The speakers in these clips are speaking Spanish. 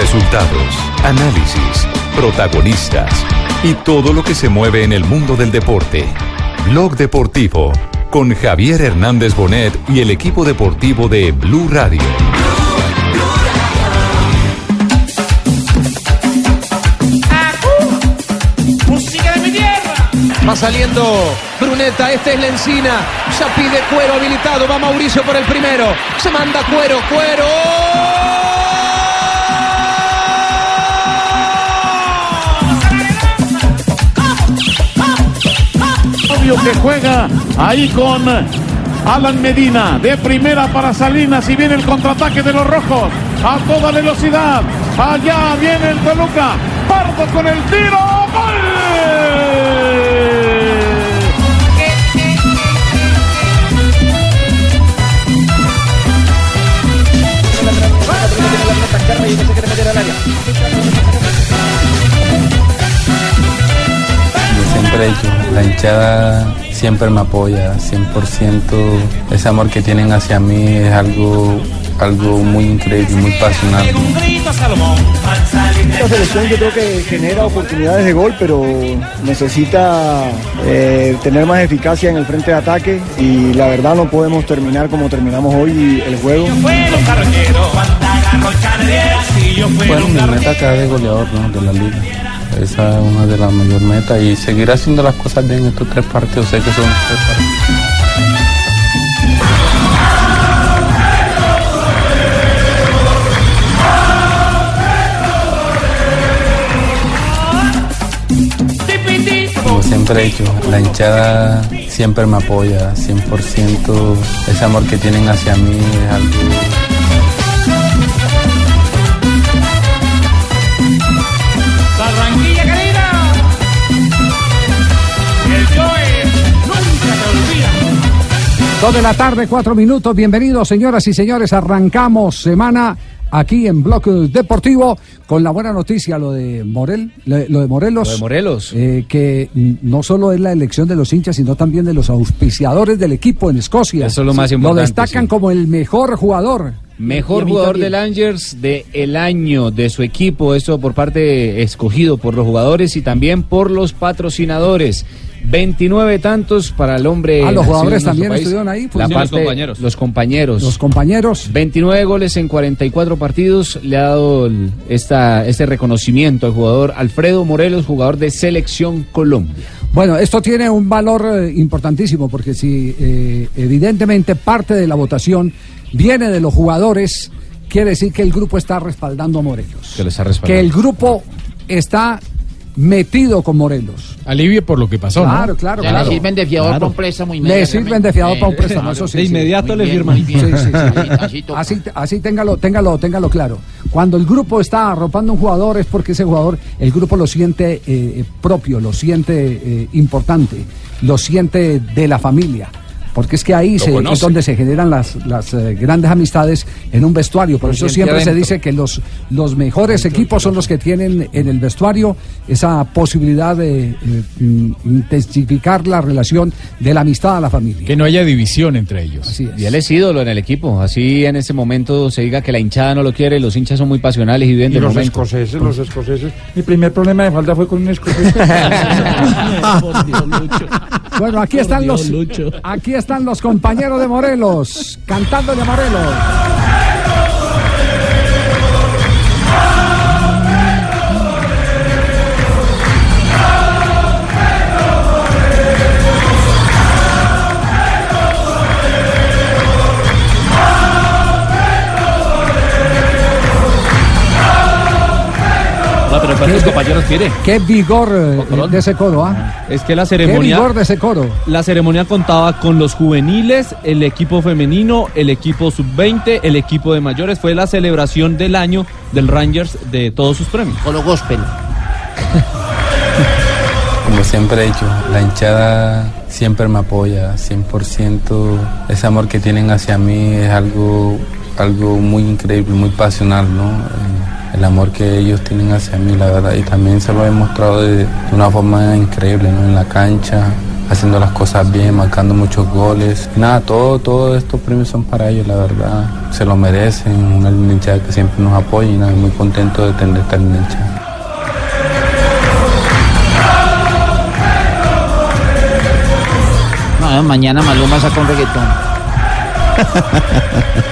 Resultados, análisis, protagonistas y todo lo que se mueve en el mundo del deporte. Blog Deportivo con Javier Hernández Bonet y el equipo deportivo de Blue Radio. ¡Música de mi tierra! Va saliendo Bruneta, este es la encina. Ya pide cuero habilitado. Va Mauricio por el primero. Se manda cuero, cuero. Que juega ahí con Alan Medina de primera para Salinas y viene el contraataque de los rojos a toda velocidad. Allá viene el Toluca. Pardo con el tiro. ¡Gol! Yo siempre he dicho, la hinchada siempre me apoya, 100%. Ese amor que tienen hacia mí es algo, algo muy increíble, muy pasional. Pega un grito a Salomón. La selección yo creo que genera oportunidades de gol, pero necesita eh, tener más eficacia en el frente de ataque y la verdad no podemos terminar como terminamos hoy el juego. Bueno, mi meta acá es goleador ¿no? de la liga. Esa es una de las mayores metas y seguir haciendo las cosas bien en estos tres partidos. Sé que son tres partidos. Siempre he dicho, la hinchada siempre me apoya, 100%. Ese amor que tienen hacia mí es algo Dos de la tarde, cuatro minutos. Bienvenidos, señoras y señores. Arrancamos semana aquí en Bloque Deportivo con la buena noticia, lo de Morel, lo lo de Morelos. Lo de Morelos. eh, que no solo es la elección de los hinchas, sino también de los auspiciadores del equipo en Escocia. Eso es lo más Lo importante, destacan sí. como el mejor jugador. Mejor jugador también. del Angers de el año de su equipo, esto por parte escogido por los jugadores y también por los patrocinadores. 29 tantos para el hombre. Ah, los jugadores también país. estuvieron ahí, pues. La Sí, parte- los compañeros. Los compañeros. Los compañeros. 29 goles en 44 partidos le ha dado el- esta, este reconocimiento al jugador Alfredo Morelos, jugador de Selección Colombia. Bueno, esto tiene un valor eh, importantísimo porque si eh, evidentemente parte de la votación viene de los jugadores, quiere decir que el grupo está respaldando a Morelos. Que lo está respaldando. Que el grupo está metido con Morelos. Alivio por lo que pasó, ¿no? Claro, claro, Ya claro. le sirven de fiador Claro. para un préstamo Le sirven de fiador para un Eh, préstamo, claro. eso sí. De inmediato le firman. Sí, sí, sí. Así- así. Así, así téngalo, téngalo, téngalo claro. Cuando el grupo está arropando a un jugador es porque ese jugador, el grupo lo siente eh, propio, lo siente eh, importante, lo siente de la familia. Porque es que ahí se- es donde se generan las, las eh, grandes amistades en un vestuario. Por eso siempre se dice que los, los mejores equipos son los que tienen en el vestuario esa posibilidad de eh, mm, intensificar la relación de la amistad a la familia. Que no haya división entre ellos. Así es. Y él es ídolo en el equipo. Así en ese momento se diga que la hinchada no lo quiere, los hinchas son muy pasionales y viven Y del los momento. escoceses, los escoceses. Mi primer problema de falta fue con un escocés. Bueno, aquí están los aquí están los compañeros de Morelos cantándole a Morelos. ¿Cuántos compañeros tiene? Qué vigor eh, de ese coro, ¿ah? Es que la Qué ceremonia, vigor de ese coro. la ceremonia contaba con los juveniles, el equipo femenino, el equipo sub-20, el equipo de mayores. Fue la celebración del año del Rangers de todos sus premios. Con los gospel. Como siempre he dicho, la hinchada siempre me apoya, 100%. Ese amor que tienen hacia mí es algo, algo muy increíble, muy pasional, ¿no? Eh, El amor que ellos tienen hacia mí, la verdad, y también se lo he mostrado de, de una forma increíble, ¿no? En la cancha, haciendo las cosas bien, marcando muchos goles. Nada, todo, todos estos premios son para ellos, la verdad. Se lo merecen, una linda hinchada que siempre nos apoya y nada, muy contento de tener esta hinchada. No, mañana Maluma saca un reggaetón.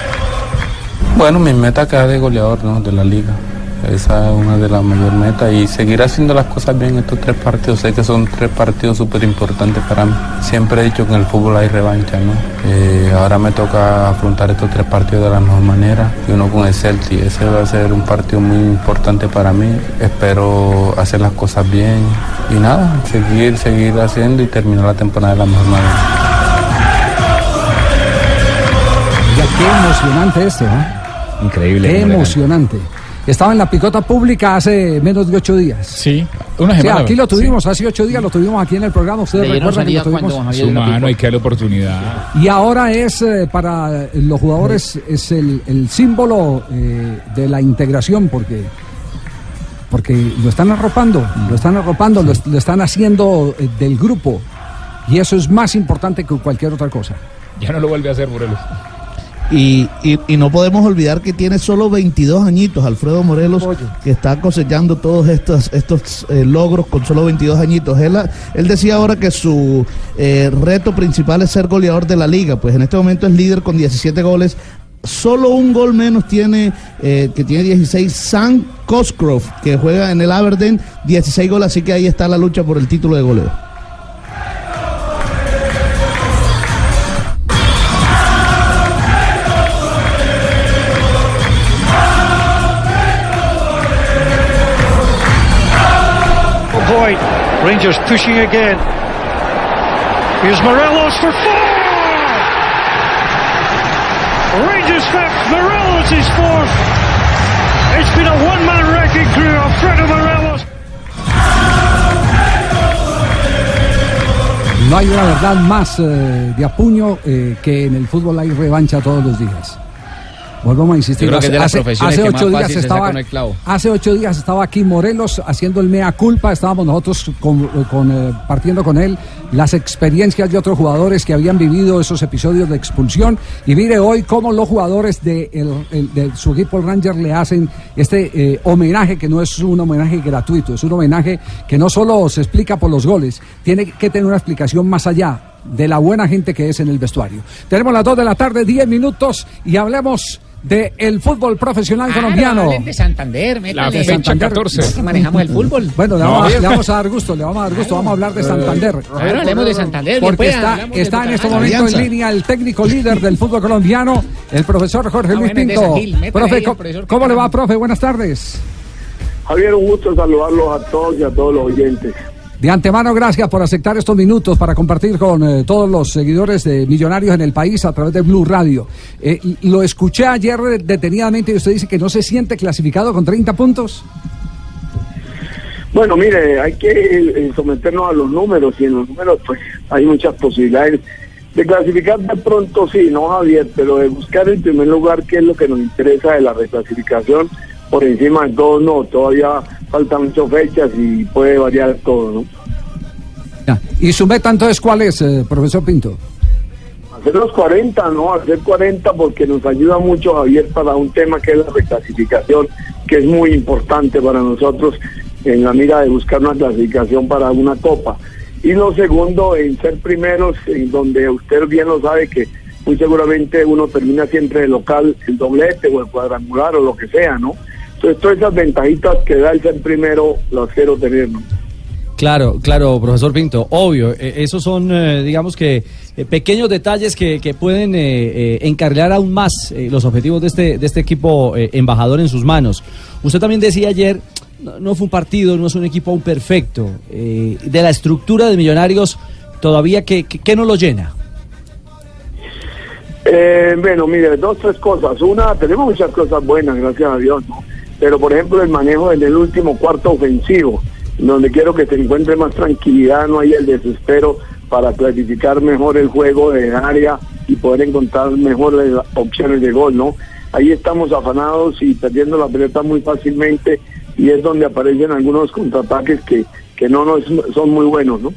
Bueno, mi meta es de goleador ¿no? de la liga. Esa es una de las mayores metas y seguir haciendo las cosas bien en estos tres partidos. Sé que son tres partidos súper importantes para mí. Siempre he dicho que en el fútbol hay revancha, ¿no? Eh, ahora me toca afrontar estos tres partidos de la mejor manera y uno con el Celtic. Ese va a ser un partido muy importante para mí. Espero hacer las cosas bien y nada, seguir, seguir haciendo y terminar la temporada de la mejor manera. Ya, qué emocionante esto, ¿eh? Increíble. Qué emocionante. Estaba en la picota pública hace menos de ocho días. Sí, una semana. aquí lo tuvimos, hace ocho días lo tuvimos aquí en el programa. Ustedes recuerdan que lo tuvimos. que darle oportunidad. Y ahora es eh, para los jugadores es el, el símbolo eh, de la integración porque porque lo están arropando, lo están arropando, lo están haciendo eh, del grupo y eso es más importante que cualquier otra cosa. Ya no lo vuelve a hacer, Morelos. Y, y- y no podemos olvidar que tiene solo 22 añitos Alfredo Morelos, que está cosechando todos estos, estos eh, logros con solo 22 añitos. Él, él decía ahora que su eh, reto principal es ser goleador de la liga, pues en este momento es líder con 17 goles. Solo un gol menos tiene, eh, que tiene 16, Sam Cosgrove, que juega en el Aberdeen, 16 goles, así que ahí está la lucha por el título de goleo. Rangers pushing again. Here's Morelos for four! Rangers fifth, Morelos is fourth. It's been a one-man wrecking crew. Alfredo Morelos. No hay una verdad más eh, de apuño eh, que en el fútbol hay revancha todos los días. Volvamos a insistir. Yo creo que es de hace más ocho días estaba, hace ocho días estaba aquí Morelos haciendo el mea culpa. Estábamos nosotros con- con, eh, partiendo con él las experiencias de otros jugadores que habían vivido esos episodios de expulsión. Y mire hoy cómo los jugadores de, el- el- de su equipo Ranger le hacen este eh, homenaje que no es un homenaje gratuito, es un homenaje que no solo se explica por los goles, tiene que tener una explicación más allá de la buena gente que es en el vestuario. Tenemos las 2 de la tarde, 10 minutos y hablemos del el fútbol profesional colombiano. hablen de Santander, métale. De Santander. Que manejamos el fútbol. Bueno, le No, vamos, a- bien. le vamos a dar gusto, le vamos a dar gusto, vamos a hablar de Santander. Claro, hablemos de Santander. Porque después está, de está en este momento en línea el técnico líder del fútbol colombiano, el profesor Jorge Ah, Luis de Pinto. San Gil, métale Profe, ahí al ¿cómo, profesor cómo le va, profe? Buenas tardes. Javier, un gusto saludarlos a todos y a todos los oyentes. De antemano, gracias por aceptar estos minutos para compartir con eh, todos los seguidores de Millonarios en el país a través de Blue Radio. Eh, lo escuché ayer detenidamente y usted dice que no se siente clasificado con 30 puntos. Bueno, mire, hay que eh, someternos a los números y en los números pues hay muchas posibilidades de clasificar de pronto sí, no Javier, pero de buscar el primer lugar que es lo que nos interesa de la reclasificación por encima de todo no, todavía faltan muchas fechas y puede variar todo, ¿no? Ya. ¿Y su meta entonces cuál es, eh, profesor Pinto? Hacer los 40, ¿no? Hacer 40 porque nos ayuda mucho Javier para un tema que es la reclasificación, que es muy importante para nosotros en la mira de buscar una clasificación para una copa. Y lo segundo, en ser primeros, en donde usted bien lo sabe que muy seguramente uno termina siempre de local el doblete o el cuadrangular o lo que sea, ¿no? Entonces todas esas ventajitas que da el ser primero las quiero tener, ¿no? Claro, claro, profesor Pinto, obvio, eh, esos son, eh, digamos que, eh, pequeños detalles que, que pueden eh, eh, encarrilar aún más los objetivos de este, de este equipo embajador en sus manos. Usted también decía ayer, no, no fue un partido, no es un equipo aún perfecto, eh, de la estructura de Millonarios, todavía que, que, que no lo llena. Eh, bueno, mire, dos, tres cosas. Una, tenemos muchas cosas buenas, gracias a Dios, ¿no? Pero, por ejemplo, el manejo en el último cuarto ofensivo, donde quiero que se encuentre más tranquilidad, no hay el desespero para clasificar mejor el juego de área y poder encontrar mejores opciones de gol, ¿no? Ahí estamos afanados y perdiendo la pelota muy fácilmente y es donde aparecen algunos contraataques que, que no nos, son muy buenos, ¿no?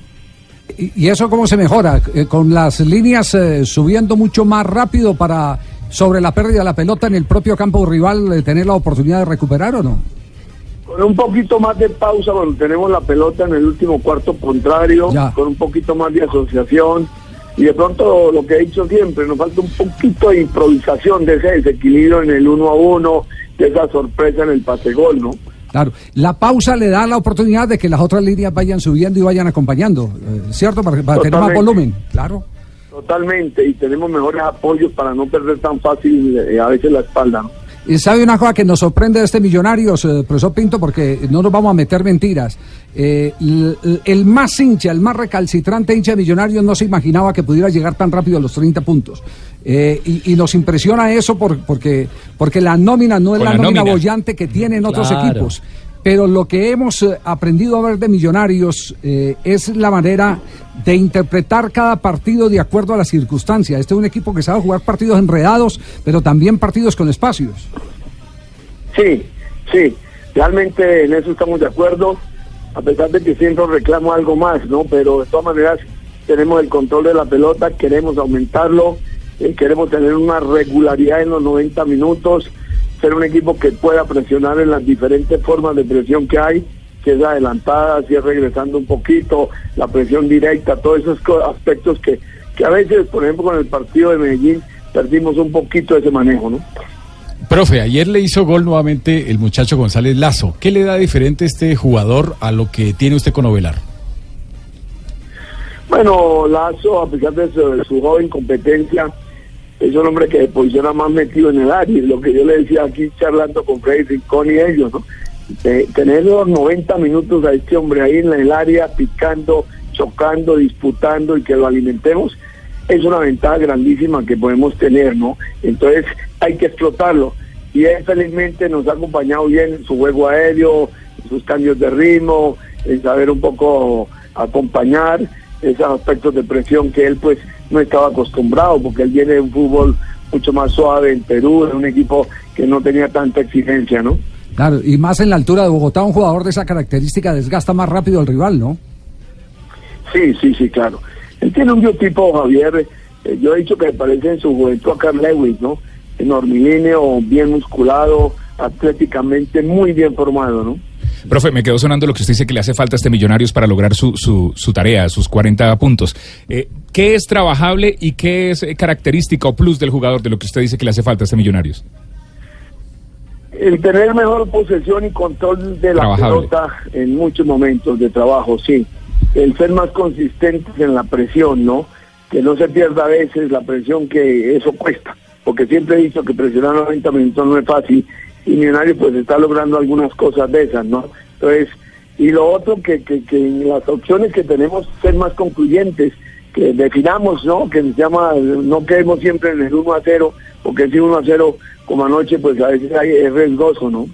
¿Y y eso cómo se mejora? Eh, ¿Con las líneas eh, subiendo mucho más rápido para, sobre la pérdida de la pelota en el propio campo rival, eh, tener la oportunidad de recuperar o no? Con un poquito más de pausa cuando tenemos la pelota en el último cuarto contrario, con un poquito más de asociación y de pronto lo que he dicho siempre, nos falta un poquito de improvisación de ese desequilibrio en el uno a uno, de esa sorpresa en el pase gol, ¿no? Claro, la pausa le da la oportunidad de que las otras líneas vayan subiendo y vayan acompañando, eh, ¿cierto? Para, para tener más volumen, claro. Totalmente, y tenemos mejores apoyos para no perder tan fácil eh, a veces la espalda, ¿no? Y sabe una cosa que nos sorprende de este Millonarios, eh, profesor Pinto, porque no nos vamos a meter mentiras. Eh, el más hincha, el más recalcitrante hincha de Millonarios no se imaginaba que pudiera llegar tan rápido a los 30 puntos. Eh, y, y nos impresiona eso por- porque, porque la nómina no es Con la, la nómina nómina. bollante que tienen otros Claro. equipos. Pero lo que hemos eh, aprendido a ver de Millonarios eh, es la manera de interpretar cada partido de acuerdo a las circunstancias. Este es un equipo que sabe jugar partidos enredados, pero también partidos con espacios. Sí, sí, realmente en eso estamos de acuerdo, a pesar de que siempre reclamo algo más, ¿no? Pero de todas maneras tenemos el control de la pelota, queremos aumentarlo, eh, queremos tener una regularidad en los 90 minutos, ser un equipo que pueda presionar en las diferentes formas de presión que hay, si es adelantada, si es regresando un poquito, la presión directa, todos esos aspectos que, que a veces, por ejemplo, con el partido de Medellín, perdimos un poquito ese manejo, ¿no? Profe, ayer le hizo gol nuevamente el muchacho González Lazo. ¿Qué le da diferente este jugador a lo que tiene usted con Ovelar? Bueno, Lazo, a pesar de su, de su joven competencia, es un hombre que se posiciona más metido en el área. Lo que yo le decía aquí charlando con Freddy Rincón y ellos, ¿no? De tener los 90 minutos a este hombre ahí en el área, picando, chocando, disputando y que lo alimentemos, es una ventaja grandísima que podemos tener, ¿no? Entonces hay que explotarlo. Y él felizmente nos ha acompañado bien en su juego aéreo, en sus cambios de ritmo, en saber un poco acompañar esos aspectos de presión que él pues no estaba acostumbrado, porque él viene de un fútbol mucho más suave en Perú, de un equipo que no tenía tanta exigencia, ¿no? Claro, y más en la altura de Bogotá, un jugador de esa característica desgasta más rápido al rival, ¿no? Sí, sí, sí, claro. Él tiene un biotipo, Javier, eh, yo he dicho que parece en su juventud a Carl Lewis, ¿no? Enormilíneo, bien musculado, atléticamente muy bien formado, ¿no? Profe, me quedó sonando lo que usted dice que le hace falta a este Millonarios para lograr su, su, su tarea, sus 40 puntos. Eh, ¿Qué es trabajable y qué es eh, característica o plus del jugador de lo que usted dice que le hace falta a este Millonarios? El tener mejor posesión y control de la Trabajable. pelota en muchos momentos de trabajo, sí. El ser más consistentes en la presión, ¿no? Que no se pierda a veces la presión que eso cuesta. Porque siempre he dicho que presionar 90 minutos no es fácil y Millonario pues está logrando algunas cosas de esas, ¿no? Entonces, y lo otro que, que, que las opciones que tenemos ser más concluyentes, que definamos, ¿no? Que se llama, no quedemos siempre en el 1 a 0, porque si 1 a 0 como anoche, pues a veces hay, es riesgoso, ¿no?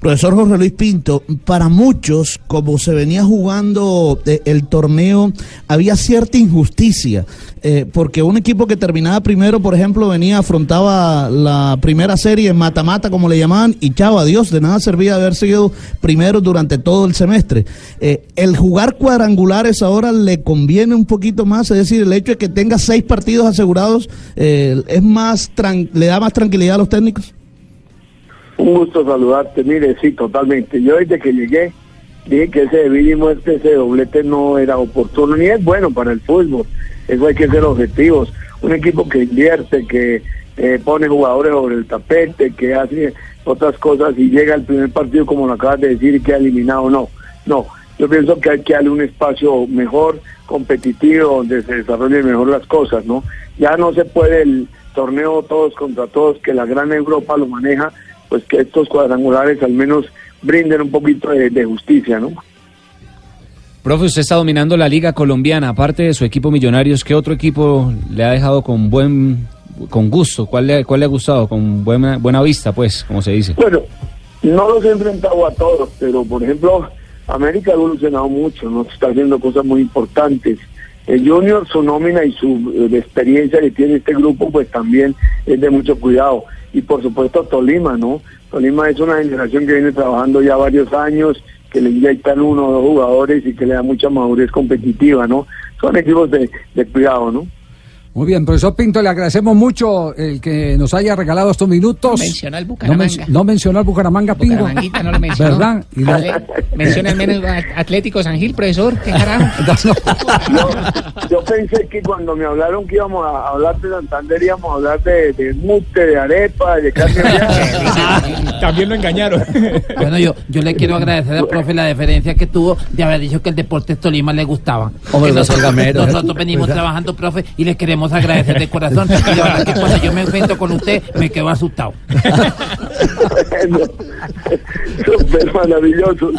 Profesor Jorge Luis Pinto, para muchos, como se venía jugando eh, el torneo, había cierta injusticia, eh, porque un equipo que terminaba primero, por ejemplo, venía, afrontaba la primera serie en mata-mata, como le llamaban, y chao, adiós, de nada servía haber sido primero durante todo el semestre. Eh, el jugar cuadrangulares ahora le conviene un poquito más, es decir, el hecho de que tenga seis partidos asegurados, eh, es más le da más tranquilidad a los técnicos. Un gusto saludarte, mire, sí, totalmente. Yo desde que llegué dije que ese mínimo, este, doblete no era oportuno, ni es bueno para el fútbol. Eso hay que ser objetivos. Un equipo que invierte, que eh, pone jugadores sobre el tapete, que hace otras cosas y llega al primer partido, como lo acabas de decir, y queda eliminado, no. No, yo pienso que hay que darle un espacio mejor, competitivo, donde se desarrollen mejor las cosas, ¿no? Ya no se puede el torneo todos contra todos, que la gran Europa lo maneja, pues que estos cuadrangulares al menos brinden un poquito de, de justicia, ¿no? Profe, usted está dominando la liga colombiana, aparte de su equipo Millonarios, ¿qué otro equipo le ha dejado con buen con gusto? ¿Cuál le, cuál le ha gustado? Con buena, buena vista, pues, como se dice. Bueno, no los he enfrentado a todos, pero por ejemplo, América ha evolucionado mucho, ¿no? Está haciendo cosas muy importantes. El Junior, su nómina y su eh, experiencia que tiene este grupo, pues también es de mucho cuidado. Y por supuesto Tolima, ¿no? Tolima es una generación que viene trabajando ya varios años que le inyectan uno o dos jugadores y que le da mucha madurez competitiva, ¿no? Son equipos de, de cuidado, ¿no? Muy bien, profesor Pinto, le agradecemos mucho el que nos haya regalado estos minutos. Mencionó al No, Bucaramanga. men- no mencionó al Bucaramanga Pingo. Bucaramanguita no lo mencionó. ¿Verdad? Y la-. Menciona al menos Atlético San Gil, profesor. ¿Qué carajo? Yo pensé que cuando me hablaron que íbamos a hablar de Santander íbamos a hablar de, de mute, de arepa, de carne. También lo engañaron. Bueno, yo, yo le quiero agradecer al profe la deferencia que tuvo de haber dicho que el Deportes Tolima le gustaba. Hombre, Que no son gameros. nosotros venimos ¿Verdad? trabajando, profe, y le queremos agradecer de corazón. Y de verdad que cuando yo me enfrento con usted, me quedo asustado. Súper maravilloso.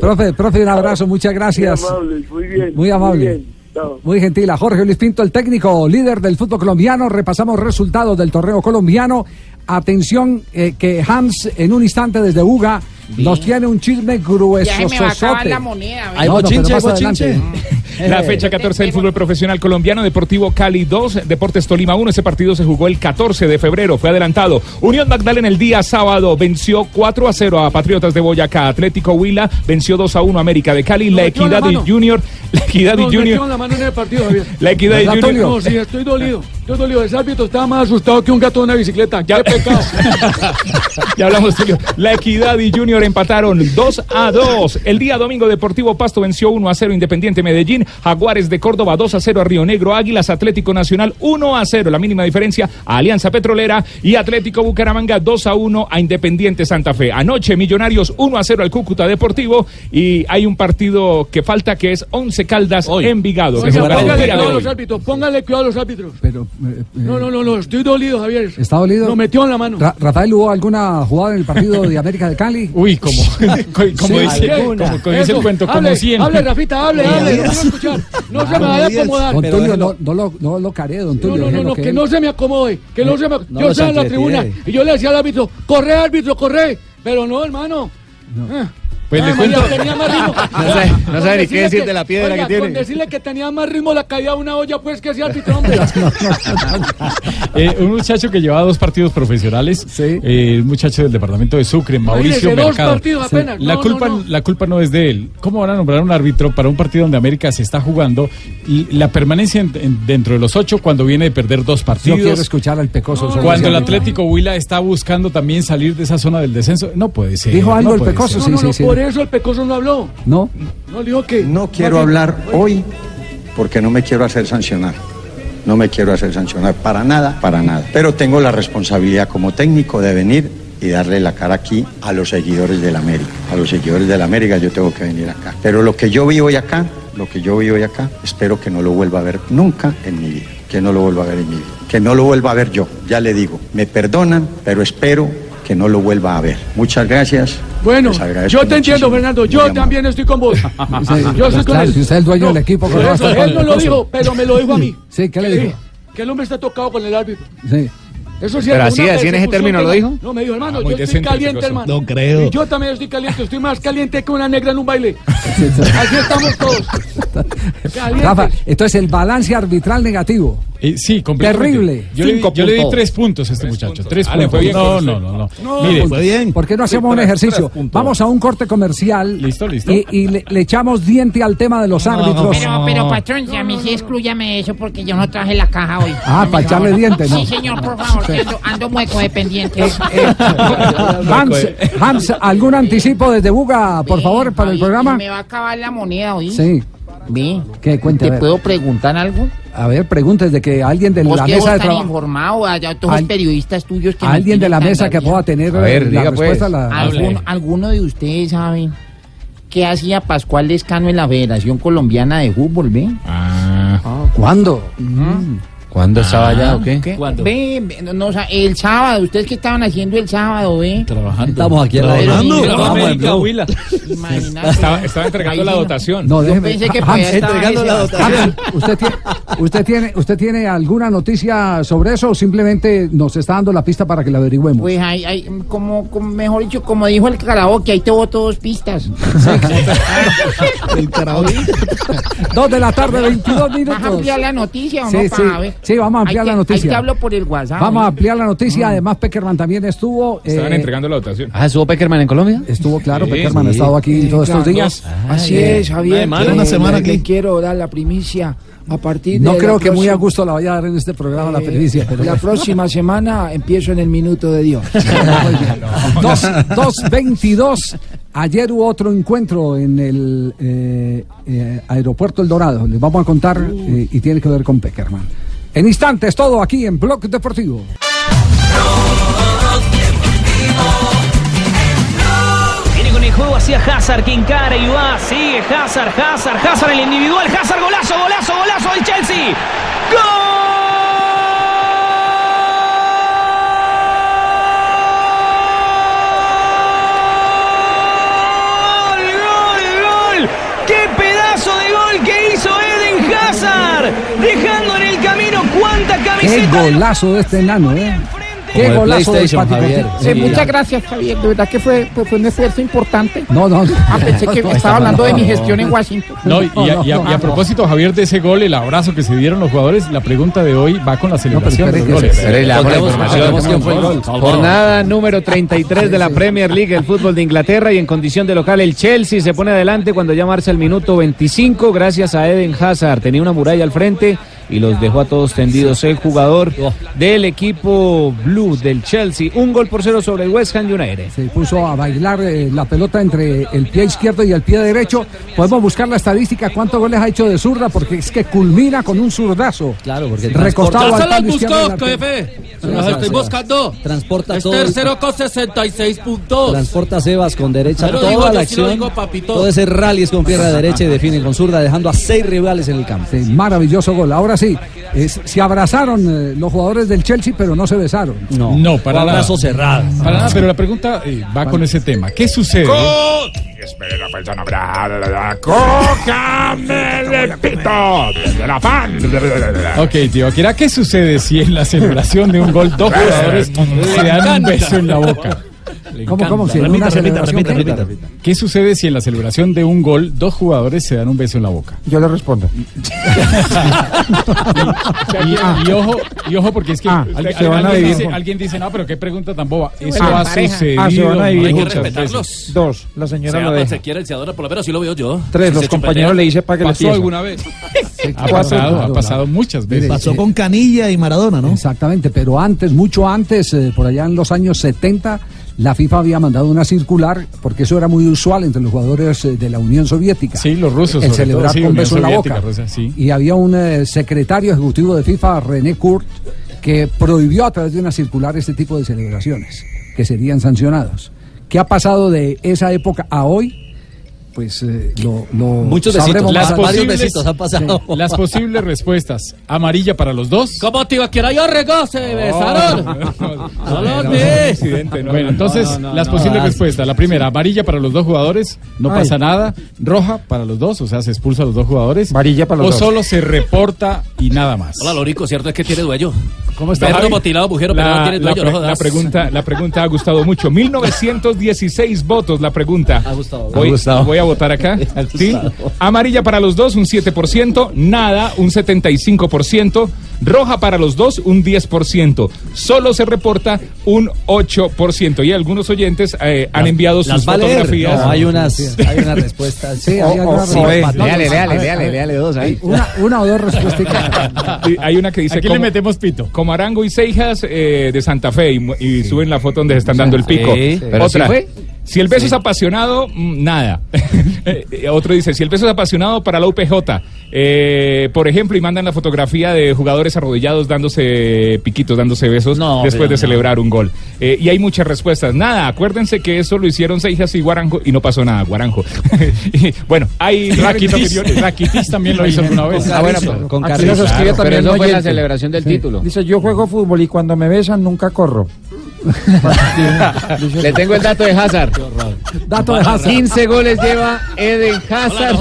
Profe, profe, un abrazo, muchas gracias. Muy amable, muy bien. Muy amable. bien. Muy gentil. A Jorge Luis Pinto, el técnico líder del fútbol colombiano. Repasamos resultados del torneo colombiano. Atención, eh, que Hans, en un instante desde Uga, nos tiene un chisme grueso. Ya se me va a acabar la moneda. Hay bochinche, hay bochinche. La fecha 14 del fútbol profesional colombiano, Deportivo Cali 2, Deportes Tolima 1. Ese partido se jugó el 14 de febrero, fue adelantado. Unión Magdalena el día sábado venció 4 a 0 a Patriotas de Boyacá. Atlético Huila venció 2 a 1 a América de Cali. La Equidad y. Junior, la Equidad y Junior. la mano en el partido, Javier. La Equidad y ¿Verdad, Junior. No, sí, estoy dolido. Estoy dolido. Ese árbitro estaba más asustado que un gato de una bicicleta. ¡Qué pecado! Ya hablamos, Tulio. La Equidad y Junior empataron 2 a 2. El día domingo Deportivo Pasto venció 1 a 0 Independiente Medellín. Jaguares de Córdoba 2 a 0 a Río Negro. Águilas Atlético Nacional 1 a 0. La mínima diferencia a Alianza Petrolera. Y Atlético Bucaramanga 2 a 1 a Independiente Santa Fe. Anoche Millonarios 1 a 0 al Cúcuta Deportivo. Y hay un partido que falta que es 11 Caldas Envigado. que se Oiga, póngale cuidado a hoy. los árbitros. Póngale cuidado a los árbitros. Pero, eh, No, no, no, no. Estoy dolido, Javier. ¿Está dolido? Lo metió en la mano. Ra- Rafael, ¿hubo alguna jugada en el partido de América de Cali? Uy, como, como Sí, dice, como, como dice el cuento, como hable, 100. Hable, Rafita, hable, hable. No quiero escuchar. No se me vaya a acomodar. Don Tulio, no, no lo, no lo caree, don No, Tulio. no, no, no, que no se me acomode, que no se me... no yo estaba en la tribuna y yo le decía al árbitro, corre árbitro, corre, pero no, hermano. Ah. Pues le cuento- tenía más ritmo. No sabe- no Con sabe ni qué decir de la piedra oiga, que tiene. Con decirle que tenía más ritmo la caída de una olla, pues que ese árbitro, hombre. Eh, un muchacho que llevaba dos partidos profesionales, eh, un muchacho del departamento de Sucre, Mauricio Imagínese, dos Mercado. partidos apenas. La, No, culpa, no, la culpa no es de él. ¿Cómo van a nombrar un árbitro para un partido donde América se está jugando y la permanencia en- en- dentro de los ocho cuando viene de perder dos Yo partidos? quiero escuchar al pecoso. Cuando el. Atlético Huila está buscando también salir de esa zona del descenso, no puede ser. ¿Dijo algo no el Pecoso? ser. No, no, no, por eso el pecoso no habló. ¿No? No dijo que... No quiero hablar hoy porque no me quiero hacer sancionar. No me quiero hacer sancionar para nada, para nada. Pero tengo la responsabilidad como técnico de venir y darle la cara aquí a los seguidores del América. A los seguidores del América yo tengo que venir acá. Pero lo que yo vi hoy acá, lo que yo vi hoy acá, espero que no lo vuelva a ver nunca en mi vida. Que no lo vuelva a ver en mi vida. Que no lo vuelva a ver yo. Ya le digo, me perdonan, pero espero que no lo vuelva a ver. Muchas gracias. Bueno, yo te entiendo. Fernando. Yo Muy amable. también estoy con vos. yo estoy con claro, él. si usted es el dueño del equipo, por ¿cómo va a eso, estar con él no lo dijo, pero me lo dijo a mí. Sí, ¿qué le dijo? Que el hombre está tocado con el árbitro. Sí. Eso sí Pero es así- así en ese término lo dijo. No, me dijo, hermano, Ah, yo estoy caliente, hermano. No creo. Y yo también estoy caliente, estoy más caliente que una negra en un baile. Así estamos todos. Calientes. Rafa, entonces el balance arbitral negativo. Eh, sí, completamente. Terrible. Yo, le, Cinco yo le di tres puntos a este muchacho. Tres Ah, puntos. fue bien no, no, no, no, No, Mire, Fue bien. ¿Por qué no hacemos un ejercicio? Vamos a un corte comercial. Listo, listo. Y, y le, le echamos diente al tema de los árbitros. Pero, pero, patrón, si a mí sí excluyame eso porque yo no traje la caja hoy. Ah, para echarle dientes, ¿no? Sí, señor, por favor, ando, ando mueco de pendientes. Hans, Hans, ¿algún anticipo desde Buga, por favor, para el programa? Me va a acabar la moneda hoy. Sí. Ve. ¿Qué? Cuente, a ¿Te puedo preguntar algo? A ver, preguntes de que alguien de la mesa de trabajo. informado, allá todos los Al- periodistas tuyos que Alguien de la mesa que pueda tener A ver, eh, la diga, respuesta pues. a la. ¿Algún- ¿Alguno de ustedes sabe qué hacía Pascual Lescano en la Federación Colombiana de Fútbol, ve? Ah, ¿Cuándo? ¿Cuándo estaba allá o qué? ¿Qué? Ve, ve, no, no, o sea, el sábado, ¿ustedes qué estaban haciendo el sábado, ve? Trabajando. Estamos aquí en la Trabajando. Imagínate. estaba, estaba entregando Ahí la no. dotación. No, Yo déjeme. pensé que Hans, por allá estaba entregando la dotación. Hans, ¿usted tiene, usted, tiene, ¿Usted tiene alguna noticia sobre eso o simplemente nos está dando la pista para que la averigüemos? Pues hay, hay, como, como, mejor dicho, como dijo el karaoke, ahí te boto dos pistas. El karaoke. Dos de la tarde, 22 ¿Vas a minutos. ampliar la noticia o no? sí. Para ver. Sí, vamos a ampliar la noticia. Ahí te hablo por el WhatsApp. Vamos a ¿eh? ampliar la noticia. Además, Peckerman también estuvo. Estaban eh, entregando la votación. Ah, ¿estuvo Peckerman en Colombia? Estuvo, claro, Sí, Peckerman ha estado aquí todos estos días. Así Eh, es, Javier. una que semana. Una semana aquí. quiero dar la primicia a partir de. No creo que muy a gusto la vaya a dar en este programa la eh, primicia. Pero La próxima semana empiezo en el minuto de Dios. Dos, 2.22. Ayer hubo otro encuentro en el eh, eh, aeropuerto El Dorado. Les vamos a contar eh, y tiene que ver con Peckerman. En instantes, todo aquí en Blog Deportivo. Viene con el juego hacia Hazard, que encara y va, sigue Hazard, Hazard, Hazard el individual, Hazard, golazo, golazo, golazo del Chelsea. ¡Gol! ¡Qué pedazo de gol que hizo Eden Hazard! Dejando Qué de golazo de este enano, ¿eh? Qué Como de golazo Pati Javier. Cortés. Eh, muchas gracias, Javier. De verdad que fue, fue, fue un esfuerzo importante. No, no. Ah, pensé que estaba hablando de mi gestión en Washington. No, y, y a, y a- y a propósito, Javier, de ese gol, el abrazo que se dieron los jugadores, la pregunta de hoy va con la celebración de los goles. Espere, le damos la información. quién fue el gol. Jornada número 33 de la Premier League, el fútbol de Inglaterra y en condición de local el Chelsea se pone adelante cuando ya marcha el minuto 25 gracias a Eden Hazard. Tenía una muralla al frente y los dejó a todos tendidos el jugador del equipo blue del Chelsea. Un gol por cero sobre el West Ham United. Se puso a bailar eh, la pelota entre el pie izquierdo y el pie derecho. Podemos buscar la estadística, cuántos goles ha hecho de zurda, porque es que culmina con un zurdazo. Claro, porque recostado al Ya se palo los izquierdo buscó, jefe. Se los estoy buscando. Transporta Es todo tercero con 66 puntos. Transporta a Sebas con derecha Pero toda digo, la sí acción. digo, papito. todo ese rally es con pierna derecha y define con zurda, dejando a seis rivales en el campo. Sí, maravilloso gol. Ahora sí, es- se abrazaron eh, los jugadores del Chelsea, pero no se besaron. No, No, para nada. abrazo cerrado. Para nada, pero la pregunta eh, va con ese tema. ¿Qué sucede? Espere la persona brava. ¡Cócame el pito! ¡De la pan! Ok, tío, ¿qué sucede si en la celebración de un gol dos jugadores se dan un beso en la boca? ¿Cómo, cómo? Si en una celebración, ¿qué? ¿Qué sucede si en la celebración de un gol dos jugadores se dan un beso en la boca? Yo le respondo. Y, y ojo, y ojo porque es que Ah, al- se van a alguien, vivir dice, juntos. alguien dice, no, pero qué pregunta tan boba. Eso Bueno, ha pareja. sucedido. Ah, se van a vivir muchas juntos. veces. respetarlos. Dos, la señora Se lo deja. se quiere, se adora, por lo menos así lo veo yo. Tres, Si los compañeros le dicen para que le ¿Pasó alguna vez? Ha pasado, ha pasado muchas veces. Pasó con Canilla y Maradona, ¿no? Exactamente, pero antes, mucho antes, eh, por allá en los años 70, la FIFA había mandado una circular, porque eso era muy usual entre los jugadores eh, de la Unión Soviética. Sí, los rusos, El celebrar todo, sí, con beso en la boca. Sí. Y había un eh, secretario ejecutivo de FIFA, René Kurt, que prohibió a través de una circular este tipo de celebraciones, que serían sancionados. ¿Qué ha pasado de esa época a hoy? Pues eh, lo, lo Muchos besitos, las adelante. varios besitos han pasado. Sí, Las posibles respuestas. Amarilla para los dos. ¿Cómo te iba a querer yo regó? Se besaron. Accidente, no. Bueno, entonces, las posibles respuestas. La primera, amarilla para los dos jugadores, no Ay. pasa nada. Roja para los dos, o sea, se expulsa a los dos jugadores. Amarilla para los o dos. solo se reporta y nada más. Hola, Lorico, cierto es que tiene dueño. ¿Cómo está, Perro motilado, mujero, pero no tiene la dueño, pre- no jodas. la pregunta, la pregunta ha gustado mucho. 1916 votos la pregunta. Ha gustado. Voy, Ha gustado. voy a votar acá. ¿Sí? Amarilla para los dos, un 7%. Nada, un 75%. Roja para los dos, un 10%. Solo se reporta un 8%. Y algunos oyentes eh, han enviado Las sus va a leer. fotografías. No, hay unas, hay unas respuestas. Sí, hay O- algunas o- o respuestas. es. No, Léale, no, léale, a ver, léale, a ver. léale dos ahí. Una, una o dos respuestas. Sí, hay una que dice Aquí le metemos pito. Como Arango y Seijas eh, de Santa Fe y, suben la foto donde se están dando el pico. Sí, Otra. sí fue. Si el beso es apasionado, mm, nada. Eh, eh, Otro dice, si el beso es apasionado para la UPJ, eh, por ejemplo, y mandan la fotografía de jugadores arrodillados dándose piquitos, dándose besos No, después de no. celebrar un gol. Eh, y hay muchas respuestas. Nada, acuérdense que eso lo hicieron Seijas y Guaranjo y no pasó nada, Guaranjo. Y, bueno, hay opiniones. Rakitic también lo hizo alguna vez. Ah, bueno, con Claro, pero eso fue la celebración del título. Dice, yo juego fútbol y cuando me besan nunca corro. Le tengo el dato de Hazard. Dato de Hazard. 15 goles lleva Eden Hazard.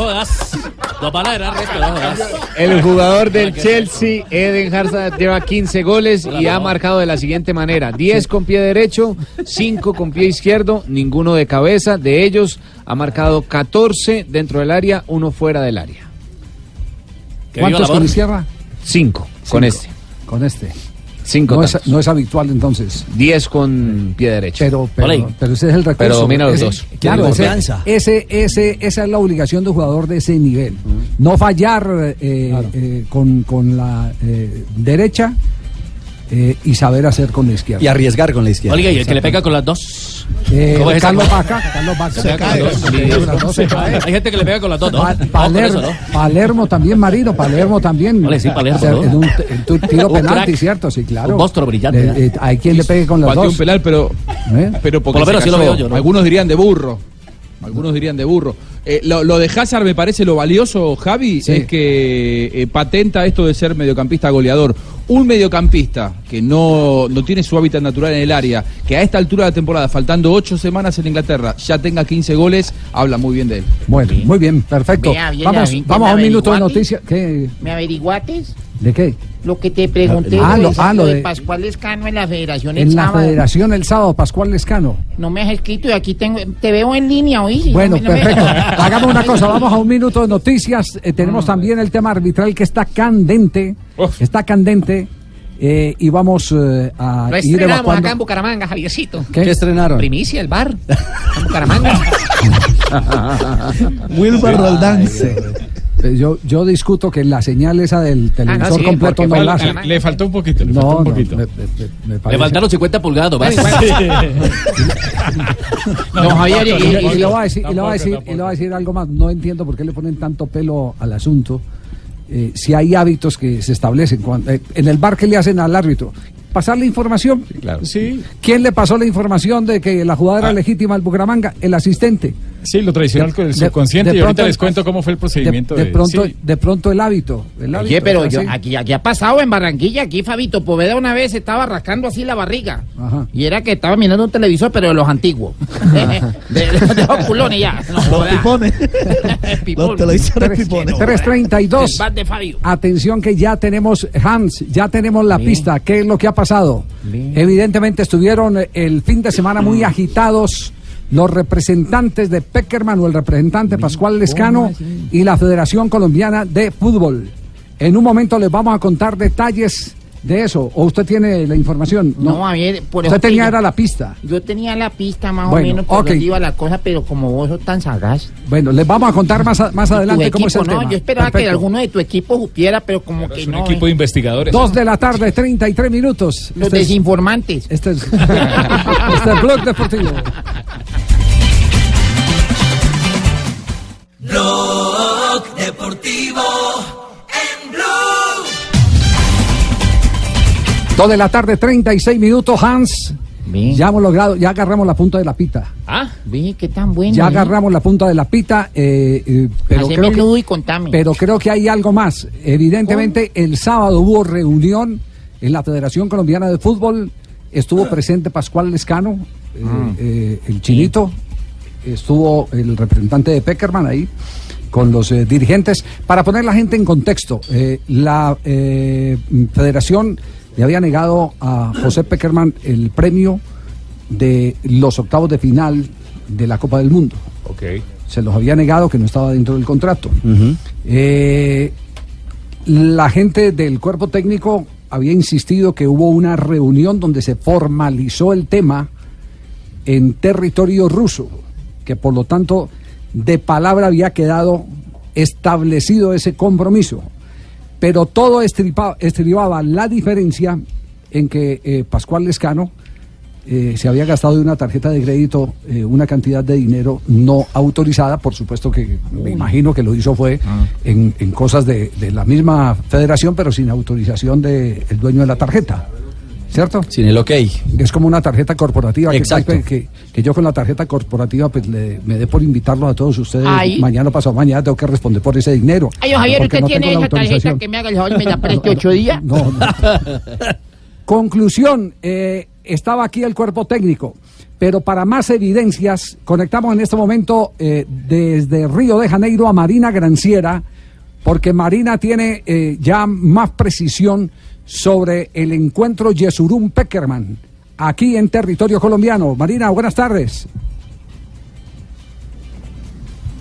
El jugador del Chelsea, Eden Hazard, lleva 15 goles y ha marcado de la siguiente manera: 10 con pie derecho, 5 con pie izquierdo, ninguno de cabeza. De ellos ha marcado 14 dentro del área, uno fuera del área. ¿Cuántos con izquierda? 5 con este. con este. Cinco no es, no es habitual entonces. 10 con pie derecho. Pero, pero, pero ese es el recurso. Pero domina los Ese- dos. Claro, ese, confianza. ese, ese- esa es la obligación de un jugador de ese nivel. No fallar eh, eh, con, con la eh, derecha eh, y saber hacer con la izquierda. Y arriesgar con la izquierda. Oiga, y el que le pega con las dos. Eh, ¿Cómo es Carlos? Vaca, Carlos Vaca. Se cae. Sí, con las dos se cae. Hay gente que le pega con las dos, ¿no? Pa- Palermo, eso, ¿no? Palermo también, Marino, Palermo también. Vale, sí, Palermo, O sea, ¿no? en un, en tu tiro Un penalti, crack. ¿cierto? Sí, claro. Un monstruo brillante, Eh, eh, hay quien le pegue con las Pateó dos. un penal, pero, ¿Eh? pero porque Por lo se menos así lo cayó. veo yo, ¿no? Algunos dirían de burro. Algunos dirían de burro. Eh, lo, lo de Hazard me parece lo valioso, Javi, Sí. es que eh, patenta esto de ser mediocampista goleador. Un mediocampista que no, no tiene su hábitat natural en el área, que a esta altura de la temporada, faltando ocho semanas en Inglaterra, ya tenga 15 goles, habla muy bien de él. Bueno, muy bien, perfecto. Vea, bien, Vamos, vamos a un ¿me minuto de noticias. ¿Qué? ¿Me averiguates? ¿De qué? Lo que te pregunté Ah, lo ah, lo de de- Pascual Lescano en la federación el En la sábado. federación el sábado, Pascual Lescano. No me has escrito y aquí tengo, te veo en línea, ¿oí? Bueno, No me- no me- perfecto. Hagamos una cosa, vamos a un minuto de noticias. Eh, tenemos también el tema arbitral que está candente. Está candente. eh, y vamos eh, a Lo ir estrenamos evacuando. acá en Bucaramanga, Javiercito. ¿Qué? ¿Qué estrenaron? Primicia, el bar. En Bucaramanga. Wilber Roldán. Eh, Yo, yo discuto que la señal esa del televisor Ah, sí, completo no la hace. Le faltó un poquito, le No, faltó un no, poquito. me- me- me Le parece- faltaron 50 pulgadas, ¿vas? No, Javier, y, y- voy a decir, y le voy a decir, y le voy a decir algo más. No entiendo por qué le ponen tanto pelo al asunto. Eh, si hay hábitos que se establecen cuando- eh, en el bar que le hacen al árbitro. Pasar la información. Sí. ¿Quién le pasó la información de que la jugada era legítima al Bucaramanga? El asistente. Sí, lo tradicional con el subconsciente de y ahorita pronto- les cuento cómo fue el procedimiento. De, de pronto, sí. de pronto el hábito. El hábito Oye, pero yo, aquí, aquí ha pasado en Barranquilla, aquí Fabito Poveda una vez estaba rascando así la barriga. Ajá. Y era que estaba mirando un televisor, pero de los antiguos. de, de- de los culones ya. No, Los pipones. Los televisores Tres- pipones. 332. El bat de Fabio. Atención que ya tenemos, Hans, ya tenemos la pista. ¿Qué es lo que ha pasado? Evidentemente estuvieron eh, el fin de semana muy agitados los representantes de Peckerman o el representante Pascual Lescano y la Federación Colombiana de Fútbol. En un momento les vamos a contar detalles de eso. ¿O usted tiene la información? No, a ver, por Usted tenía era la pista. Yo tenía la pista más Bueno, o menos por donde iba la cosa, pero como vos sos tan sagaz. Bueno, les vamos a contar más, a- más adelante cómo es el no, tema. Yo esperaba que alguno de tu equipo supiera, pero como que Es un no. equipo eh. de investigadores. Dos de la tarde, 33 minutos. Los Este es- desinformantes. Este es, este es Blog Deportivo. Blog Deportivo Dos de la tarde, 36 minutos, Hans. Ya hemos logrado, ya agarramos la punta de la pita. Ah, vi qué tan bueno. Ya ¿eh? agarramos la punta de la pita, eh, eh, pero, Haceme creo el que, y contame. pero creo que hay algo más. Evidentemente, el sábado hubo reunión en la Federación Colombiana de Fútbol. Estuvo presente Pascual Lescano, eh, Mm. eh, el chinito. Estuvo el representante de Peckerman ahí con los dirigentes. Para poner la gente en contexto, la Federación le había negado a José Peckerman el premio de los octavos de final de la Copa del Mundo. Ok. Se los había negado que no estaba dentro del contrato. Eh, la gente del cuerpo técnico había insistido que hubo una reunión donde se formalizó el tema en territorio ruso, que por lo tanto de palabra había quedado establecido ese compromiso. Pero todo estripa- estribaba la diferencia en que eh, Pascual Lescano eh, se había gastado de una tarjeta de crédito eh, una cantidad de dinero no autorizada, por supuesto que me imagino que lo hizo fue en, en cosas de, de la misma federación, pero sin autorización del dueño de la tarjeta. ¿Cierto? Sin el ok. Es como una tarjeta corporativa. que- Exacto. Que, que, que yo con la tarjeta corporativa pues le, me dé por invitarlo a todos ustedes. Ay. Mañana pasado mañana tengo que responder por ese dinero. Ay, Javier, usted no tiene esa tarjeta que me haga el favor y me la preste ocho días. No, no. Conclusión, eh, estaba aquí el cuerpo técnico, pero para más evidencias, conectamos en este momento eh, desde Río de Janeiro a Marina Granciera, porque Marina tiene eh, ya más precisión sobre el encuentro Yesurum Peckerman, aquí en territorio colombiano. Marina, buenas tardes.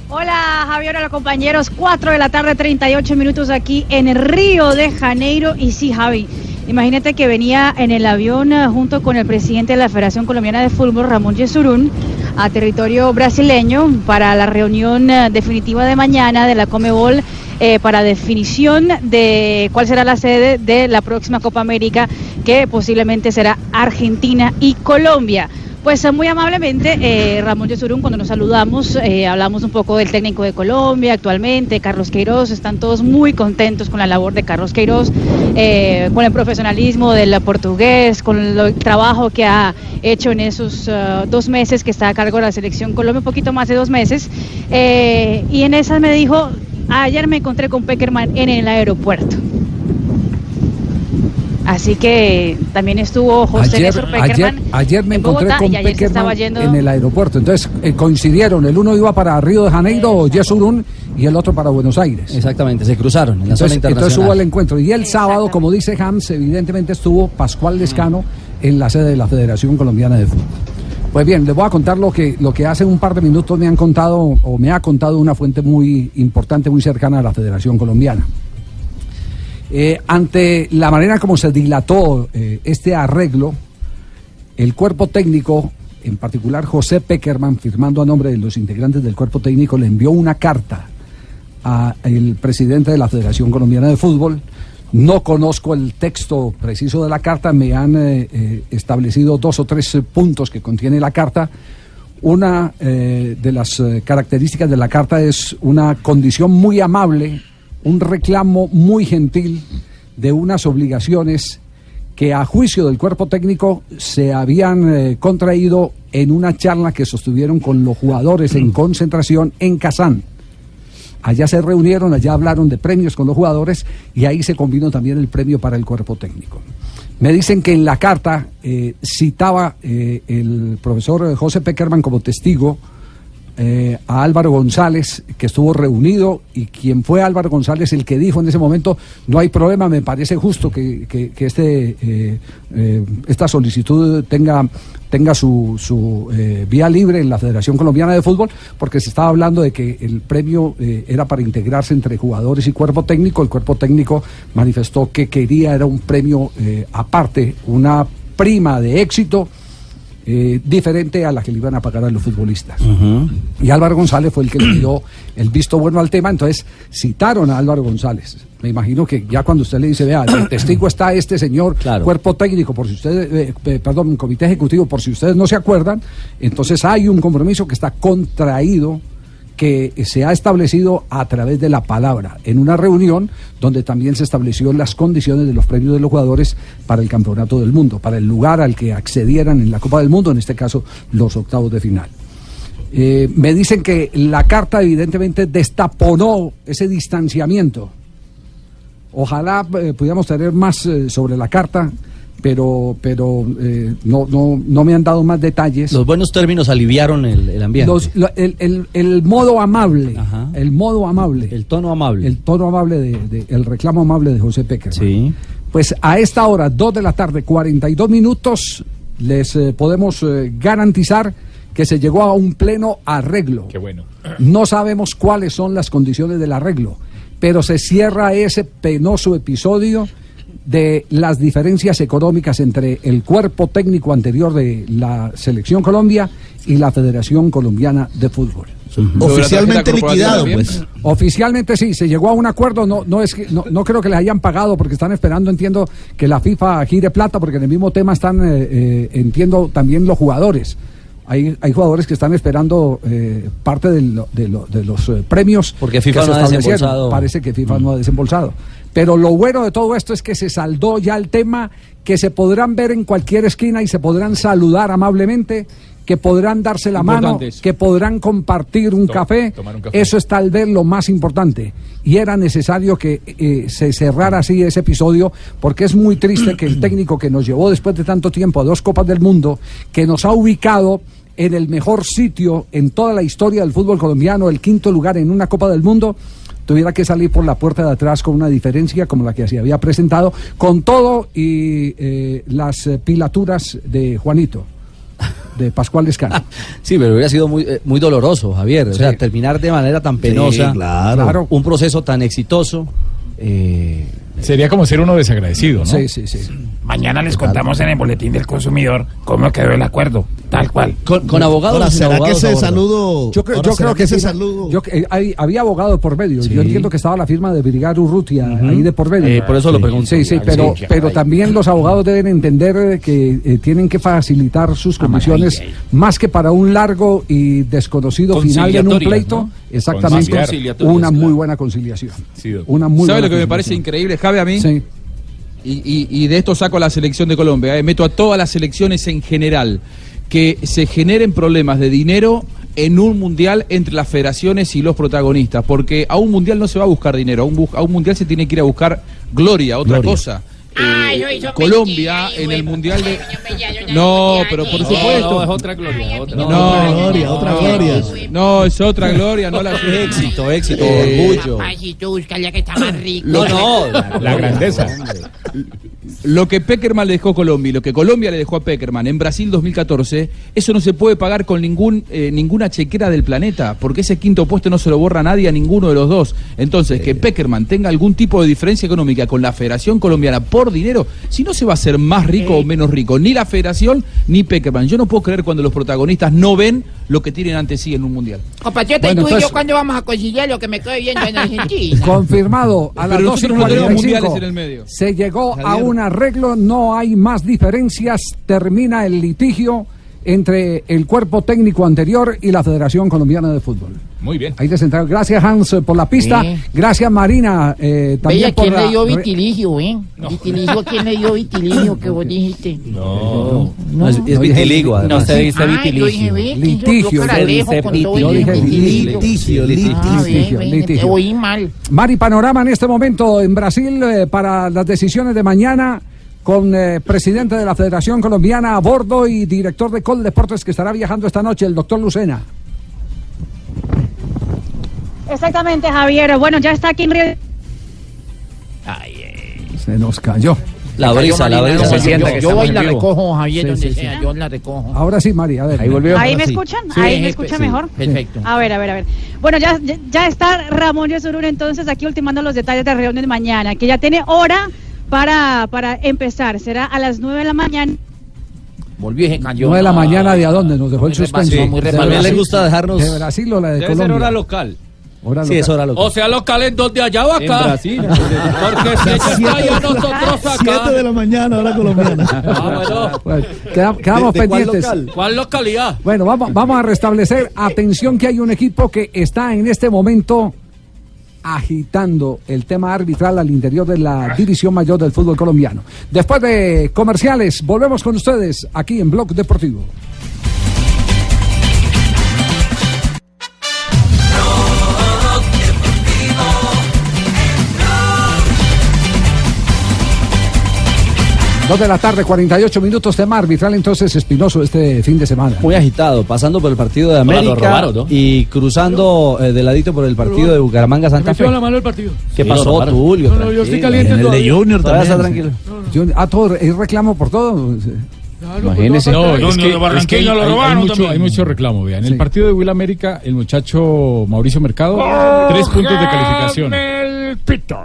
Hola Javier, hola compañeros, 4 de la tarde, 38 minutos aquí en Río de Janeiro. Y sí, Javi, Imagínate que venía en el avión eh, junto con el presidente de la Federación Colombiana de Fútbol, Ramón Yesurún, a territorio brasileño para la reunión eh, definitiva de mañana de la Comebol eh, para definición de cuál será la sede de la próxima Copa América, que posiblemente será Argentina y Colombia. Pues eh, muy amablemente, eh, Ramón Yesurún, cuando nos saludamos, hablamos un poco del técnico de Colombia actualmente, Carlos Queiroz, están todos muy contentos con la labor de Carlos Queiroz, con el profesionalismo del portugués, con el trabajo que ha hecho en esos dos meses que está a cargo de la selección Colombia, un poquito más de dos meses, y en esas me dijo, ayer me encontré con Peckerman en el aeropuerto. Así que también estuvo José Ayer, Néstor Peckerman ayer, ayer me en encontré Bogotá con y ayer Peckerman yendo en el aeropuerto. Entonces eh, coincidieron. El uno iba para Río de Janeiro, Yesurún, y el otro para Buenos Aires. Exactamente, se cruzaron en la Entonces, zona internacional. entonces hubo el encuentro. Y el sábado, como dice Hams, evidentemente estuvo Pascual Lescano en la sede de la Federación Colombiana de Fútbol. Pues bien, les voy a contar lo que, lo que hace un par de minutos me han contado, o me ha contado una fuente muy importante, muy cercana a la Federación Colombiana. Eh, ante la manera como se dilató eh, este arreglo, el cuerpo técnico, en particular José Peckerman, firmando a nombre de los integrantes del cuerpo técnico, le envió una carta al presidente de la Federación Colombiana de Fútbol. No conozco el texto preciso de la carta, me han eh, eh, establecido dos o tres puntos que contiene la carta. Una eh, de las características de la carta es una condición muy amable, un reclamo muy gentil de unas obligaciones que a juicio del cuerpo técnico se habían contraído en una charla que sostuvieron con los jugadores en concentración en Kazán. Allá se reunieron, allá hablaron de premios con los jugadores y ahí se combinó también el premio para el cuerpo técnico. Me dicen que en la carta eh, citaba eh, el profesor José Peckerman como testigo eh, a Álvaro González, que estuvo reunido, y quien fue Álvaro González el que dijo en ese momento, no hay problema, me parece justo que, que- este, eh, eh, esta solicitud tenga, tenga su, su vía libre en la Federación Colombiana de Fútbol, porque se estaba hablando de que el premio era para integrarse entre jugadores y cuerpo técnico, el cuerpo técnico manifestó que quería, era un premio aparte, una prima de éxito, eh, diferente a la que le iban a pagar a los futbolistas. Y Álvaro González fue el que le dio el visto bueno al tema, entonces citaron a Álvaro González. Me imagino que ya cuando usted le dice, vea, el testigo está este señor, cuerpo técnico, por si ustedes, eh, eh, perdón, comité ejecutivo, por si ustedes no se acuerdan, entonces hay un compromiso que está contraído que se ha establecido a través de la palabra en una reunión donde también se estableció las condiciones de los premios de los jugadores para el campeonato del mundo, para el lugar al que accedieran en la Copa del Mundo, en este caso los octavos de final. Eh, me dicen que la carta evidentemente destaponó ese distanciamiento. Ojalá eh, pudiéramos tener más eh, sobre la carta, pero, pero eh, no, no, no me han dado más detalles. Los buenos términos aliviaron el, el ambiente. Los- lo- el, el- el modo amable, el modo amable. El tono amable. El tono amable, de, de- el reclamo amable de José Peckerman. Pues a esta hora, 2 de la tarde, 42 minutos, les eh, podemos eh, garantizar que se llegó a un pleno arreglo. Qué bueno. No sabemos cuáles son las condiciones del arreglo, pero se cierra ese penoso episodio de las diferencias económicas entre el cuerpo técnico anterior de la Selección Colombia y la Federación Colombiana de Fútbol. Oficialmente liquidado, pues. Oficialmente sí, se llegó a un acuerdo, no, no es que, no, no creo que les hayan pagado porque están esperando, entiendo, que la FIFA gire plata, porque en el mismo tema están, eh, eh, entiendo, también los jugadores. Hay, hay jugadores que están esperando eh, parte de, lo- de lo- de los eh, premios Porque FIFA que se no ha establecieron. desembolsado. Parece que FIFA no ha desembolsado. Pero lo bueno de todo esto es que se saldó ya el tema, que se podrán ver en cualquier esquina y se podrán saludar amablemente, que podrán darse la mano, eso. que podrán compartir un To- café. tomar un café. Eso es tal vez lo más importante. Y era necesario que eh, se cerrara así ese episodio, porque es muy triste que el técnico que nos llevó después de tanto tiempo a dos Copas del Mundo, que nos ha ubicado en el mejor sitio en toda la historia del fútbol colombiano, el quinto lugar en una Copa del Mundo, tuviera que salir por la puerta de atrás con una diferencia como la que se había presentado, con todo y eh, las eh, pilaturas de Juanito, de Pascual Lescano. Sí, pero hubiera sido muy, eh, muy doloroso, Javier. O Sí. sea, terminar de manera tan penosa claro. Claro. un proceso tan exitoso. eh, Sería como ser uno desagradecido, ¿no? Sí, sí, sí. Mañana les contamos en el boletín del consumidor cómo quedó el acuerdo, tal cual. Con, abogados Ahora, y sin ¿será que abogados, ese Borja? saludo... Yo creo, yo ¿será creo que, ese sí, saludo... yo- eh, hay- había abogado por medio. Yo entiendo que estaba la firma de Brigado Urrutia ahí de por medio. Eh, por eso lo Sí. pregunto. Sí, sí, pero, sí, también los abogados deben entender que eh, tienen que facilitar sus comisiones más que para un largo y desconocido final en un pleito. ¿no? Exactamente. Una muy buena conciliación. Una muy ¿Sabe buena lo que me parece increíble, Javi, a mí? Sí. Y, y- y de esto saco a la selección de Colombia, eh, meto a todas las selecciones en general, que se generen problemas de dinero en un mundial entre las federaciones y los protagonistas, porque a un mundial no se va a buscar dinero, a un, a un mundial se tiene que ir a buscar gloria, otra Gloria. cosa. Eh, Colombia en el mundial de no pero por supuesto No, es otra gloria. Otra. no, otra gloria, otra gloria. no es otra gloria no la Éxito, éxito, Eh, orgullo. Papacito, búscale que está más rico. No, no, La grandeza. Lo que Peckerman le dejó a Colombia y lo que Colombia le dejó a Peckerman en Brasil 2014, eso no se puede pagar con ningún eh, ninguna chequera del planeta, porque ese quinto puesto no se lo borra nadie a ninguno de los dos. Entonces, que Peckerman tenga algún tipo de diferencia económica con la Federación Colombiana por dinero, si no se va a hacer más rico o menos rico, ni la Federación ni Peckerman. Yo no puedo creer cuando los protagonistas no ven lo que tienen ante sí en un mundial. Compatriota, Bueno, ¿y tú y entonces- yo cuándo vamos a conciliar lo que me quedo viendo en Argentina? Confirmado a las Pero nosotros no tenemos 12:45. mundiales en el medio. Se llegó a un arreglo, no hay más diferencias, termina el litigio entre el cuerpo técnico anterior y la Federación Colombiana de Fútbol. Muy bien. Ahí descentrado. Gracias Hans por la pista. Sí. Gracias Marina eh, también Bella, por ¿quién la le dio vitiligio, eh? Vitiligio, ¿quién le dio vitiligio que vos dijiste? No, no, es, es vitiligo, además. No se dice Ay, yo dije, vitiligio. yo- Litigio, yo dice dije Yo dije vitiligio. Litigio, Ah, litigio, litigio. Te oí mal. Mari Panorama en este momento en Brasil eh, para las decisiones de mañana con eh, presidente de la Federación Colombiana a bordo y director de Col Deportes que estará viajando esta noche, el doctor Lucena. Exactamente, Javier. Bueno, ya está aquí en Río. Se nos cayó. La brisa, la brisa. Se yo- sienta yo, que yo estamos voy la recojo, Javier, Sí, donde sí, sí. sea, yo la recojo. Ahora sí, Mari, a ver. Ahí volvió. ¿Ahí me sí. escuchan? Sí, ¿Ahí me sí, escucha sí. mejor? Perfecto. A ver, a ver, a ver. Bueno, ya, ya- está Ramón Yesurún entonces aquí ultimando los detalles de la reunión de mañana, que ya tiene hora para, para empezar. Será a las 9 de la mañana. Volvió y se cayó. 9 de la mañana de a dónde nos dejó el suspenso. repasado, muy ¿De repasado. También le gusta dejarnos. ¿De Brasil o la de Debe Colombia? ser hora local. Hora Sí, local. es hora local. O sea, local en donde allá o acá. En Brasil. Porque si ella está allá, nosotros acá. 7 de la mañana, hora colombiana. Ah, bueno. Bueno, queda- quedamos ¿De- de cuál pendientes. local? ¿Cuál localidad? Bueno, vamos, vamos a restablecer. Atención que hay un equipo que está en este momento agitando el tema arbitral al interior de la división mayor del fútbol colombiano. Después de comerciales, volvemos con ustedes aquí en Blog Deportivo. Dos de la tarde, 48 minutos, tema arbitral entonces espinoso este fin de semana. Muy agitado, pasando por el partido de América robaron, ¿no? y cruzando eh, de ladito por el partido de Bucaramanga Santa Fe. La mano el partido. ¿Qué Sí, pasó. Tulio? No, no, yo estoy caliente En el de. Junior Todavía está también. tranquilo. Yo- ah, todo, ¿hay reclamo por todo? Claro, Imagínese. pues, No, es que, es que Barranquilla hay, lo hay- mucho, también. hay mucho reclamo. Vean, en Sí. el partido de Will América, el muchacho Mauricio Mercado, tres puntos de calificación. El pito.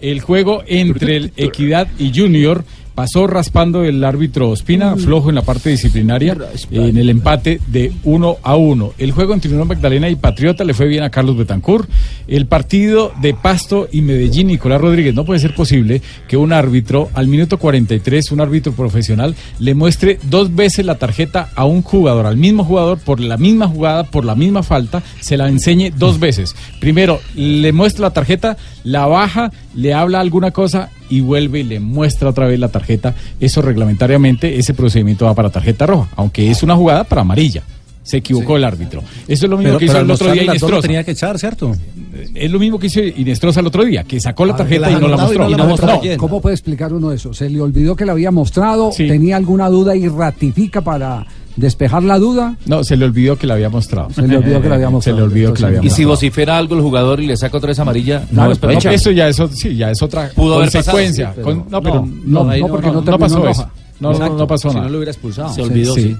El juego entre el Equidad y Junior pasó raspando el árbitro Ospina, flojo en la parte disciplinaria, en el empate de 1 a 1. El juego entre Unión Magdalena y Patriota le fue bien a Carlos Betancourt. El partido de Pasto y Medellín, Nicolás Rodríguez, no puede ser posible que un árbitro al minuto 43, un árbitro profesional, le muestre dos veces la tarjeta a un jugador, al mismo jugador, por la misma jugada, por la misma falta, se la enseñe dos veces. Primero, le muestra la tarjeta, la baja, le habla alguna cosa y vuelve y le muestra otra vez la tarjeta. Eso reglamentariamente, ese procedimiento va para tarjeta roja, aunque es una jugada para amarilla. Se equivocó el árbitro. Eso es lo mismo Pero, que hizo pero el otro día Inestrosa. tenía que echar, ¿cierto? Es lo mismo que hizo Inestrosa el otro día, que sacó la Ah, tarjeta que y la no la anotaba y mostró. no la Y no mostró. mostró. ¿Cómo puede explicar uno eso? ¿Se le olvidó que le había mostrado? Sí. ¿Tenía alguna duda y ratifica para despejar la duda? No, se le olvidó que la había mostrado. Se le olvidó que la había Se mostrado. le olvidó que la había Y si mostrado. vocifera algo el jugador y le saca otra vez amarilla, No, no, es eso ya es, sí, ya es otra Pudo haber consecuencia. pasado, sí, Con- no, pero no, no, no, porque no pasó eso. No, no, Exacto, no pasó si nada. no lo hubiera expulsado. Se olvidó, Sí.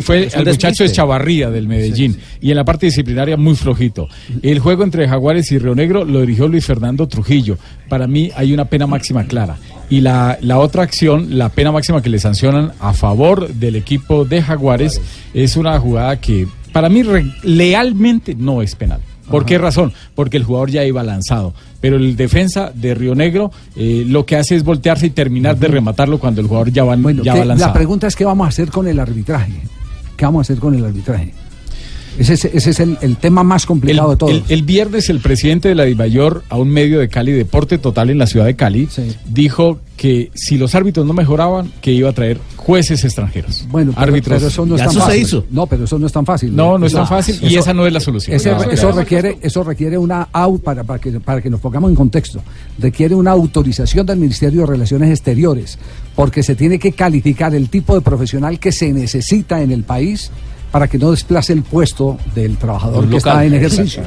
fue Es el muchacho de Chavarría del Medellín. Y en la parte disciplinaria muy flojito. El juego entre Jaguares y Río Negro lo dirigió Luis Fernando Trujillo. Para mí hay una pena máxima clara. Y la, la otra acción, la pena máxima que le sancionan a favor del equipo de Jaguares, es una jugada que para mí lealmente no es penal. ¿Por qué razón? Porque el jugador ya iba lanzado. Pero el defensa de Río Negro eh, lo que hace es voltearse y terminar de rematarlo cuando el jugador ya va, ya ¿Qué- va lanzado. la pregunta es qué vamos a hacer con el arbitraje. ¿Qué vamos a hacer con el arbitraje? Ese es, ese es el, el tema más complicado de todos. El, el viernes el presidente de la DIVAYOR a un medio de Cali, Deporte Total en la ciudad de Cali, dijo que si los árbitros no mejoraban, que iba a traer jueces extranjeros. Bueno, pero, árbitros. pero eso no es tan fácil. No, pero eso no es tan fácil. No, no es tan fácil y esa no es la solución. ese- No, eso, claro. requiere, eso requiere una au- para, para, que, para que nos pongamos en contexto, requiere una autorización del Ministerio de Relaciones Exteriores, porque se tiene que calificar el tipo de profesional que se necesita en el país para que no desplace el puesto del trabajador que local. está en ejercicio.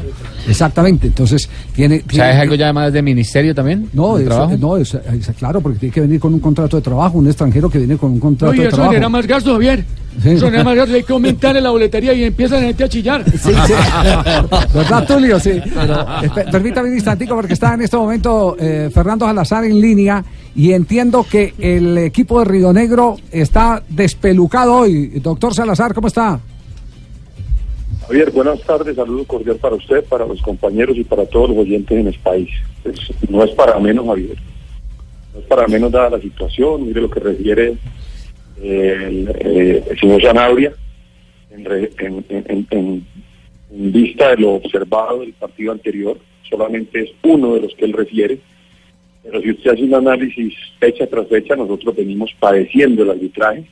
Exactamente. Entonces, tiene. O sea, ¿es algo ya más de ministerio también? No, no es, es claro, porque tiene que venir con un contrato de trabajo, un extranjero que viene con un contrato No, y de eso trabajo. genera más gasto, Javier. Sí. Eso genera más gasto. Hay que aumentar en la boletería y empieza la gente a chillar. Sí, sí. ¿Verdad, Tulio? Sí. Permítame un instantico porque está en este momento eh, Fernando Salazar en línea y entiendo que el equipo de Río Negro está despelucado hoy. Doctor Salazar, ¿cómo está? Javier, buenas tardes, saludo cordial para usted, para los compañeros y para todos los oyentes en el país. Pues, no es para menos, Javier. No es para menos dada la situación. Mire lo que refiere el, eh, señor Sanabria en- en vista de lo observado del partido anterior. Solamente es uno de los que él refiere. Pero si usted hace un análisis fecha tras fecha, nosotros venimos padeciendo el arbitraje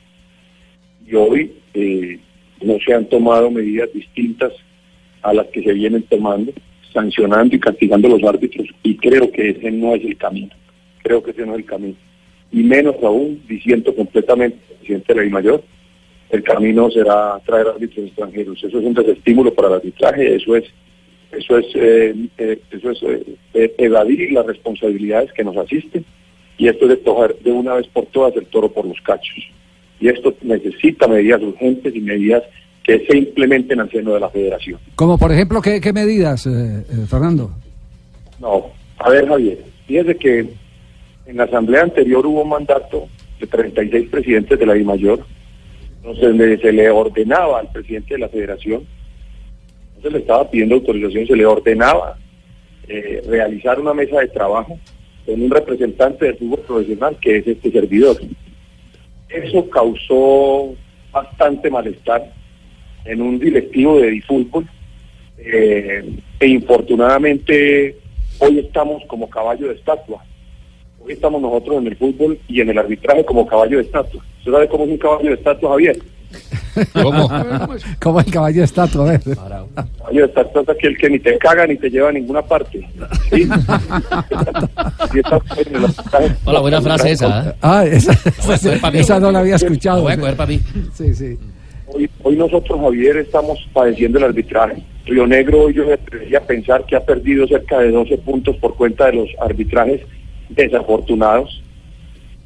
y hoy eh, no se han tomado medidas distintas a las que se vienen tomando, sancionando y castigando a los árbitros y creo que ese no es el camino, creo que ese no es el camino. Y menos aún, diciendo completamente presidente de mayor, el camino será traer árbitros extranjeros. Eso es un desestímulo para el arbitraje, eso es eso es eh, eh, eso es eh, evadir las responsabilidades que nos asisten y esto es de coger de una vez por todas el toro por los cachos y esto necesita medidas urgentes y medidas que se implementen al seno de la federación. Como por ejemplo, ¿qué, qué medidas, eh, eh, Fernando? No, a ver Javier, fíjese que en la asamblea anterior hubo un mandato de 36 presidentes de la DIMAYOR, donde se le ordenaba al presidente de la federación, no se le estaba pidiendo autorización, se le ordenaba eh, realizar una mesa de trabajo con un representante del fútbol profesional que es este servidor. Eso causó bastante malestar en un directivo de Difútbol eh, e infortunadamente hoy estamos como caballo de estatua. Hoy estamos nosotros en el fútbol y en el arbitraje como caballo de estatua. ¿Usted sabe cómo es un caballo de estatua, Javier? ¿Cómo? Como el caballo de estatua, ver. Caballo de estatua es aquel que ni te caga ni te lleva a ninguna parte. ¿sí? El Hola, buena frase esa. ¿eh? Ah, esa, Voy a coger pa' mí. esa no la había escuchado. Voy a coger pa' mí. Sí, sí. Hoy, hoy nosotros, Javier, estamos padeciendo el arbitraje. Río Negro, hoy yo me atrevería a pensar que ha perdido cerca de 12 puntos por cuenta de los arbitrajes desafortunados.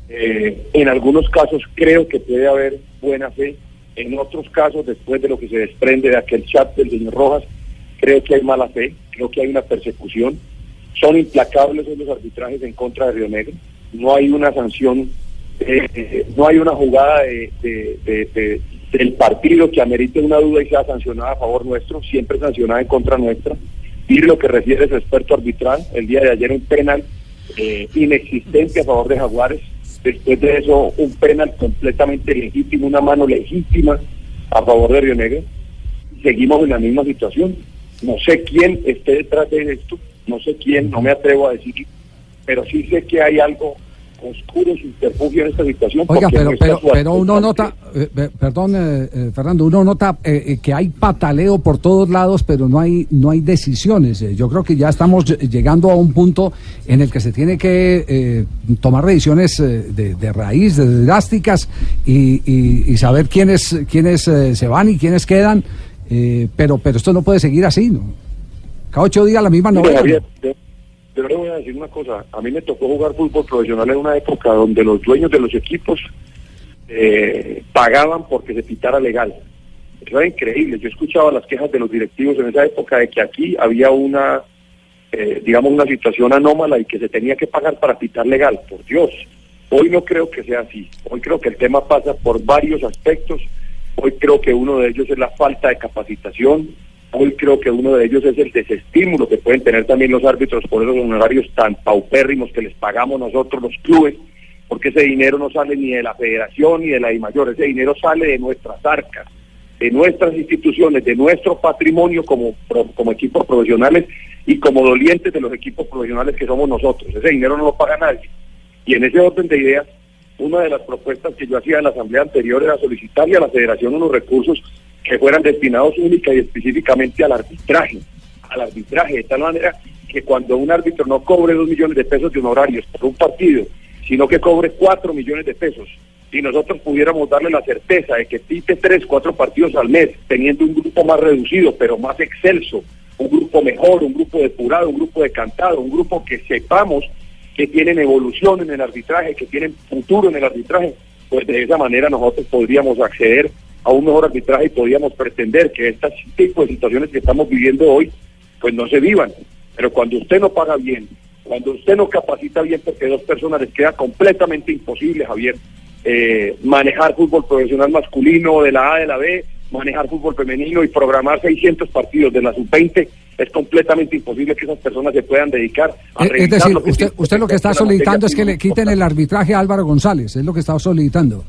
Eh, en algunos casos creo que puede haber buena fe. En otros casos, después de lo que se desprende de aquel chat del señor Rojas, creo que hay mala fe, creo que hay una persecución. Son implacables los arbitrajes en contra de Río Negro. No hay una sanción, eh, eh, no hay una jugada de- del partido que amerite una duda y sea sancionada a favor nuestro, siempre sancionada en contra nuestra. Y lo que refiere su experto arbitral, el día de ayer un penal eh, inexistente a favor de Jaguares. Después de eso, un penal completamente legítimo, una mano legítima a favor de Río Negro. Seguimos en la misma situación. No sé quién esté detrás de esto, no sé quién, no me atrevo a decir, pero sí sé que hay algo oscuro, subterfugio en esta situación. Oiga, pero, pero, pero uno nota, eh, perdón, eh, eh, Fernando, uno nota eh, que hay pataleo por todos lados, pero no hay, no hay decisiones. Yo creo que ya estamos ll- llegando a un punto en el que se tiene que eh, tomar decisiones eh, de, de raíz, de drásticas, y, y- y saber quiénes, quiénes eh, se van y quiénes quedan. eh, pero, pero esto no puede seguir así, ¿no? Cada ocho días la misma novela. Javier, yo, yo le voy a decir una cosa. A mí me tocó jugar fútbol profesional en una época donde los dueños de los equipos eh, pagaban porque se pitara legal. Eso era increíble. Yo escuchaba las quejas de los directivos en esa época de que aquí había una, eh, digamos, una situación anómala y que se tenía que pagar para pitar legal. Por Dios, hoy no creo que sea así. Hoy creo que el tema pasa por varios aspectos. Hoy creo que uno de ellos es la falta de capacitación. Hoy creo que uno de ellos es el desestímulo que pueden tener también los árbitros por esos honorarios tan paupérrimos que les pagamos nosotros los clubes, porque ese dinero no sale ni de la federación ni de la mayor, ese dinero sale de nuestras arcas, de nuestras instituciones, de nuestro patrimonio como, como equipos profesionales y como dolientes de los equipos profesionales que somos nosotros. Ese dinero no lo paga nadie. Y en ese orden de ideas, una de las propuestas que yo hacía en la asamblea anterior era solicitarle a la federación unos recursos que fueran destinados única y específicamente al arbitraje, al arbitraje, de tal manera que cuando un árbitro no cobre dos millones de pesos de honorarios por un partido, sino que cobre cuatro millones de pesos, y nosotros pudiéramos darle la certeza de que pite tres, cuatro partidos al mes, teniendo un grupo más reducido, pero más excelso, un grupo mejor, un grupo depurado, un grupo decantado, un grupo que sepamos que tienen evolución en el arbitraje, que tienen futuro en el arbitraje, pues de esa manera nosotros podríamos acceder a un mejor arbitraje y podríamos pretender que este tipo de situaciones que estamos viviendo hoy, pues no se vivan. Pero cuando usted no paga bien, cuando usted no capacita bien, porque dos personas les queda completamente imposible, Javier, eh, manejar fútbol profesional masculino de la A de la B, manejar fútbol femenino y programar 600 partidos de la sub-20, es completamente imposible que esas personas se puedan dedicar a Es, es decir, lo usted, usted lo que está solicitando es que le quiten el arbitraje a Álvaro González, es lo que está solicitando.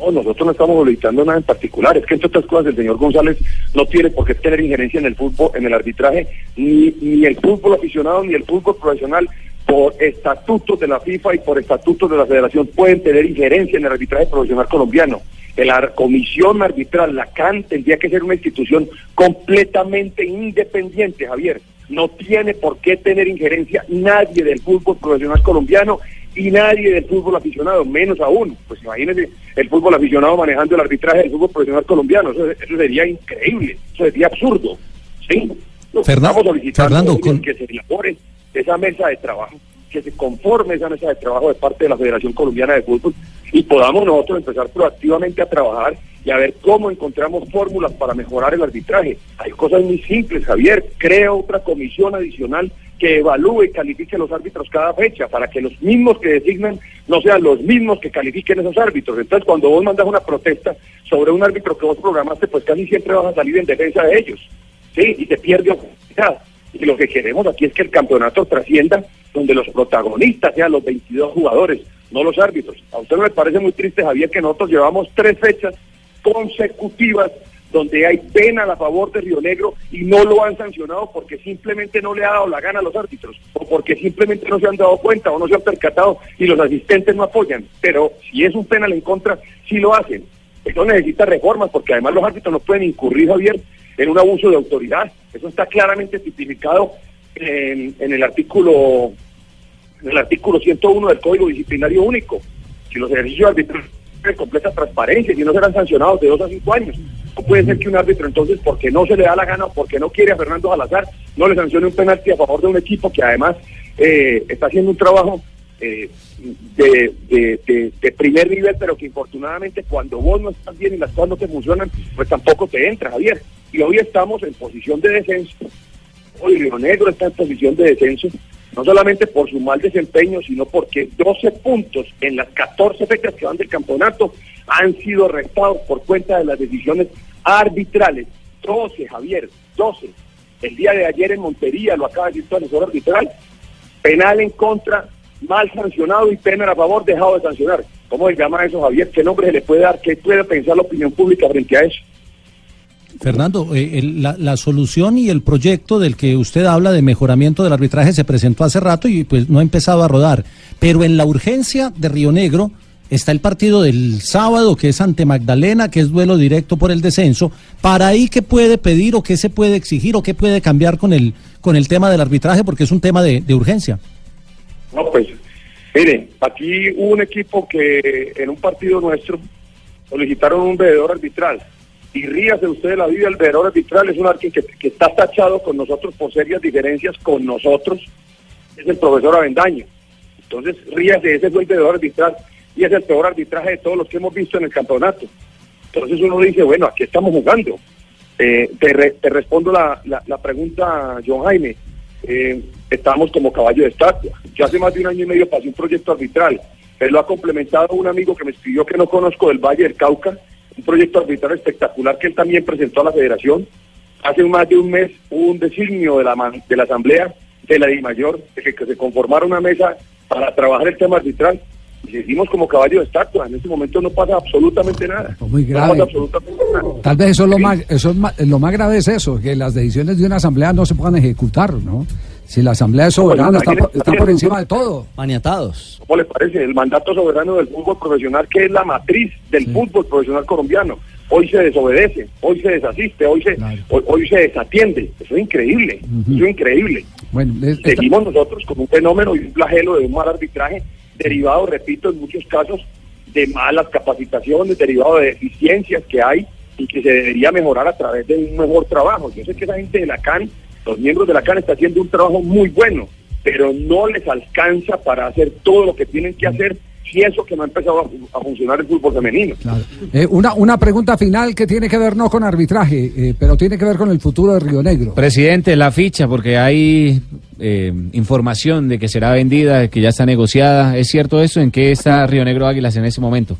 No, nosotros no estamos solicitando nada en particular. Es que entre otras cosas el señor González no tiene por qué tener injerencia en el fútbol, en el arbitraje, ni, ni el fútbol aficionado ni el fútbol profesional por estatutos de la FIFA y por estatutos de la Federación pueden tener injerencia en el arbitraje profesional colombiano. La comisión arbitral, la CAN, tendría que ser una institución completamente independiente, Javier. No tiene por qué tener injerencia nadie del fútbol profesional colombiano y nadie del fútbol aficionado, menos aún. Pues imagínense el fútbol aficionado manejando el arbitraje del fútbol profesional colombiano. Eso, eso sería increíble, eso sería absurdo. ¿sí? Solicitando Fernando, es con- que se elabore esa mesa de trabajo, que se conforme esa mesa de trabajo de parte de la Federación Colombiana de Fútbol y podamos nosotros empezar proactivamente a trabajar y a ver cómo encontramos fórmulas para mejorar el arbitraje. Hay cosas muy simples, Javier. Crea otra comisión adicional que evalúe y califique a los árbitros cada fecha para que los mismos que designan no sean los mismos que califiquen esos árbitros. Entonces, cuando vos mandas una protesta sobre un árbitro que vos programaste, pues casi siempre vas a salir en defensa de ellos. ¿sí? Y te pierde oportunidad. Y lo que queremos aquí es que el campeonato trascienda donde los protagonistas sean los 22 jugadores, no los árbitros. A usted le parece muy triste, Javier, que nosotros llevamos tres fechas consecutivas donde hay pena a favor de Río Negro y no lo han sancionado porque simplemente no le ha dado la gana a los árbitros o porque simplemente no se han dado cuenta o no se han percatado y los asistentes no apoyan. Pero si es un penal en contra, sí lo hacen. Eso necesita reformas porque además los árbitros no pueden incurrir, Javier, en un abuso de autoridad. Eso está claramente tipificado en, en el artículo en el artículo 101 del Código Disciplinario Único. Si los ejercicios arbitrales tienen completa transparencia y no serán sancionados de dos a cinco años. No puede ser que un árbitro entonces, porque no se le da la gana o porque no quiere a Fernando Salazar, no le sancione un penalti a favor de un equipo que además eh, está haciendo un trabajo eh, de, primer nivel, pero que infortunadamente cuando vos no estás bien y las cosas no te funcionan, pues tampoco te entra, Javier. Y hoy estamos en posición de descenso. Hoy Río Negro está en posición de descenso, no solamente por su mal desempeño, sino porque 12 puntos en las 14 fechas que van del campeonato han sido restados por cuenta de las decisiones arbitrales. 12, Javier, 12. El día de ayer en Montería, lo acaba de decir asesor arbitral, penal en contra, mal sancionado y pena a favor, dejado de sancionar. ¿Cómo se llama eso, Javier? ¿Qué nombre se le puede dar? ¿Qué puede pensar la opinión pública frente a eso? Fernando, eh, el- la, la solución y el proyecto del que usted habla de mejoramiento del arbitraje se presentó hace rato y pues no ha empezado a rodar. Pero en la urgencia de Río Negro está el partido del sábado, que es ante Magdalena, que es duelo directo por el descenso. Para ahí, ¿qué puede pedir o qué se puede exigir o qué puede cambiar con el, con el tema del arbitraje? Porque es un tema de, de urgencia. No, pues, mire, aquí hubo un equipo que en un partido nuestro solicitaron un veedor arbitral. Y ríase usted de la vida, el veedor arbitral es un alguien que, que está tachado con nosotros por serias diferencias con nosotros, es el profesor Avendaño. Entonces, ríase, ese fue el veedor arbitral. Y es el peor arbitraje de todos los que hemos visto en el campeonato. Entonces uno dice, bueno, aquí estamos jugando. Eh, te, re- te respondo la, la, pregunta, John Jaime. Eh, estamos como caballo de estatua. Yo hace más de un año y medio pasé un proyecto arbitral. Él lo ha complementado un amigo que me escribió que no conozco del Valle del Cauca, un proyecto arbitral espectacular que él también presentó a la federación. Hace más de un mes hubo un designio de la, man- de la Asamblea de la DIMAYOR de que, que se conformara una mesa para trabajar el tema arbitral seguimos como caballo de estatua. En este momento no pasa absolutamente nada. muy No grave. pasa absolutamente nada. Tal vez eso es lo más, eso es lo más grave es eso, que las decisiones de una asamblea no se puedan ejecutar, ¿no? Si la asamblea es soberana, está, por- está por encima de todo. Maniatados. ¿Cómo le parece? El mandato soberano del fútbol profesional, que es la matriz del fútbol profesional colombiano. Hoy se desobedece, hoy se desasiste, hoy se, hoy, hoy se desatiende. Eso es increíble, eso es increíble. Bueno, es- esta- Seguimos nosotros con un fenómeno y un flagelo de un mal arbitraje derivado, repito, en muchos casos de malas capacitaciones, derivado de deficiencias que hay y que se debería mejorar a través de un mejor trabajo. Yo sé que la gente de la CAN, los miembros de la CAN están haciendo un trabajo muy bueno, pero no les alcanza para hacer todo lo que tienen que hacer y eso que no ha empezado a, a funcionar el fútbol femenino. Eh, una, una pregunta final que tiene que ver no con arbitraje, eh, pero tiene que ver con el futuro de Río Negro. Presidente, la ficha, porque hay eh, información de que será vendida, de que ya está negociada. ¿Es cierto eso? ¿En qué está Río Negro Águilas en ese momento?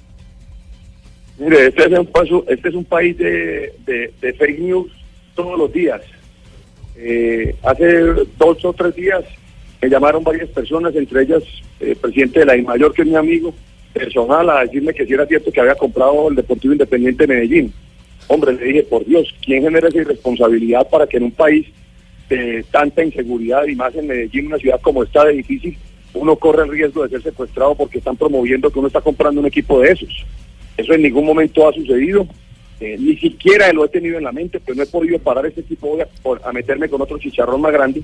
Mire, este es un, paso, este es un país de, de- de fake news todos los días. Eh, hace dos o tres días me llamaron varias personas, entre ellas el presidente de la IMAYOR, que es mi amigo personal, a decirme que si era cierto que había comprado el Deportivo Independiente de Medellín. Hombre, le dije, por Dios, ¿quién genera esa irresponsabilidad para que en un país de tanta inseguridad y más en Medellín, una ciudad como esta de difícil, uno corre el riesgo de ser secuestrado porque están promoviendo que uno está comprando un equipo de esos? Eso en ningún momento ha sucedido. Eh, ni siquiera lo he tenido en la mente, pues no he podido parar este equipo voy a meterme con otro chicharrón más grande.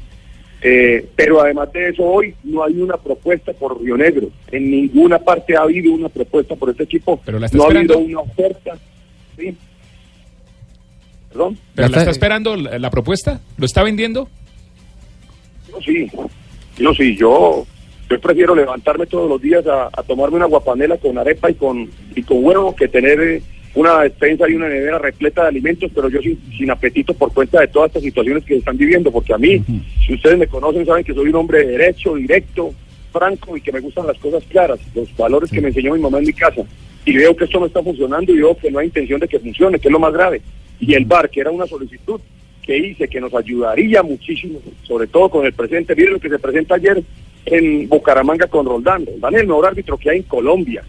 Eh, pero además de eso, hoy no hay una propuesta por Río Negro. En ninguna parte ha habido una propuesta por este equipo. Pero la está no ha habido una oferta. ¿sí? ¿Perdón? ¿Pero la está esperando la, la propuesta? ¿Lo está vendiendo? Yo sí, yo sí, yo, yo prefiero levantarme todos los días a, a tomarme una guapanela con arepa y con, y con huevo que tener eh, una despensa y una nevera repleta de alimentos, pero yo sin, sin apetito por cuenta de todas estas situaciones que se están viviendo, porque a mí, si ustedes me conocen, saben que soy un hombre de derecho, directo, franco y que me gustan las cosas claras, los valores que me enseñó mi mamá en mi casa. Y veo que esto no está funcionando y veo que no hay intención de que funcione, que es lo más grave. Y el bar, que era una solicitud que hice, que nos ayudaría muchísimo, sobre todo con el presente. Miren lo que se presenta ayer en Bucaramanga con Roldán. Roldán es el mejor árbitro que hay en Colombia.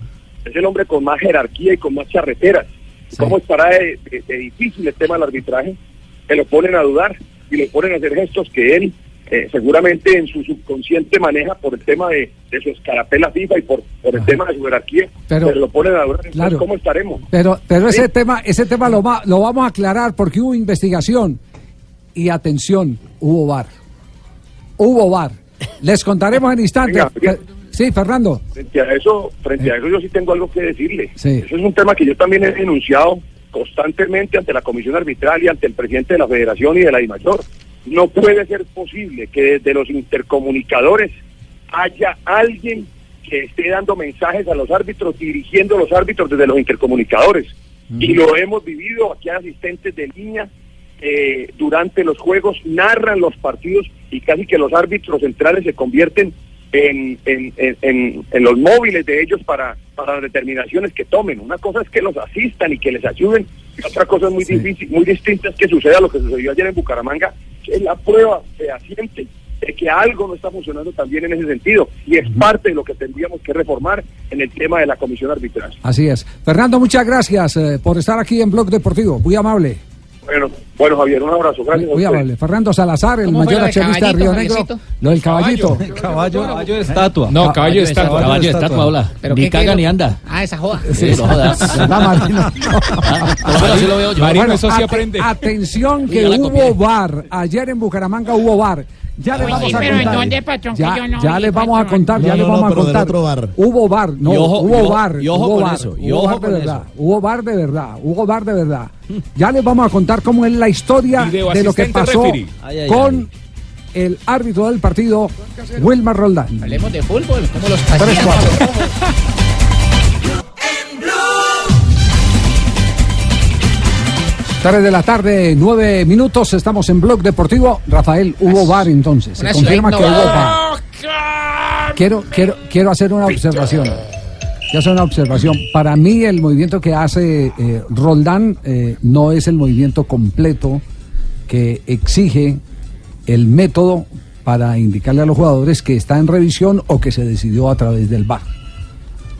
Es el hombre con más jerarquía y con más charreteras. ¿Cómo estará de, de- de difícil el tema del arbitraje? Que lo ponen a dudar y le ponen a hacer gestos que él eh, seguramente en su subconsciente maneja por el tema de, de su escarapela FIFA y por, por el tema de su jerarquía. Pero- Pero, lo ponen a dudar. Entonces, claro. ¿Cómo estaremos? Pero, pero ese Sí. tema, ese tema lo, va- lo vamos a aclarar porque hubo investigación y atención, hubo bar. Hubo bar. Les contaremos en instantes. Venga. Sí, Fernando. Frente a eso, frente a eso yo sí tengo algo que decirle. Sí. Eso es un tema que yo también he denunciado constantemente ante la Comisión Arbitral y ante el presidente de la Federación y de la DIMAYOR. No puede ser posible que desde los intercomunicadores haya alguien que esté dando mensajes a los árbitros, dirigiendo a los árbitros desde los intercomunicadores. Y lo hemos vivido, aquí asistentes de línea eh, durante los juegos, narran los partidos y casi que los árbitros centrales se convierten en, en, en, en- los móviles de ellos para, para las determinaciones que tomen. Una cosa es que los asistan y que les ayuden, y otra cosa muy difícil, muy distinta es que suceda lo que sucedió ayer en Bucaramanga, que es la prueba fehaciente de que algo no está funcionando también en ese sentido y es parte de lo que tendríamos que reformar en el tema de la comisión arbitral. Así es. Fernando, muchas gracias eh, por estar aquí en Blog Deportivo. Muy amable. Bueno, bueno Javier, un abrazo, gracias. Muy amable. Fernando Salazar, el ¿Cómo fue mayor accionista de Río caballito, Negro. Lo del caballito. Caballo, caballo de estatua. No, caballo de estatua. Caballo de estatua, hola. ¿Pero Ni caga quiero? ni anda. Ah, esa joda. Sí, no jodas. ¿Verdad, Martino? Bueno, así lo veo yo. Bueno, eso sí aprende. Atención que hubo bar. Ayer en Bucaramanga hubo bar. Ya le Uy, vamos a pero ¿en contar. Ya, yo no ya vi, les vamos a contar, ya les vamos a contar. Hubo bar, no, hubo bar, y ojo hubo con bar, eso, y hubo ojo bar de verdad, hubo bar de verdad, hubo bar de verdad. Ya les vamos a contar cómo es la historia de lo que pasó con el árbitro del partido, Wilmar Roldán. Hablemos de fútbol, como los 3 de la tarde, 9 minutos, estamos en Blog Deportivo. Rafael, hubo bar entonces. Se confirma que hubo bar. Quiero, quiero, quiero hacer una observación. Quiero hacer una observación. Para mí el movimiento que hace eh, Roldán eh, no es el movimiento completo que exige el método para indicarle a los jugadores que está en revisión o que se decidió a través del bar.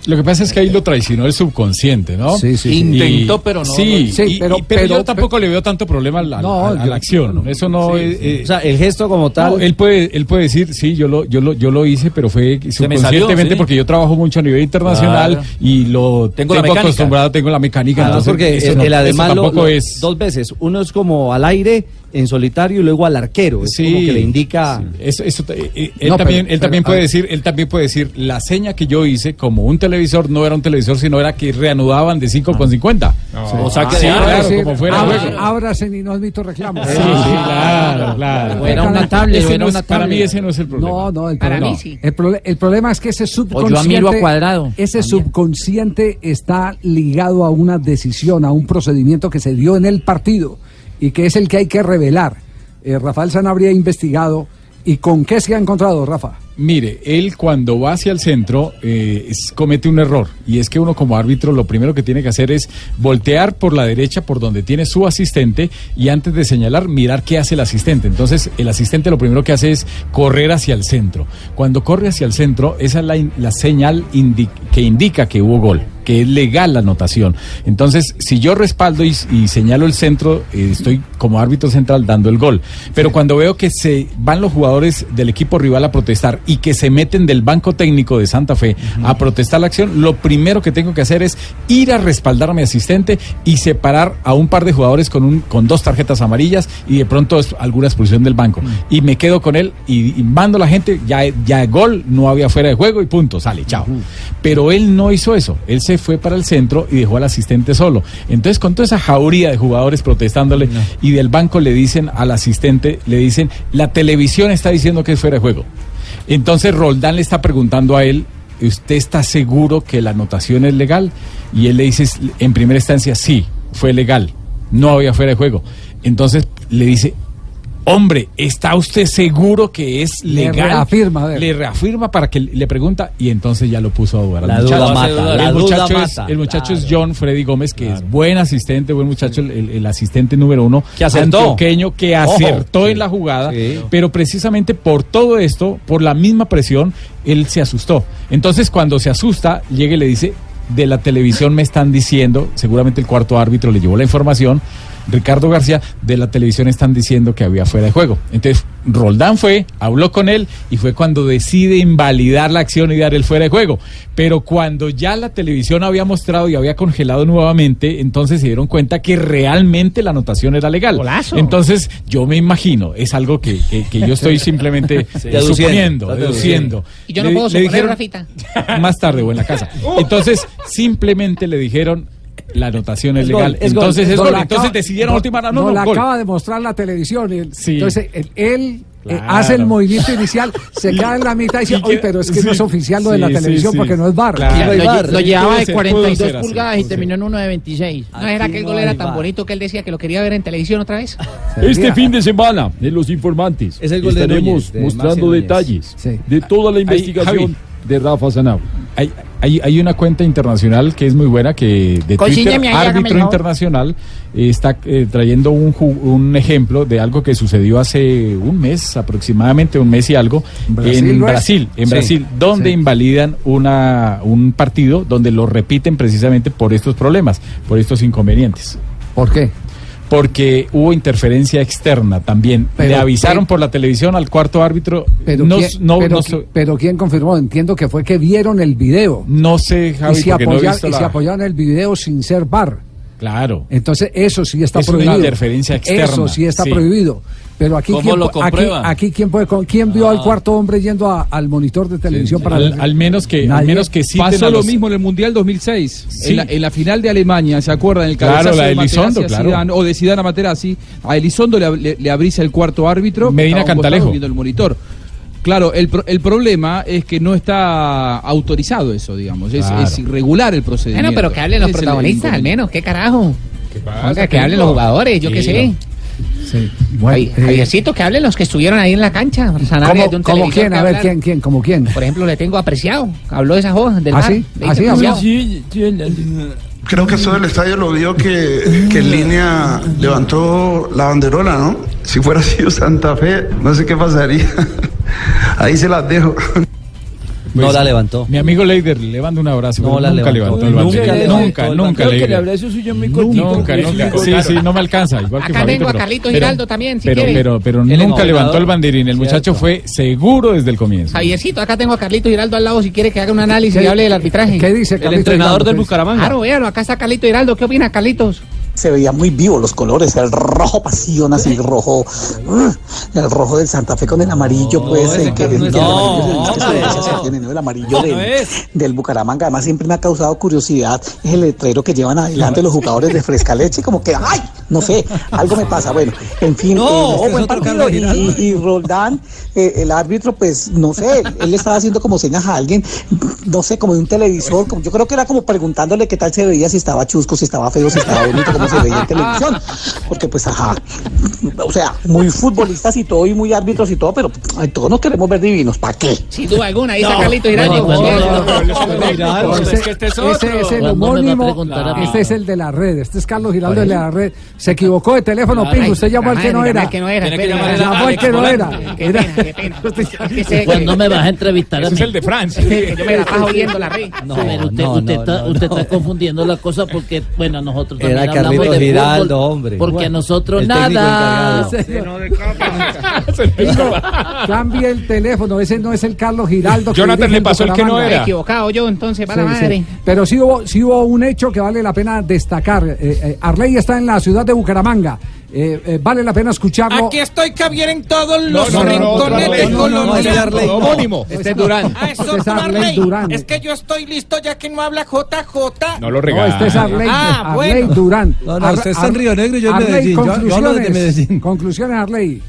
Lo que pasa es que ahí lo traicionó el subconsciente, ¿no? Sí, sí, sí. Intentó, pero no, Sí, no. Sí, y- pero- y- pero, pero- yo tampoco le veo tanto problema a la, No, a- a yo- la acción. Eso no Sí, es. sí. eh, O sea, el gesto como tal- no, él puede, él puede decir, sí, yo lo, yo lo, yo lo hice, pero fue me subconscientemente salió, sí. porque yo trabajo mucho a nivel internacional Claro. y lo Tengo la mecánica. acostumbrado, tengo la mecánica. Además, entonces porque eso el, no- el eso además lo- tampoco lo- es. dos veces. Uno es como al aire en solitario y luego al arquero. Es como que le indica. Eso, eso, él No, también, pero- él también pero, puede ah. decir, él también puede decir, la seña que yo hice como un televisor no era un televisor, sino era que reanudaban de 5 con 50. O sea, que sí, claro, decir, como fuera "Abra- juego. ábrase y no admito reclamos. Sí, sí, claro, claro. O era una tablet, era no es- una Para tablet. mí ese no es el problema. No, no, el Para problema, mí sí. el, prole- el problema es que ese subconsciente, miro a Cuadrado. ese subconsciente está ligado a una decisión, a un procedimiento que se dio en el partido y que es el que hay que revelar. Eh, Rafael Sanabria ha investigado y con qué se ha encontrado, Rafa. Mire, él cuando va hacia el centro eh, es- comete un error y es que uno como árbitro lo primero que tiene que hacer es voltear por la derecha por donde tiene su asistente y antes de señalar mirar qué hace el asistente. Entonces el asistente lo primero que hace es correr hacia el centro. Cuando corre hacia el centro esa es la, señal que indica que hubo gol que es legal la anotación. Entonces, si yo respaldo y, y señalo el centro, eh, estoy como árbitro central dando el gol. Pero cuando veo que se van los jugadores del equipo rival a protestar y que se meten del banco técnico de Santa Fe a protestar la acción, lo primero que tengo que hacer es ir a respaldar a mi asistente y separar a un par de jugadores con, un, con dos tarjetas amarillas y de pronto es alguna expulsión del banco. Y me quedo con él y, y mando a la gente, ya, ya gol, no había fuera de juego y punto, sale, chao. Pero él no hizo eso, él se fue para el centro y dejó al asistente solo. Entonces, con toda esa jauría de jugadores protestándole y del banco le dicen al asistente, le dicen, la televisión está diciendo que es fuera de juego. Entonces Roldán le está preguntando a él, ¿usted está seguro que la anotación es legal? Y él le dice, en primera instancia, sí, fue legal, no había fuera de juego. Entonces le dice, hombre, ¿está usted seguro que es Le legal? reafirma, a ver. Le reafirma para que le pregunta y entonces ya lo puso a dudar. La muchacho. duda mata, la el duda muchacho, es, mata, el muchacho es. John Freddy Gómez, que es buen asistente, buen muchacho, el, el- el asistente número uno. Que acertó. antioqueño, que Ojo. acertó Sí. en la jugada. Sí. Pero precisamente por todo esto, por la misma presión, él se asustó. Entonces, cuando se asusta, llega y le dice, de la televisión me están diciendo, seguramente el cuarto árbitro le llevó la información, Ricardo García, de la televisión están diciendo que había fuera de juego. Entonces, Roldán fue, habló con él y fue cuando decide invalidar la acción y dar el fuera de juego. Pero cuando ya la televisión había mostrado y había congelado nuevamente, entonces se dieron cuenta que realmente la anotación era legal. Entonces, yo me imagino, es algo que, que- que yo estoy simplemente Sí. suponiendo, deduciendo. Y yo no Le- puedo suponer, dijeron- Rafita. más tarde o en la casa. Entonces, simplemente le dijeron la anotación es, Es gol, legal. es gol. Entonces es No, gol. la Entonces acaba- decidieron no, última no, no, no, la gol. acaba de mostrar la televisión. él- Sí. Entonces, él, él, eh, Claro. hace el movimiento inicial, se queda en la mitad y dice, oye, pero es que no es sí, oficial lo de sí, la sí, televisión sí. porque no es bar. Claro. Lo, lle- lo llevaba de ser, 42 pudo ser así, pulgadas y terminó en uno de 26. ¿No era que el no gol era tan VAR. bonito que él decía que lo quería ver en televisión otra vez? Este fin de semana, en Los Informantes, Es el gol de estaremos Núñez, de mostrando detalles Sí. de toda la investigación. De Rafa Sanabria. Hay, hay, hay una cuenta internacional que es muy buena que de Twitter, árbitro internacional, eh, está eh, trayendo un, un ejemplo de algo que sucedió hace un mes, aproximadamente un mes y algo, Brasil, en. Brasil, en Sí. Brasil, donde Sí. invalidan una, un partido donde lo repiten precisamente por estos problemas, por estos inconvenientes. ¿Por qué? Porque hubo interferencia externa también. Pero- Le avisaron por la televisión al cuarto árbitro. Pero, no, ¿quién, no, pero, no, qui- pero ¿quién confirmó? Entiendo que fue que vieron el video. no sé, Javi, y se, porque no he apoyan- visto y la- se apoyaron el video sin ser bar. Claro. Entonces, eso sí está Es una prohibido. interferencia externa, Eso sí está sí. prohibido. Pero aquí, ¿Cómo ¿quién, lo aquí, comprueban? aquí ¿quién, puede, con- ¿quién vio al cuarto hombre yendo a- al monitor de televisión para Al, al menos que, al menos que Pasó a lo los- mismo en el Mundial 2006. Sí. En, la, en la final de Alemania, ¿se acuerdan? El Claro, la de Elizondo, a claro. Zidane, o de Zidane a Materazzi. A Elizondo le, le, le abrisa el cuarto árbitro. Medina Cantalejo. viendo el monitor. Claro, el, pro- el problema es que no está autorizado eso, digamos. Es, Claro. es irregular el procedimiento. Bueno, pero que hablen los es protagonistas al menos, qué carajo. Oiga, que hablen los jugadores, yo qué sé. Sí. Ay, Javiercito, que hablen los que estuvieron ahí en la cancha. Sanabria ¿Cómo, de un cómo televisor quién? A ver, hablar. ¿quién, quién? ¿Cómo quién? Por ejemplo, le tengo apreciado. Habló de esa joda del ¿Ah, mar. sí? ¿Ah, sí? Creo que todo el estadio lo vio que, que en línea levantó la banderola, ¿no? Si fuera sido Santa Fe, no sé qué pasaría. Ahí se las dejo. No la levantó. Mi amigo Leider, le mando un abrazo. No la nunca levantó. levantó el Nunca Nunca, el nunca, banderín. Leider. Creo que el abrazo suyo es muy Nunca, nunca. Sí, sí, no me alcanza. Igual que Acá Fabito, tengo a pero- Giraldo también, si pero, quiere. pero, pero El nunca levantó el banderín. El muchacho fue seguro desde el comienzo. Javiercito, acá tengo a Carlito Giraldo al lado si quiere que haga un análisis ¿Qué- y hable del arbitraje. qué dice El Carlito entrenador Giraldo, del pues? Bucaramanga. Claro, véalo, acá está Carlito Giraldo. ¿Qué opina, Carlitos? Se veía muy vivo los colores, el rojo pasión, así rojo, uh, el rojo del Santa Fe con el amarillo, pues, el que, no el es- que el no, amarillo el del, Bucaramanga, además siempre me ha causado curiosidad es el letrero que llevan adelante los jugadores de fresca leche, como que, ay, no sé, algo me pasa, bueno, en fin, eh, este es buen otro partido, Carlos y, Roldán, eh, el árbitro, pues, no sé, él le estaba haciendo como señas a alguien, no sé, como de un televisor, como, yo creo que era como preguntándole qué tal se veía, si estaba chusco, si estaba feo, si estaba bonito, se veía en televisión, porque pues, ajá, o sea, muy futbolistas y todo, y muy árbitros y todo, pero ay, todos nos queremos ver divinos, ¿para qué? Sin duda alguna, ahí está No, Carlito Giraldo. no, no, no, Ese, Pues es este el ¿Cuándo me va a homónimo. Este es el de la red. Este es Carlos Giraldo, de la red. Se equivocó de teléfono, Pingo. Usted llamó al que no era. Llamó al que no era. ¿Cuándo me vas a entrevistar a Ese mí? es el de Francia. Yo me la paso oyendo la red. No, usted, está, confundiendo la cosa porque, bueno, nosotros Era también hablamos Carlitos de Giraldo, fútbol, hombre. Porque Bueno, nosotros nada. encargado. Pingo, cambie el teléfono. Ese no es el Carlos Giraldo. Jonathan le pasó el que no era. Equivocado yo, entonces, para sí. madre. Pero sí hubo, sí hubo un hecho que vale la pena destacar. Eh, eh, Arley está en la ciudad de Bucaramanga. Eh, eh, vale la pena escucharlo. Aquí estoy Javier en todos los no, no, rincones no, de Colombia. Homónimo. Este es Durán. Ah, es Este Arley Arley. Durán. Es que yo estoy listo ya que no habla JJ. No lo No, este es Arley, Ah, Arley bueno. Durán. No, no, Ar- usted está en Río Negro y yo en Medellín. Yo- yo hablo conclusiones. desde Medellín. Conclusiones, Arley.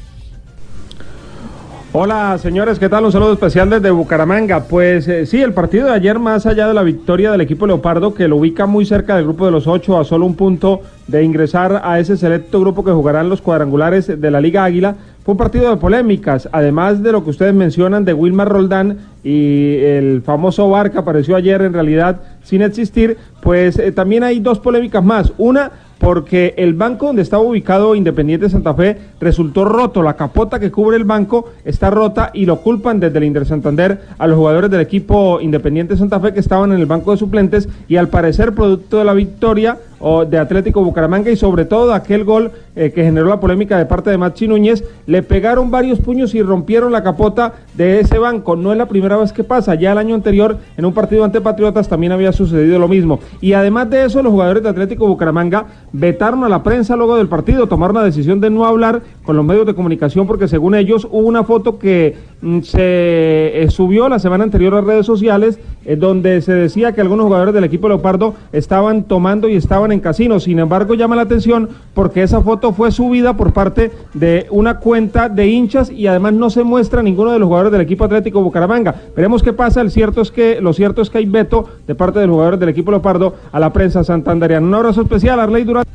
Hola señores, ¿qué tal? Un saludo especial desde Bucaramanga. Pues eh, sí, el partido de ayer, más allá de la victoria del equipo Leopardo, que lo ubica muy cerca del grupo de los ocho, a solo un punto de ingresar a ese selecto grupo que jugarán los cuadrangulares de la Liga Águila, fue un partido de polémicas, además de lo que ustedes mencionan de Wilmar Roldán y el famoso VAR que apareció ayer en realidad sin existir, pues eh, también hay dos polémicas más. Una, porque el banco donde estaba ubicado Independiente Santa Fe resultó roto, la capota que cubre el banco está rota y lo culpan desde el Inter Santander a los jugadores del equipo Independiente Santa Fe que estaban en el banco de suplentes y al parecer producto de la victoria o de Atlético Bucaramanga y sobre todo aquel gol eh, que generó la polémica de parte de Machi Núñez, le pegaron varios puños y rompieron la capota de ese banco. No es la primera vez que pasa, ya el año anterior en un partido ante Patriotas también había sucedido lo mismo. Y además de eso, los jugadores de Atlético Bucaramanga vetaron a la prensa luego del partido, tomaron la decisión de no hablar con los medios de comunicación porque según ellos hubo una foto que se eh, subió la semana anterior a redes sociales eh, donde se decía que algunos jugadores del equipo Leopardo estaban tomando y estaban en casinos. Sin embargo, llama la atención porque esa foto fue subida por parte de una cuenta de hinchas y además no se muestra ninguno de los jugadores del equipo Atlético Bucaramanga. Veremos qué pasa. El cierto es que lo cierto es que hay veto de parte de los jugadores del equipo Leopardo a la prensa santanderiana. Un abrazo especial, Arley Durán.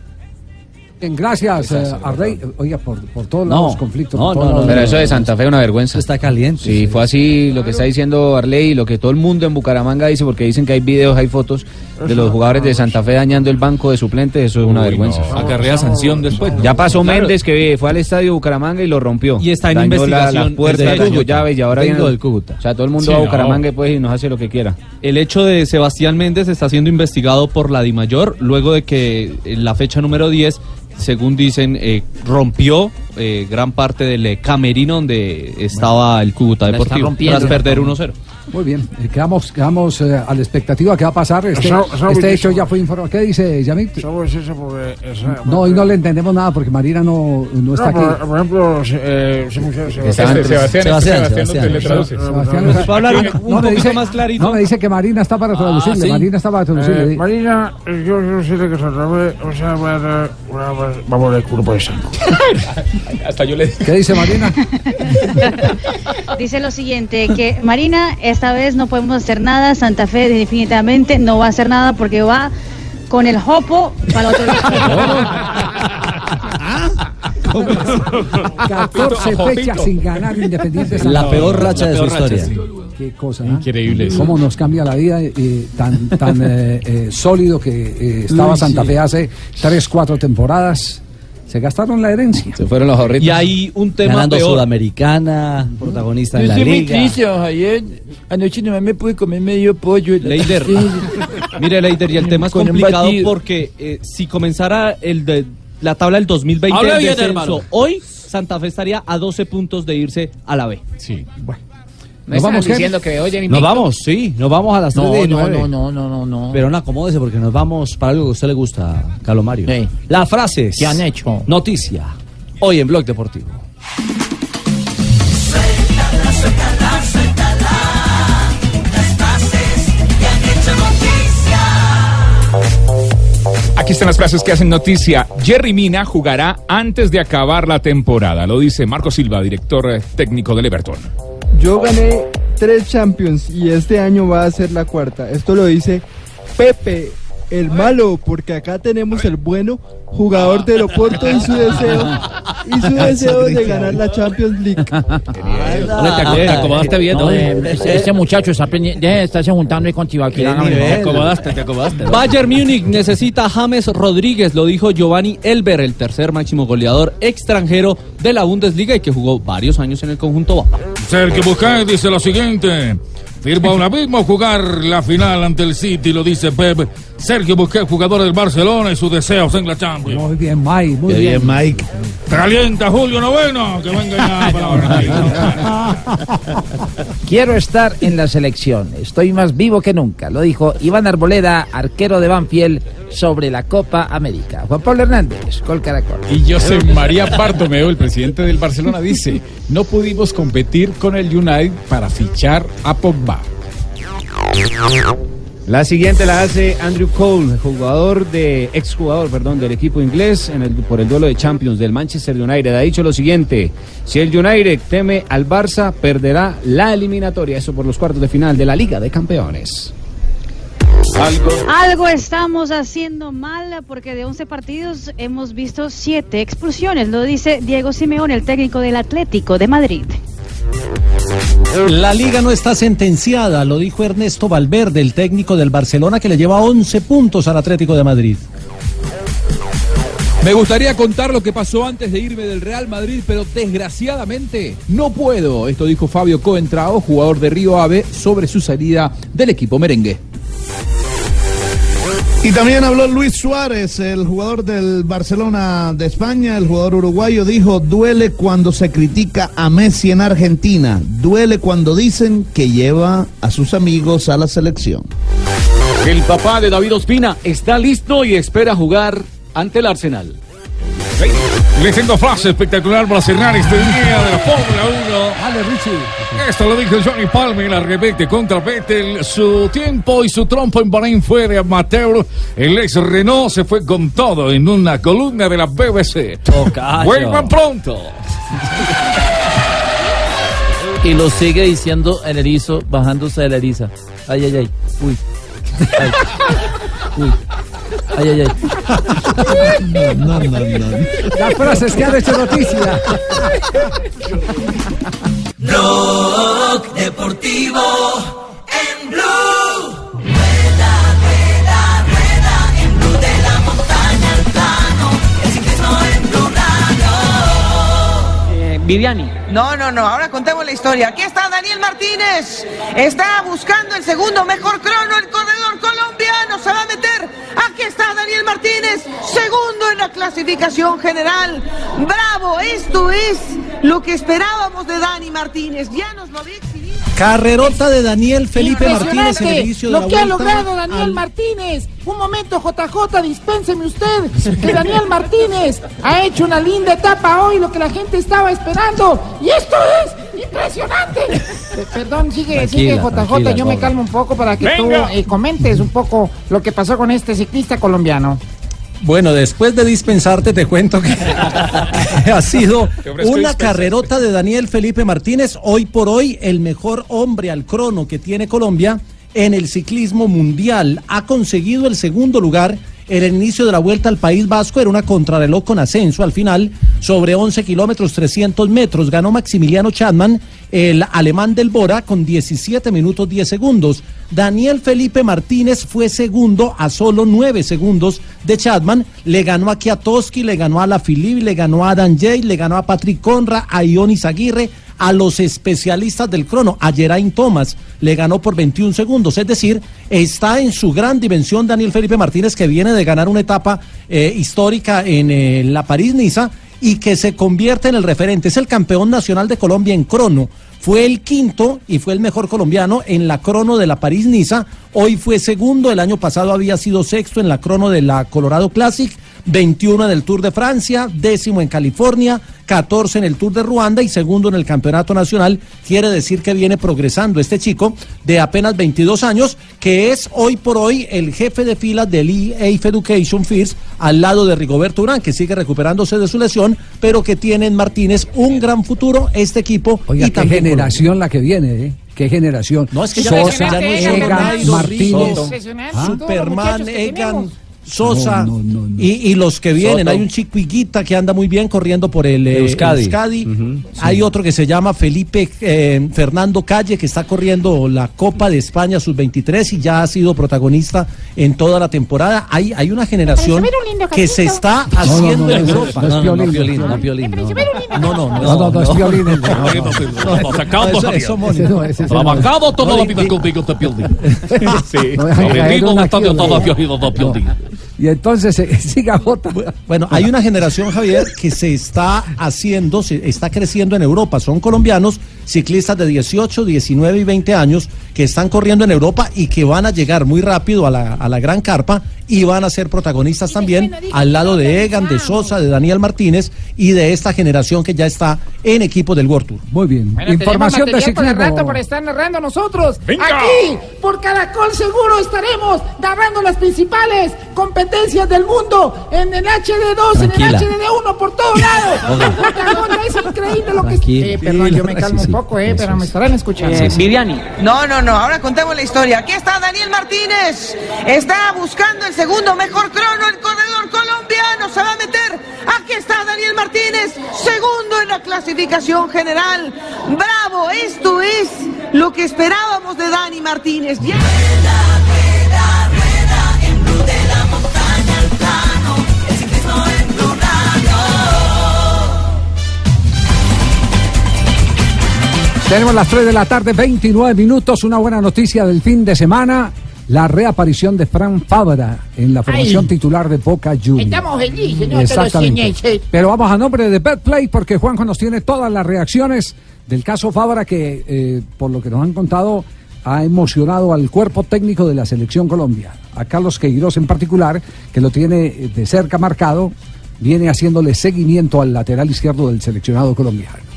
Gracias, eh, Arley. Oiga, por, por todos No, los conflictos. no, no, lados. Pero eso de Santa Fe es una vergüenza. Está caliente. Sí, fue así lo que está diciendo Arley y lo que todo el mundo en Bucaramanga dice, porque dicen que hay videos, hay fotos de los jugadores de Santa Fe dañando el banco de suplentes, eso es una Uy, vergüenza. no. Acarrea sanción después, ¿no? Ya pasó Claro. Méndez que fue al estadio Bucaramanga y lo rompió. Y está en Dañó la- investigación las puertas, desde dañó Cúcuta. llaves y ahora viene- del Cúcuta. O sea, todo el mundo Sí, va a no. Bucaramanga pues, y nos hace lo que quiera. El hecho de Sebastián Méndez está siendo investigado por la DIMAYOR luego de que en la fecha número 10, según dicen, eh, rompió eh, gran parte del eh, camerino donde estaba el Cúcuta La Deportivo tras perder 1-0. Muy bien, eh, quedamos, quedamos eh, a la expectativa que va a pasar. Este, Eso- eso este hecho ya fue informado. ¿Qué dice Yamit? ¿Cómo es? Porque, No, hoy no le entendemos nada porque Marina no, no está No, por, aquí. por ejemplo, eh, Sebastián. Sebastián, Sebastián, Sebastián, Sebastián, Sebastián. le traduce. Sebastián, ¿Nos puede hablar no, me dice, más clarito? No, me dice que Marina está para traducirle. sí. Marina está para traducirle. Eh, Marina, yo no sé de qué se trata, o sea, voy a dar una, vamos al grupo de saco. Hasta yo le ¿Qué dice Marina? Dice lo siguiente, que Marina, esta vez no podemos hacer nada, Santa Fe definitivamente no va a hacer nada porque va con el Jopo para otro Ah, 14 fechas sin ganar Independiente Santa La Fe. peor racha de su peor racha, historia. sí. Qué cosa, ¿no? Increíble. Cómo nos cambia la vida eh, tan, tan eh, eh, sólido que eh, estaba Santa. Fe hace 3, 4 temporadas. Se gastaron la herencia. Se fueron los ahorritos. Y hay un tema Ganando peor. Sudamericana, protagonista en la muy liga. triste, Javier. Anoche nomás me pude comer medio pollo. Leider. Mire, Leider, y el tema es complicado porque eh, si comenzara el de, la tabla del 2020 Habla del bien, descenso, hermano. hoy Santa Fe estaría a 12 puntos de irse a la B. Sí. Bueno. ¿No están diciendo que oyen Nos vamos, sí, nos vamos a las 3 No, de no, 9. no, no, no, no, no. Pero no acomódese porque nos vamos para algo que a usted le gusta, Calomario. Las frases. ¿Qué han hecho? Noticia. Hoy en Blog Deportivo. Suéltala, suéltala, suéltala. Las frases que han hecho noticia. Aquí están las frases que hacen noticia. Jerry Mina jugará antes de acabar la temporada. Lo dice Marco Silva, director eh, técnico del Everton. Yo gané tres Champions y este año va a ser la cuarta. Esto lo dice Pepe, el malo, porque acá tenemos el bueno jugador del Oporto y su deseo y su deseo de ganar la Champions League. Te acomodaste bien, ¿no? Este, muchacho está estarse juntando ahí con Tibaquirá. Te acomodaste, te acomodaste. Bayern Múnich necesita a James Rodríguez, lo dijo Giovanni Elber, el tercer máximo goleador extranjero de la Bundesliga y que jugó varios años en el conjunto. Sergio Busquets dice lo siguiente. Firma ahora mismo jugar la final ante el City, lo dice Pep. Sergio Busquets, jugador del Barcelona y sus deseos en la Champions. Muy bien, Mike, muy Qué bien. bien, Mike. Calienta Julio Noveno, que venga ya para. Quiero estar en la selección. Estoy más vivo que nunca. Lo dijo Iván Arboleda, arquero de Banfield, sobre la Copa América. Juan Pablo Hernández, Gol Caracol. Y José María Bartomeu, el presidente del Barcelona, dice, no pudimos competir con el United para fichar a Pogba. La siguiente la hace Andrew Cole, jugador de exjugador, perdón, del equipo inglés en el, por el duelo de Champions del Manchester United. Ha dicho lo siguiente: si el United teme al Barça, perderá la eliminatoria. Eso por los cuartos de final de la Liga de Campeones. Algo estamos haciendo mal porque de 11 partidos hemos visto 7 expulsiones, lo dice Diego Simeón, el técnico del Atlético de Madrid. La liga no está sentenciada, lo dijo Ernesto Valverde, el técnico del Barcelona, que le lleva 11 puntos al Atlético de Madrid. Me gustaría contar lo que pasó antes de irme del Real Madrid, pero desgraciadamente no puedo. Esto dijo Fabio Coentrao, jugador de Río Ave, sobre su salida del equipo merengue. Y también habló Luis Suárez, el jugador del Barcelona de España, el jugador uruguayo, dijo, duele cuando se critica a Messi en Argentina, duele cuando dicen que lleva a sus amigos a la selección. El papá de David Ospina está listo y espera jugar ante el Arsenal. Les tengo frase espectacular para cerrar este día de la Fórmula 1. Dale, Richie. Esto lo dijo Johnny Palmer, la repete contra Vettel. Su tiempo y su trompo en Bahrein fue de amateur. El ex Renault se fue con todo en una columna de la BBC. Vuelvan pronto. Y lo sigue diciendo el erizo, bajándose de la eriza. Ay, ay, ay. Uy. Ay. Uy. Ay, ay, ay. No, no, no. Las frases que han hecho noticia. Blog Deportivo en Blue. Viviani. No, no, no, ahora contemos la historia. Aquí está Daniel Martínez. Está buscando el segundo mejor crono, el corredor colombiano. Se va a meter. Aquí está Daniel Martínez, segundo en la clasificación general. Bravo, esto es lo que esperábamos de Dani Martínez. Ya nos lo exhibido. Carrerota de Daniel Felipe Martínez en el Impresionante inicio de lo la que ha logrado Daniel al- Martínez. Un momento, JJ, dispénseme usted. Que Daniel Martínez ha hecho una linda etapa hoy, lo que la gente estaba esperando. Y esto es impresionante. Perdón, sigue, Tranquila, sigue JJ. tranquila, Yo me calmo un poco para que Venga. tú eh, comentes un poco lo que pasó con este ciclista colombiano. Bueno, después de dispensarte te cuento que ha sido una carrerota de Daniel Felipe Martínez, hoy por hoy el mejor hombre al crono que tiene Colombia en el ciclismo mundial. Ha conseguido el segundo lugar el inicio de la vuelta al País Vasco era una contrarreloj con ascenso al final sobre 11 kilómetros 300 metros. Ganó Maximiliano Chadman, el alemán del Bora, con 17 minutos 10 segundos. Daniel Felipe Martínez fue segundo a solo 9 segundos de Chadman. Le ganó a Kiatowski, le ganó a La Filip, le ganó a Adam Jay, le ganó a Patrick Conra, a Ionis Aguirre, a los especialistas del crono, a Geraint Thomas, le ganó por 21 segundos. Es decir, está en su gran dimensión Daniel Felipe Martínez, que viene de ganar una etapa eh, histórica en eh, la París-Niza y que se convierte en el referente. Es el campeón nacional de Colombia en crono. Fue el quinto y fue el mejor colombiano en la crono de la París-Niza. Hoy fue segundo, el año pasado había sido sexto en la crono de la Colorado Classic. 21 en el Tour de Francia, décimo en California, 14 en el Tour de Ruanda y segundo en el Campeonato Nacional. Quiere decir que viene progresando este chico de apenas 22 años, que es hoy por hoy el jefe de filas del EAF Education First al lado de Rigoberto Urán, que sigue recuperándose de su lesión, pero que tiene en Martínez un gran futuro este equipo. Oiga, y qué también generación la que viene, ¿eh? Qué generación. No, es que ya- Sosa, ya no es Egan, Martínez. Soto. ¿Ah? Superman, Egan, Sosa No, no, no, no. Y, y los que vienen. Soto. Hay un chico Higuita que anda muy bien corriendo por el eh, Euskadi. Hay otro que se llama Felipe eh, Fernando Calle que está corriendo la Copa de España sub-23 y ya ha sido protagonista en toda la temporada. Hay, hay una generación que se está No, no, haciendo no, en no, Europa. no no, no, no. Es violín. Trabajado toda la vida contigo te Piolín. Toda la vida Piolín. Y entonces eh, siga Jota. Bueno, hay una generación, Javier, que se está haciendo, se está creciendo en Europa. Son colombianos, ciclistas de 18, 19 y 20 años, que están corriendo en Europa y que van a llegar muy rápido a la, a la gran carpa y van a ser protagonistas también al lado de Egan, de Sosa, de Daniel Martínez y de esta generación que ya está en equipo del World Tour. Muy bien. Bueno, Información de material para ciclismo. rato por estar narrando nosotros. Venga. Aquí, por Caracol Seguro, estaremos narrando las principales competencias del mundo en el HD2, Tranquila. en el HD1, por todos lados. Es increíble lo que... Eh, perdón, yo me calmo Sí, un poco, eh, pero me es. estarán escuchando. Sí, sí. Viviani. No, no, no, ahora contemos la historia. Aquí está Daniel Martínez. Está buscando el segundo mejor crono. El corredor colombiano se va a meter. Aquí está Daniel Martínez, segundo en la clasificación general. Bravo, esto es lo que esperábamos de Dani Martínez. Tenemos las 3 de la tarde, 29 minutos. Una buena noticia del fin de semana. La reaparición de Fran Fabra en la formación Ay. titular de Boca Juniors. Estamos felices, ¿no? Exactamente. Pero vamos a nombre de Betplay porque Juanjo nos tiene todas las reacciones del caso Fabra que, eh, por lo que nos han contado, ha emocionado al cuerpo técnico de la selección Colombia. A Carlos Queiroz en particular, que lo tiene eh, de cerca marcado, viene haciéndole seguimiento al lateral izquierdo del seleccionado colombiano.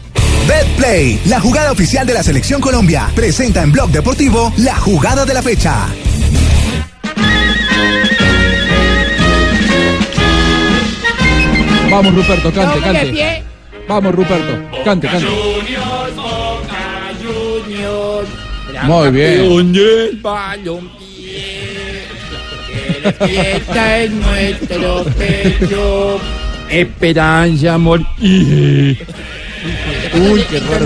BetPlay, la jugada oficial de la Selección Colombia, presenta en Blog Deportivo la jugada de la fecha. Vamos, Ruperto, cante, cante. Vamos, Ruperto, cante, cante. Muy bien. despierta en nuestro pecho esperanza, amor. Uy, qué raro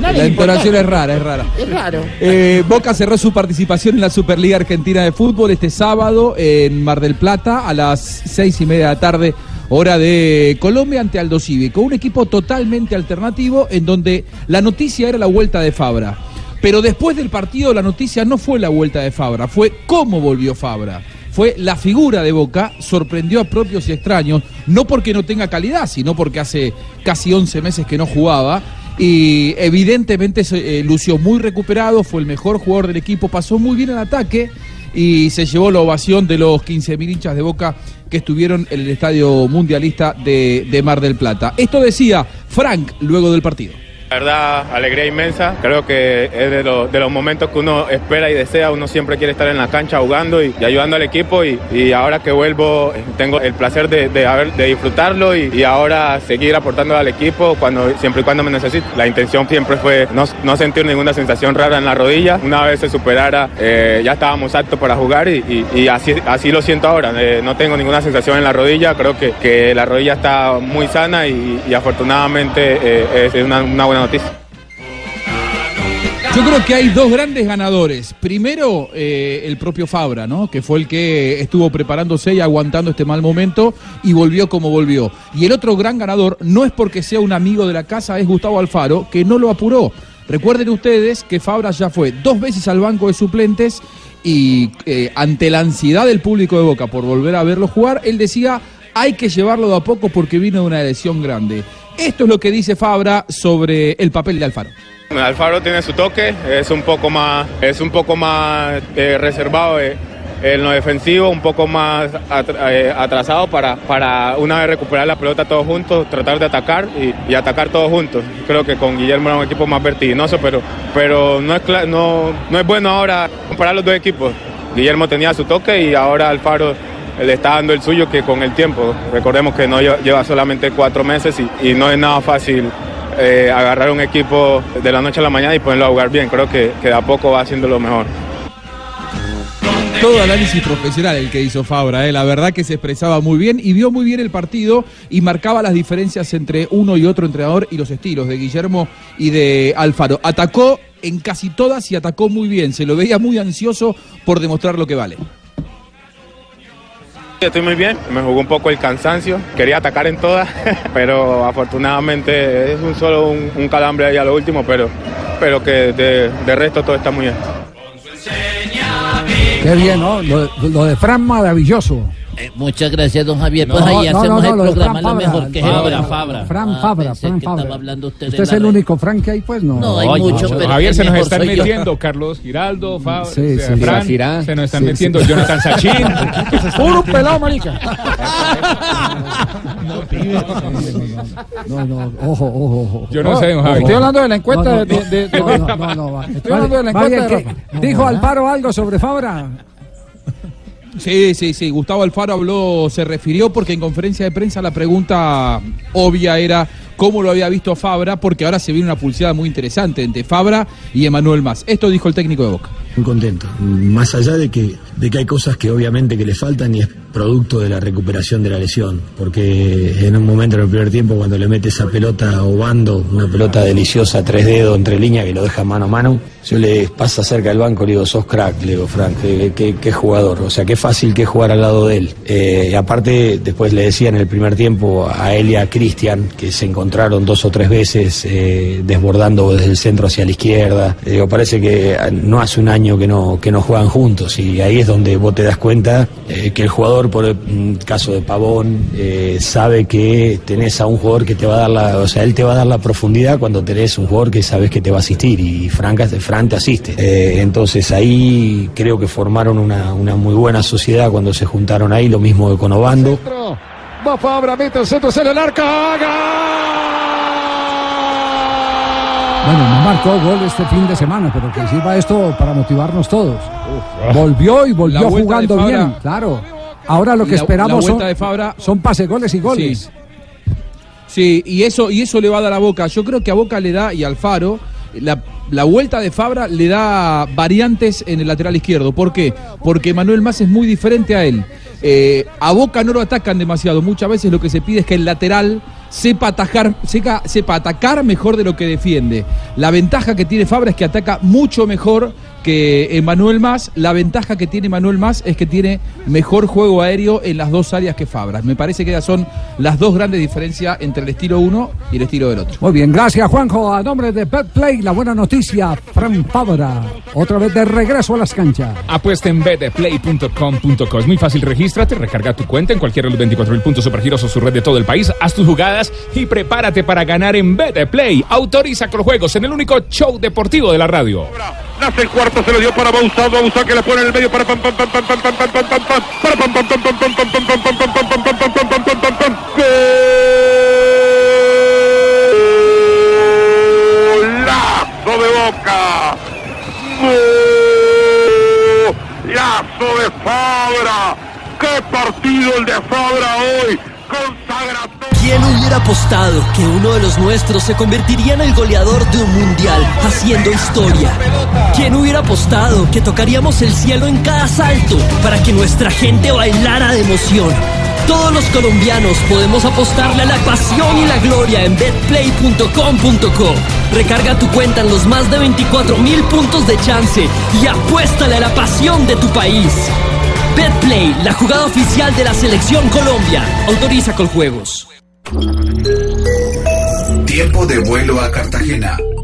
La entonación es rara, es rara. Es raro. Eh, Boca cerró su participación en la Superliga Argentina de Fútbol este sábado en Mar del Plata a las seis y media de la tarde, hora de Colombia ante Aldo Civi, con un equipo totalmente alternativo en donde la noticia era la vuelta de Fabra. Pero después del partido la noticia no fue la vuelta de Fabra, fue cómo volvió Fabra. Fue la figura de Boca, sorprendió a propios y extraños, no porque no tenga calidad, sino porque hace casi 11 meses que no jugaba y evidentemente eh, lució muy recuperado, fue el mejor jugador del equipo, pasó muy bien en ataque y se llevó la ovación de los 15.000 hinchas de Boca que estuvieron en el Estadio Mundialista de Mar del Plata. Esto decía Frank luego del partido. Verdad, alegría inmensa. Creo que es de, lo- de los momentos que uno espera y desea. Uno siempre quiere estar en la cancha jugando y, ayudando al equipo. Y, ahora que vuelvo, tengo el placer de, de haber- de disfrutarlo y, y ahora seguir aportando al equipo cuando, siempre y cuando me necesite. La intención siempre fue no, no sentir ninguna sensación rara en la rodilla. Una vez se superara, eh, ya estábamos aptos para jugar y, así, así lo siento ahora. Eh, no tengo ninguna sensación en la rodilla. Creo que, que la rodilla está muy sana y, y afortunadamente eh, es una, una buena Yo creo que hay dos grandes ganadores. Primero, eh, el propio Fabra, ¿no? Que fue el que estuvo preparándose y aguantando este mal momento y volvió como volvió. Y el otro gran ganador, no es porque sea un amigo de la casa, es Gustavo Alfaro, que no lo apuró. Recuerden ustedes que Fabra ya fue dos veces al banco de suplentes y eh, ante la ansiedad del público de Boca por volver a verlo jugar, él decía, hay que llevarlo de a poco porque vino de una lesión grande. Esto es lo que dice Fabra sobre el papel de Alfaro. Alfaro tiene su toque, es un poco más, es un poco más eh, reservado eh, en lo defensivo, un poco más eh, atrasado para, para una vez recuperar la pelota todos juntos, tratar de atacar y, y atacar todos juntos. Creo que con Guillermo era un equipo más vertiginoso, pero, pero no, es no, no es bueno ahora comparar los dos equipos. Guillermo tenía su toque y ahora Alfaro le está dando el suyo que con el tiempo. Recordemos que no lleva, solamente cuatro meses y, no es nada fácil eh, agarrar un equipo de la noche a la mañana y ponerlo a jugar bien. Creo que, que de a poco va haciendo lo mejor. Todo análisis profesional el que hizo Fabra, ¿eh? la verdad que se expresaba muy bien y vio muy bien el partido y marcaba las diferencias entre uno y otro entrenador y los estilos de Guillermo y de Alfaro. Atacó en casi todas y atacó muy bien, se lo veía muy ansioso por demostrar lo que vale. Estoy muy bien, me jugó un poco el cansancio, quería atacar en todas, pero afortunadamente es un solo un, calambre ahí a lo último, pero, pero que de, de resto todo está muy bien. Qué bien, ¿no? Lo, lo de Fran maravilloso. Muchas gracias, don Javier. Pues No, ahí no, hacemos no, el lo programa Fran lo Fabra. mejor que es Fabra, Fabra. Fran Ah, Fabra, pensé Fran que Fabra. estaba hablando usted de ¿Usted es el red. único Fran que hay? Pues no. No, hay Ay, mucho, no, pero Javier, se nos están soy yo. metiendo Carlos Giraldo, Fabra, Sí, o sea, sí, Fran, Zafirá. se nos están Sí, metiendo sí. Jonathan Sachin. Puro pelado, marica. No, no, ojo, ojo, ojo. Yo no sé, don Javi. Estoy hablando de la encuesta No, no, de, no, no, no, no. Estoy hablando de la encuesta de. ¿Dijo Alfaro algo sobre Fabra? Sí, sí, sí. Gustavo Alfaro habló, se refirió porque en conferencia de prensa la pregunta obvia era cómo lo había visto Fabra, porque ahora se viene una pulseada muy interesante entre Fabra y Emanuel Más. Esto dijo el técnico de Boca. Muy contento. Más allá de que, de que hay cosas que obviamente que le faltan y es producto de la recuperación de la lesión. Porque en un momento en el primer tiempo cuando le mete esa pelota Obando, una pelota deliciosa, tres dedos entre línea que lo deja mano a mano, yo le pasa cerca del banco, le digo, sos crack, le digo, Frank, qué, qué- qué jugador. O sea, qué fácil que jugar al lado de él. Eh, aparte, después le decía en el primer tiempo a él y a Cristian, que se encontraron dos o tres veces eh, desbordando desde el centro hacia la izquierda. Digo, parece que no hace un año que no, que no juegan juntos y ahí es donde vos te das cuenta eh, que el jugador, por el mm, caso de Pavón, eh, sabe que tenés a un jugador que te va a dar la, o sea, él te va a dar la profundidad cuando tenés un jugador que sabes que te va a asistir y Fran, te asiste. Eh, entonces ahí creo que formaron una, una muy buena sociedad cuando se juntaron ahí, lo mismo que con Obando. Va Fabra, mete el centro, sale el arca. Bueno, no marcó gol este fin de semana, pero que sirva esto para motivarnos todos. Volvió y volvió jugando bien, claro. Ahora lo que La- esperamos la son, de Fabra- son pase goles y goles. Sí, y eso, y eso le va a dar a Boca. Yo creo que a Boca le da, y al Faro, la, la vuelta de Fabra le da variantes en el lateral izquierdo. ¿Por qué? Porque Manuel Más es muy diferente a él. Eh, a Boca no lo atacan demasiado. Muchas veces lo que se pide es que el lateral sepa sepa, sepa atacar mejor de lo que defiende. La ventaja que tiene Fabra es que ataca mucho mejor que Emanuel Más. La ventaja que tiene Manuel Más es que tiene mejor juego aéreo en las dos áreas que Fabra. Me parece que esas son las dos grandes diferencias entre el estilo uno y el estilo del otro. Muy bien, gracias Juanjo. A nombre de Betplay, la buena noticia, Fran Fabra, otra vez de regreso a las canchas. Apuesta en betplay.com.co. Es muy fácil, regístrate, recarga tu cuenta en cualquiera de los 24.000 puntos supergiros o su red de todo el país, haz tus jugadas y prepárate para ganar en Betplay. Autoriza con los juegos en el único show deportivo de la radio. Nace el cuarto, se lo dio para Bausá, Bausá que le pone en el medio para pam pam pam pam pam pam pam pam pam para pam pam pam pam pam pam pam pam pam pam pam pam pam pam pam pam pam pam de Boca. Golazo de Fabra. ¡Qué partido el de Fabra hoy! ¿Quién hubiera apostado que uno de los nuestros se convertiría en el goleador de un mundial haciendo historia? ¿Quién hubiera apostado que tocaríamos el cielo en cada salto para que nuestra gente bailara de emoción? Todos los colombianos podemos apostarle a la pasión y la gloria en betplay.com.co. Recarga tu cuenta en los más de 24 mil puntos de chance y apuéstale a la pasión de tu país. Betplay, la jugada oficial de la Selección Colombia. Autoriza con juegos. Tiempo de vuelo a Cartagena.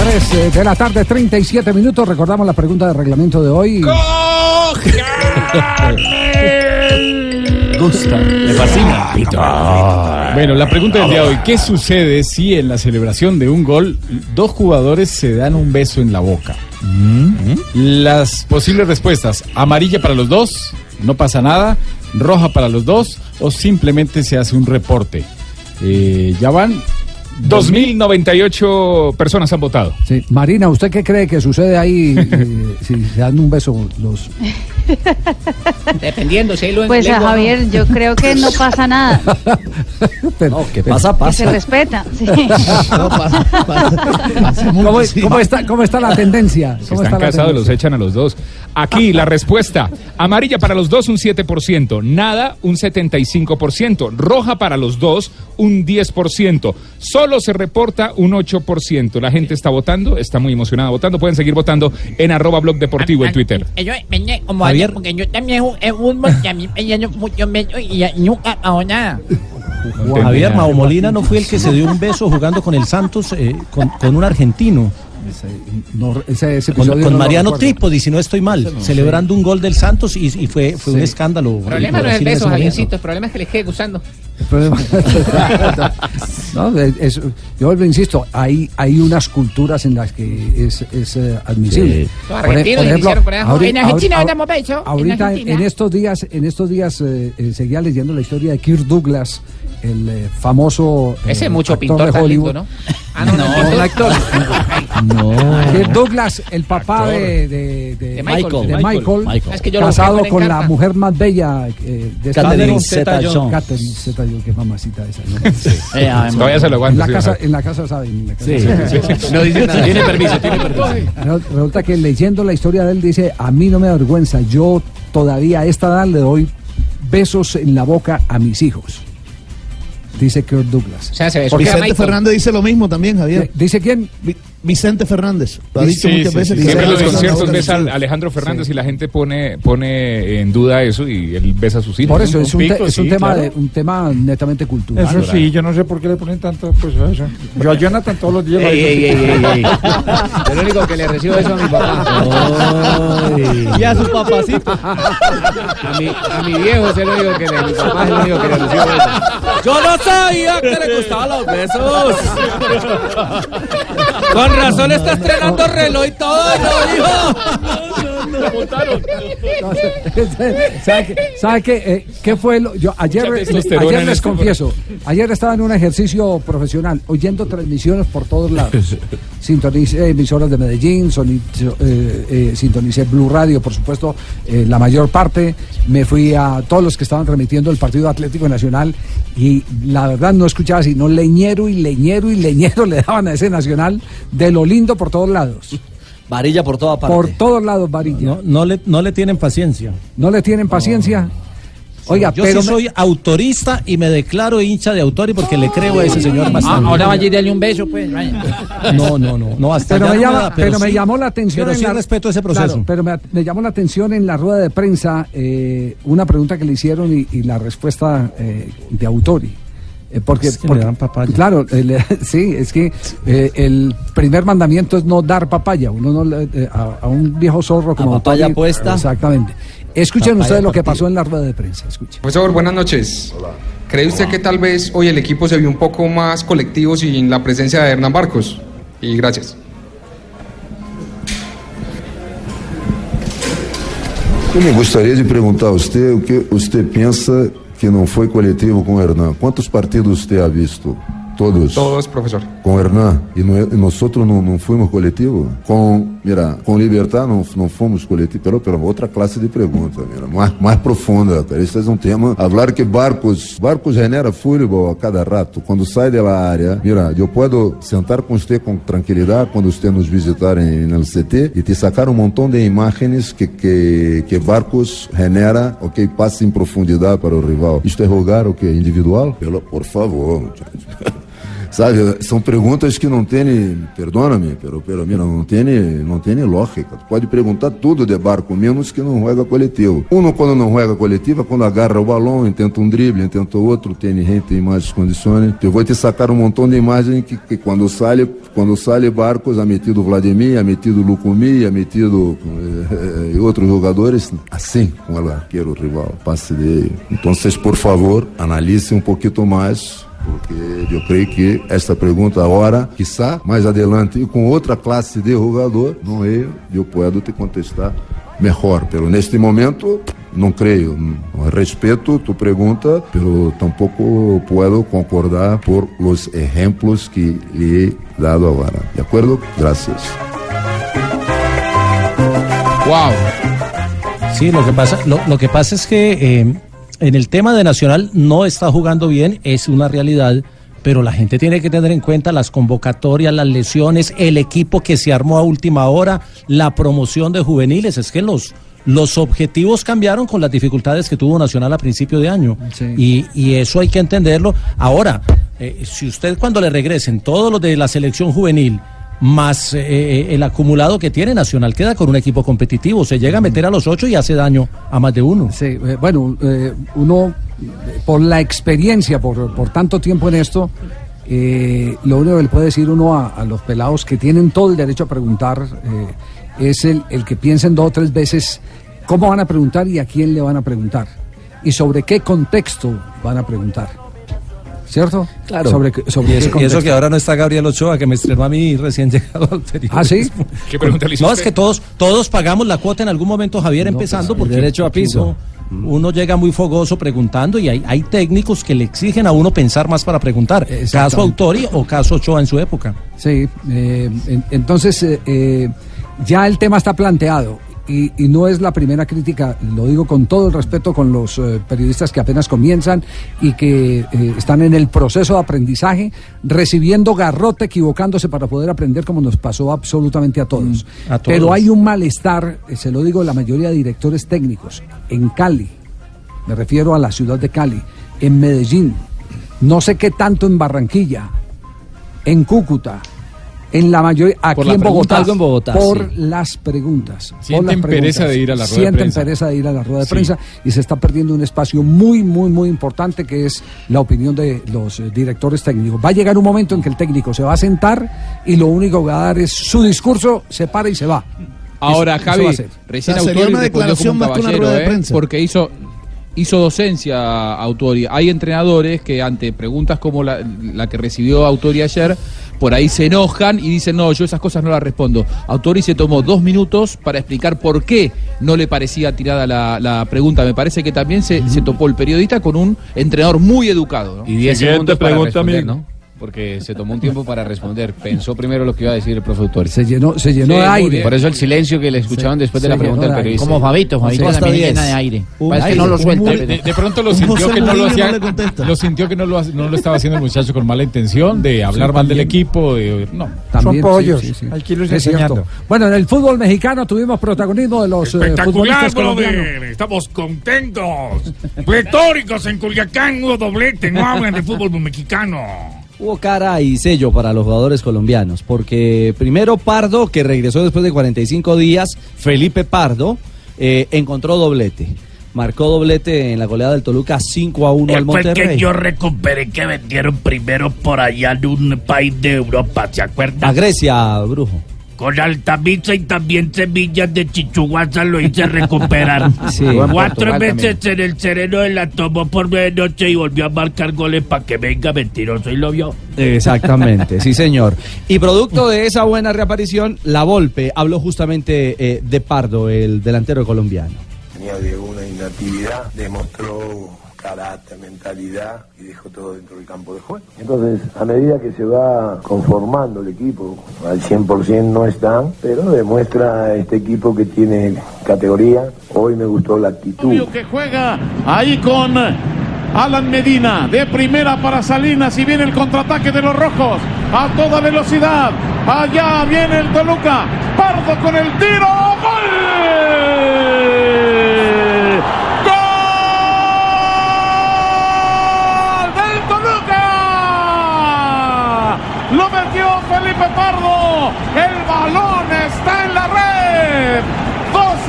3 de la tarde, 37 minutos. Recordamos la pregunta de reglamento de hoy. Gusta. Le fascina. Bueno, la pregunta del día de hoy, ¿qué sucede si en la celebración de un gol dos jugadores se dan un beso en la boca? Las posibles respuestas, amarilla para los dos, no pasa nada, roja para los dos o simplemente se hace un reporte. Eh, ya van 2.098 personas han votado. Sí. Marina, ¿usted qué cree que sucede ahí eh, si se dan un beso los... Dependiendo si lo Pues a no. Javier, yo creo que no pasa nada. Pero, ¿qué pasa? Que se respeta. sí. ¿Cómo, cómo está, ¿Cómo está la tendencia? Si ¿Cómo están casados, los echan a los dos. Aquí la respuesta. Amarilla para los dos, un 7%. Nada, un 75%. Roja para los dos, un 10%. Solo se reporta un 8%. La gente está votando, está muy emocionada votando. Pueden seguir votando en arroba blog deportivo en Twitter. Yo, como Javier. ayer, porque yo también jugué fútbol y a mí me llenó mucho beso y ya nunca hago nada. Javier Mao Molina no fue el que se dio un beso jugando con el Santos eh, con, con un argentino. No, ese, ese Con, episodio con no Mariano. Trípodi, si no estoy mal, Ese no, celebrando un gol del Santos y, y fue, fue un Sí. escándalo. El problema no es el en ese beso. Javiercito, el problema es que le quede gustando. El problema- es- yo vuelvo, insisto, hay, hay unas culturas en las que es, es eh, admisible. Sí. Le hicieron por ejemplo, en Argentina damos beso, en ahorita en, Argentina. estos días, en estos días eh, eh, seguía leyendo la historia de Kirk Douglas, el eh, famoso eh, Ese mucho actor pintor de Hollywood. lindo, ¿no? Ah, no, no, no, el actor. No. Douglas, el papá de, de, de- De Michael. de Michael. Michael, Michael. Es que yo lo casado con con la mujer más bella eh, de Catherine Estados Zeta-Jones. Catherine Zeta-Jones, qué mamacita esa. ¿no? Eh, además. Todavía se lo aguanta, En la sí, casa, en la casa saben. en la casa Sí, saben. sí, sí. No dice nada. Tiene permiso, tiene permiso. Re- Resulta que leyendo la historia de él dice, a mí no me da vergüenza, yo todavía a esta edad le doy besos en la boca a mis hijos. Dice Kirk Douglas. O sea, se Vicente Fernández dice lo mismo también, Javier. ¿Dice quién? Vicente Fernández. Lo ha dicho Sí, muchas sí, veces. sí. Siempre en los conciertos ves a Alejandro Fernández y la gente pone, pone en duda eso y él besa a sus hijos. Por eso es un, pico, es un tema claro. de, un tema netamente cultural. Eso sí, yo no sé por qué le ponen tanto pues eso. Yo a Jonathan todos los días. Ey, ey, digo. ey, ey, ey. Yo lo único que le recibo eso a mi papá. Y a su papacito. A mi, a mi viejo es el único que le, mi papá es el único que le recibo eso. Yo no sabía que le gustaban los besos. Razón está estrenando reloj y todo, ¿no, hijo? ¿Sabe qué? ¿Sabe qué? Eh, ¿Qué fue lo? Yo ayer, testosterona ayer les este confieso, ayer estaba en un ejercicio profesional, oyendo transmisiones por todos lados. Sintonicé emisoras de Medellín, soni- eh, eh, sintonicé Blue Radio, por supuesto, eh, la mayor parte. Me fui a todos los que estaban transmitiendo el Partido Atlético Nacional y la verdad no escuchaba sino leñero y leñero y leñero le daban a ese Nacional de lo lindo por todos lados. Varilla por toda parte. Por todos lados, Varilla. No, no, le, no le tienen paciencia. ¿No le tienen paciencia? Oiga, yo pero sí me- soy autorista y me declaro hincha de autor y porque le creo a ese señor Ah, bastante. ahora vaya y dale un beso, pues. No, no, no, no hasta pero me, no llama- da, pero me sí- llamó la atención. Pero en sí la- respeto ese proceso. Claro, pero me, me llamó la atención en la rueda de prensa eh, una pregunta que le hicieron y, y la respuesta eh, de Autori. Eh, porque, Es que le porque- dan papaya. claro, eh, le- sí, es que eh, el primer mandamiento es no dar papaya. Uno no eh, a, a un viejo zorro como papaya Tony- puesta. Exactamente. Escuchen Papaya ustedes lo que pasó en la rueda de prensa. Escuchen. Profesor, buenas noches. ¿Cree usted que tal vez hoy el equipo se vio un poco más colectivo sin la presencia de Hernán Barcos? Y gracias. Eu me gostaria de perguntar a você o que você pensa que não foi coletivo com o Hernan. Quantos partidos ha visto? Todos. Todos, profesor. Com Hernan. E, no, e nós outros não, não fomos coletivo? Com, mira, com Libertar não, não fomos coletivo. Pero, pero outra classe de pergunta, mira, mais, mais profunda, cara. Esse é um tema. Falar que Barcos, Barcos genera futebol a cada rato. Quando sai da área, mira, eu posso sentar com você com tranquilidade quando você nos visitar em, no CT e te sacar um montão de imagens que, que, que Barcos genera, ok, passa em profundidade para o rival. Isto é rogar o que? Individual? Pelo, por favor, muchachos. Sabe, são perguntas que não têm, perdona-me, pero, pero mira, não tem, não tem lógica. Tu pode perguntar tudo de barco, menos que não joga coletivo. Um quando não joga coletivo, é quando agarra o balão, tenta um drible, tenta outro, tem gente em mais condições. Eu vou te sacar um montão de imagens que, que quando sai, quando sai Barcos, ha metido Vladimir, ha metido Lucumi, ha metido eh, eh, outros jogadores, assim, com o arqueiro rival, passe dele. Então, por favor, analise um pouquinho mais porque eu creio que esta pergunta agora, quizá mais adelante e com outra classe de jogador, não é, eu posso te contestar melhor. Pero neste momento, não creio. Respeito tu pergunta, pero tampouco puedo concordar por os exemplos que lhe he dado agora. De acordo? Gracias. Wow. Sí, lo que pasa, lo, lo que pasa es que eh, en el tema de Nacional no está jugando bien, es una realidad, pero la gente tiene que tener en cuenta las convocatorias, las lesiones, el equipo que se armó a última hora, la promoción de juveniles. Es que los, los objetivos cambiaron con las dificultades que tuvo Nacional a principio de año. Y, y eso hay que entenderlo. Ahora, eh, si usted cuando le regresen todos los de la selección juvenil, más eh, eh, el acumulado que tiene Nacional queda con un equipo competitivo. Se llega a meter a los ocho y hace daño a más de uno. Sí, eh, bueno, eh, uno, por la experiencia, por, por tanto tiempo en esto, lo único que le puede decir uno a, a los pelados que tienen todo el derecho a preguntar es el, el que piensen dos o tres veces cómo van a preguntar y a quién le van a preguntar y sobre qué contexto van a preguntar. ¿Cierto? Claro. Sobre, sobre y, eso, y eso que ahora no está Gabriel Ochoa, que me estrenó a mí recién llegado al periodismo. ¿Ah, sí? ¿Qué pregunta le hizo No, es que todos, todos pagamos la cuota en algún momento, Javier, empezando pues, porque derecho a piso. Uno, uno llega muy fogoso preguntando y hay, hay técnicos que le exigen a uno pensar más para preguntar. Caso. Autori o caso Ochoa en su época. Sí, eh, en- entonces eh, eh, ya el tema está planteado y, y no es la primera crítica, lo digo con todo el respeto con los eh, periodistas que apenas comienzan y que eh, están en el proceso de aprendizaje, recibiendo garrote, equivocándose para poder aprender como nos pasó absolutamente a todos. a todos. Pero hay un malestar, eh, se lo digo, la mayoría de directores técnicos en Cali, me refiero a la ciudad de Cali, en Medellín, no sé qué tanto en Barranquilla, en Cúcuta, en la mayoría, aquí la en Bogotá, algo en Bogotá, por sí. las preguntas. por Sienten las preguntas. pereza de ir a la rueda de prensa. pereza de ir a la rueda de Sí. prensa y se está perdiendo un espacio muy, muy, muy importante que es la opinión de los eh, directores técnicos. Va a llegar un momento en que el técnico se va a sentar y lo único que va a dar es su discurso, se para y se va. Ahora, Eso- eso Javi, ser. recién O sea, Autori una como declaración un más que una rueda de ¿eh? prensa. porque hizo hizo docencia Autori. Hay entrenadores que ante preguntas como la, la que recibió Autori ayer, por ahí se enojan y dicen, no, yo esas cosas no las respondo. Autori se tomó dos minutos para explicar por qué no le parecía tirada la, la pregunta. Me parece que también se, se topó el periodista con un entrenador muy educado. ¿no? Y 10 Siguiente segundos para pregunta, responder. ¿no? Porque se tomó un tiempo para responder. Pensó primero lo que iba a decir el profe Autori. Se llenó, se llenó Sí, de aire. Por eso el silencio que le escuchaban Se- después de la pregunta del periodista. Como Fabito, Fabito también llena de aire. Un Parece que no lo suelta. De, de pronto lo sintió que no lo hacía, no lo sintió que no lo, ha- no lo estaba haciendo el muchacho con mala intención de hablar mal del equipo, de, no. También, Son pollos. Hay que irlos enseñando. Bueno, en el fútbol mexicano tuvimos protagonismo de los eh, Espectacular, futbolistas colombianos. brother. Estamos contentos. Pletóricos en Culiacán, hubo doblete. No hablan de fútbol mexicano. Hubo cara y sello para los jugadores colombianos, porque primero Pardo, que regresó después de 45 días, Felipe Pardo, eh, encontró doblete. marcó doblete en la goleada del Toluca 5 a 1 al Después que Monterrey. yo recuperé que vendieron primero por allá en un país de Europa, ¿se acuerdan? A Grecia, Brujo. Con Altamisa y también semillas de chichuguaza lo hice recuperar. Sí. Cuatro veces en el sereno de la tomó por medianoche y volvió a marcar goles para que venga mentiroso y lo vio. Exactamente, sí señor. Y producto de esa buena reaparición, La Volpe habló justamente eh, de Pardo, el delantero colombiano. Tenía de una inactividad, demostró carácter, mentalidad y dejó todo dentro del campo de juego. Entonces, a medida que se va conformando el equipo, al 100% no están, pero demuestra este equipo que tiene categoría. Hoy me gustó la actitud. que juega ahí con Alan Medina de primera para Salinas y viene el contraataque de los rojos a toda velocidad. Allá viene el Toluca. Pardo con el tiro. ¡Gol! ¡Gol del Toluca! Lo metió Felipe Pardo. El balón está en la red.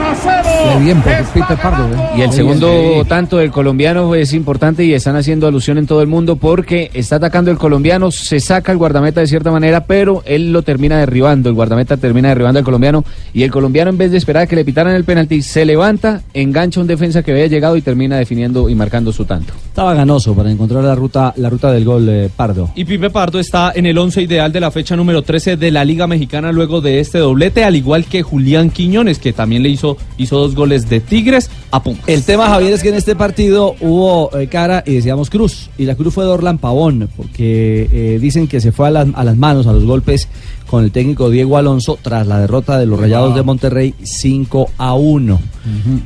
2 a 0. Qué bien por Pipe Pardo, ¿eh? Y el segundo tanto del colombiano es importante y están haciendo alusión en todo el mundo porque está atacando el colombiano, se saca el guardameta de cierta manera, pero él lo termina derribando, el guardameta termina derribando al colombiano y el colombiano en vez de esperar a que le pitaran el penalti, se levanta, engancha un defensa que había llegado y termina definiendo y marcando su tanto. Estaba ganoso para encontrar la ruta, la ruta del gol eh, Pardo. Y Pipe Pardo está en el 11 ideal de la fecha número 13 de la Liga Mexicana luego de este doblete, al igual que Julián Quiñones, que también le hizo, hizo dos goles de Tigres a Pumas. El tema, Javier, es que en este partido hubo eh, cara y decíamos cruz. Y la cruz fue de Orlan Pavón, porque eh, dicen que se fue a las, a las manos, a los golpes con el técnico Diego Alonso tras la derrota de los Rayados de Monterrey 5 a 1.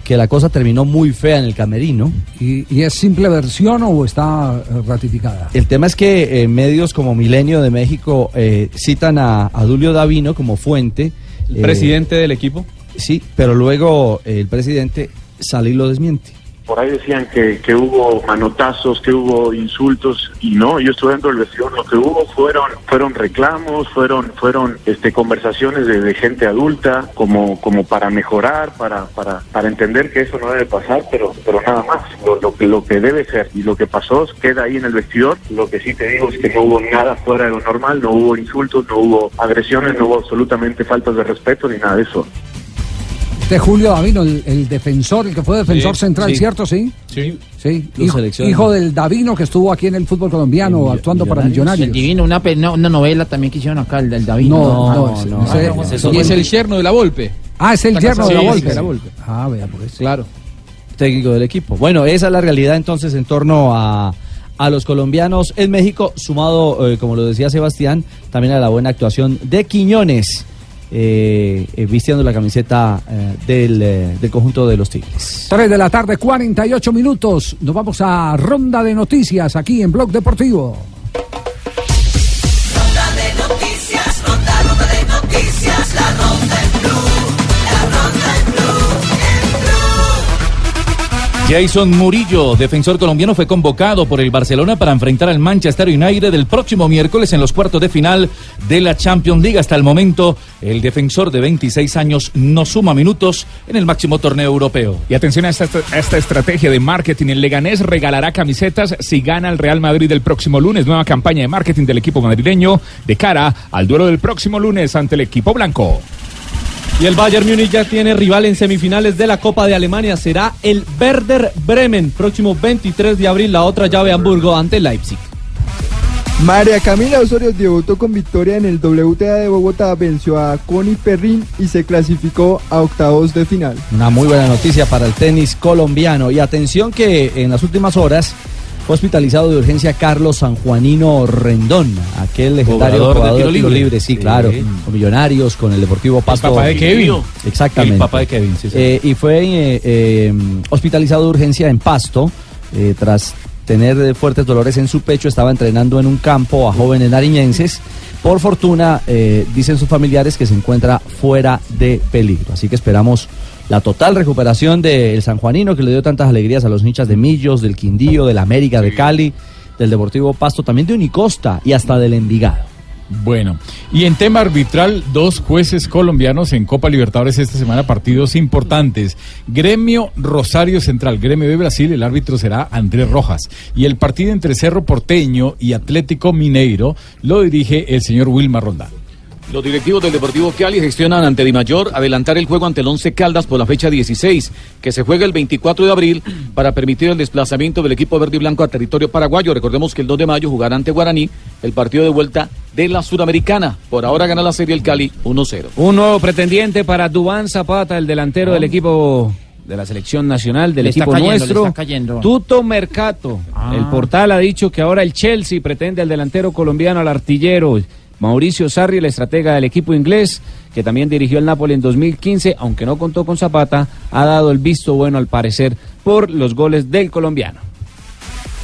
Que la cosa terminó muy fea en el camerino. ¿Y, y es simple versión o está eh, ratificada? El tema es que eh, medios como Milenio de México eh, citan a, a Dulio Davino como fuente. El eh, presidente del equipo. Sí, pero luego eh, el presidente sale y lo desmiente. Por ahí decían que, que hubo manotazos, que hubo insultos y no, yo estuve dentro del vestidor, lo que hubo fueron fueron reclamos, fueron fueron este conversaciones de, gente adulta como como para mejorar, para para para entender que eso no debe pasar, pero pero nada más, lo, lo que lo que debe ser y lo que pasó queda ahí en el vestidor. Lo que sí te digo es que no hubo nada fuera de lo normal, no hubo insultos, no hubo agresiones, no hubo absolutamente faltas de respeto ni nada de eso. Este Julio Davino, el, el defensor, el que fue defensor Sí, central, sí. ¿cierto? Sí. Sí. Sí. Hijo, del Davino que estuvo aquí en el fútbol colombiano actuando para Millonarios. El divino, una, no, una novela también que hicieron acá, el del Davino. No, no, ese- ese- Y es el yerno de la Volpe. Ah, es el yerno de la Volpe. Sí, de la Volpe. Ah, vea, por eso. Claro. Técnico del equipo. Bueno, esa es la realidad entonces en torno a, a los colombianos en México, sumado, eh, como lo decía Sebastián, también a la buena actuación de Quiñones, eh, eh, vistiendo la camiseta eh, del, eh, del conjunto de los Tigres. 3 de la tarde, 48 minutos. Nos vamos a ronda de noticias aquí en Blog Deportivo. Jason Murillo, defensor colombiano, fue convocado por el Barcelona para enfrentar al Manchester United el próximo miércoles en los cuartos de final de la Champions League. Hasta el momento, el defensor de 26 años no suma minutos en el máximo torneo europeo. Y atención a esta, estrategia de marketing. El Leganés regalará camisetas si gana el Real Madrid el próximo lunes. Nueva campaña de marketing del equipo madrileño de cara al duelo del próximo lunes ante el equipo blanco. Y el Bayern Múnich ya tiene rival en semifinales de la Copa de Alemania. Será el Werder Bremen. Próximo 23 de abril, la otra llave Hamburgo ante Leipzig. María Camila Osorio debutó con victoria en el WTA de Bogotá, venció a Connie Perrin y se clasificó a octavos de final. Una muy buena noticia para el tenis colombiano. Y atención que en las últimas horas fue hospitalizado de urgencia Carlos Sanjuanino Rendón, aquel legendario Jugador de jugador tiro de tiro libre. libre, sí, Sí. claro, con Millonarios, con el Deportivo Pasto. papá de Kevin. Exactamente. El papá de Kevin, sí, sí. Eh, y fue eh, eh, hospitalizado de urgencia en Pasto eh, tras tener fuertes dolores en su pecho, estaba entrenando en un campo a jóvenes nariñenses. Por fortuna, dicen sus familiares que se encuentra fuera de peligro. Así que esperamos la total recuperación del sanjuanino que le dio tantas alegrías a los hinchas de Millos, del Quindío, del América, de Cali, del Deportivo Pasto, también de Unicosta y hasta del Envigado. Bueno, y en tema arbitral, dos jueces colombianos en Copa Libertadores esta semana, partidos importantes. Gremio Rosario Central, Gremio de Brasil, el árbitro será Andrés Rojas. Y el partido entre Cerro Porteño y Atlético Mineiro lo dirige el señor Wilmar Rondán. Los directivos del Deportivo Cali gestionan ante Di Mayor adelantar el juego ante el Once Caldas por la fecha 16, que se juega el 24 de abril para permitir el desplazamiento del equipo verde y blanco a territorio paraguayo. Recordemos que el 2 de mayo jugará ante Guaraní el partido de vuelta de la Suramericana. Por ahora gana la serie el Cali 1-0. Un nuevo pretendiente para Dubán Zapata, el delantero del equipo de la selección nacional, del Le está equipo cayendo, le nuestro. está cayendo. Tuto Mercato. Ah. El portal ha dicho que ahora el Chelsea pretende al delantero colombiano, al artillero Mauricio Sarri, el estratega del equipo inglés, que también dirigió el Napoli en 2015, aunque no contó con Zapata, ha dado el visto bueno al parecer por los goles del colombiano.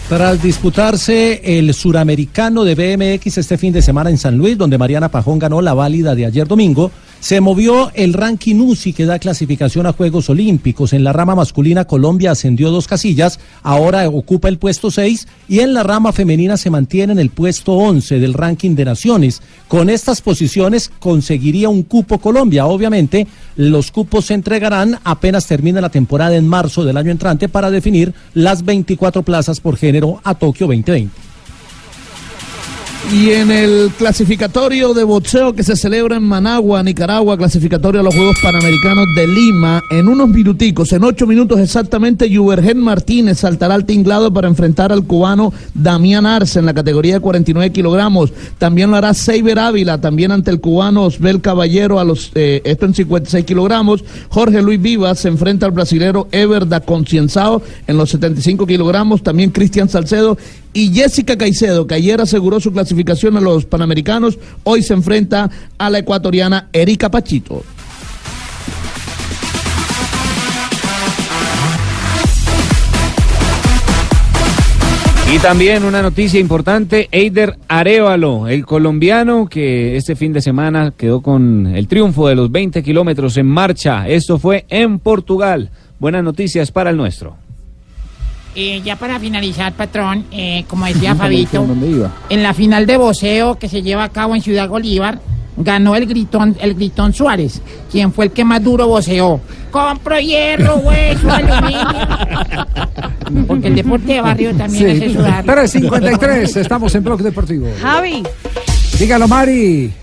Tras disputarse el suramericano de BMX este fin de semana en San Luis, donde Mariana Pajón ganó la válida de ayer domingo, se movió el ranking UCI que da clasificación a Juegos Olímpicos. En la rama masculina Colombia ascendió dos casillas, ahora ocupa el puesto 6 y en la rama femenina se mantiene en el puesto 11 del ranking de naciones. Con estas posiciones conseguiría un cupo Colombia. Obviamente, los cupos se entregarán apenas termine la temporada en marzo del año entrante para definir las 24 plazas por género a Tokio 2020. Y en el clasificatorio de boxeo que se celebra en Managua, Nicaragua, clasificatorio a los Juegos Panamericanos de Lima, en unos minuticos, en ocho minutos exactamente, Yubergen Martínez saltará al tinglado para enfrentar al cubano Damián Arce en la categoría de 49 kilogramos. También lo hará Seiber Ávila, también ante el cubano Osbel Caballero, a los, eh, esto en 56 kilogramos. Jorge Luis Vivas se enfrenta al brasilero Ever da Concienzao en los 75 kilogramos. También Cristian Salcedo y Jessica Caicedo, que ayer aseguró su clasificación a los Panamericanos, hoy se enfrenta a la ecuatoriana Erika Pachito. Y también una noticia importante, Eider Arevalo, el colombiano que este fin de semana quedó con el triunfo de los 20 kilómetros en marcha. Esto fue en Portugal. Buenas noticias para el nuestro. Eh, ya para finalizar, patrón, eh, como decía Fabito, en la final de voceo que se lleva a cabo en Ciudad Bolívar, ganó el gritón, el gritón Suárez, quien fue el que más duro voceó. Compro hierro, hueso, aluminio. Porque el deporte de barrio también Sí. hace sudar. 353, estamos en Blog Deportivo. Javi. Dígalo, Mari.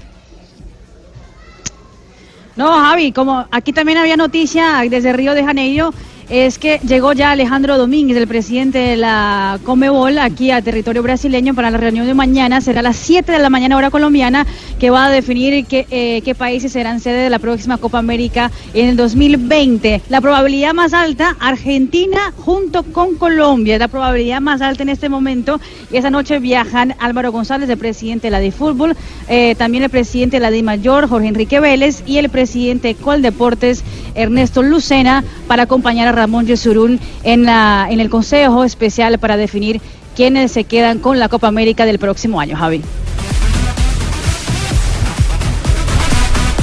No, Javi, como aquí también había noticia desde Río de Janeiro, es que llegó ya Alejandro Domínguez, el presidente de la Comebol, aquí a territorio brasileño para la reunión de mañana. Será a las 7 de la mañana hora colombiana, que va a definir qué, eh, qué países serán sede de la próxima Copa América en el 2020. La probabilidad más alta, Argentina junto con Colombia, es la probabilidad más alta en este momento. Y esa noche viajan Álvaro González, el presidente de la de Fútbol, eh, también el presidente de la de Mayor, Jorge Enrique Vélez, y el presidente de Coldeportes, Ernesto Lucena, para acompañar a Ramón Yesurún en, la, en el Consejo Especial para definir quiénes se quedan con la Copa América del próximo año, Javi.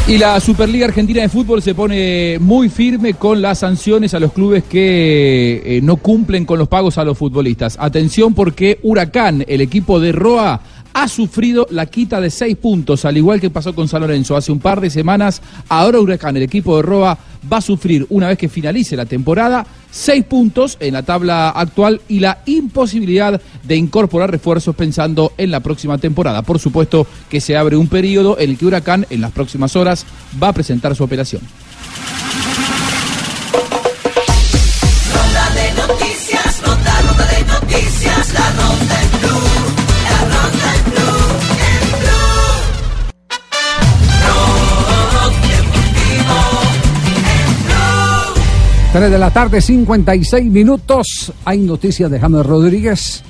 Y la Superliga Argentina de Fútbol se pone muy firme con las sanciones a los clubes que eh, no cumplen con los pagos a los futbolistas. Atención porque Huracán, el equipo de Roa, ha sufrido la quita de seis puntos, al igual que pasó con San Lorenzo hace un par de semanas. Ahora Huracán, el equipo de Roa, va a sufrir, una vez que finalice la temporada, seis puntos en la tabla actual y la imposibilidad de incorporar refuerzos pensando en la próxima temporada. Por supuesto que se abre un periodo en el que Huracán en las próximas horas va a presentar su operación. 3 de la tarde, 56 minutos. Hay noticias de James Rodríguez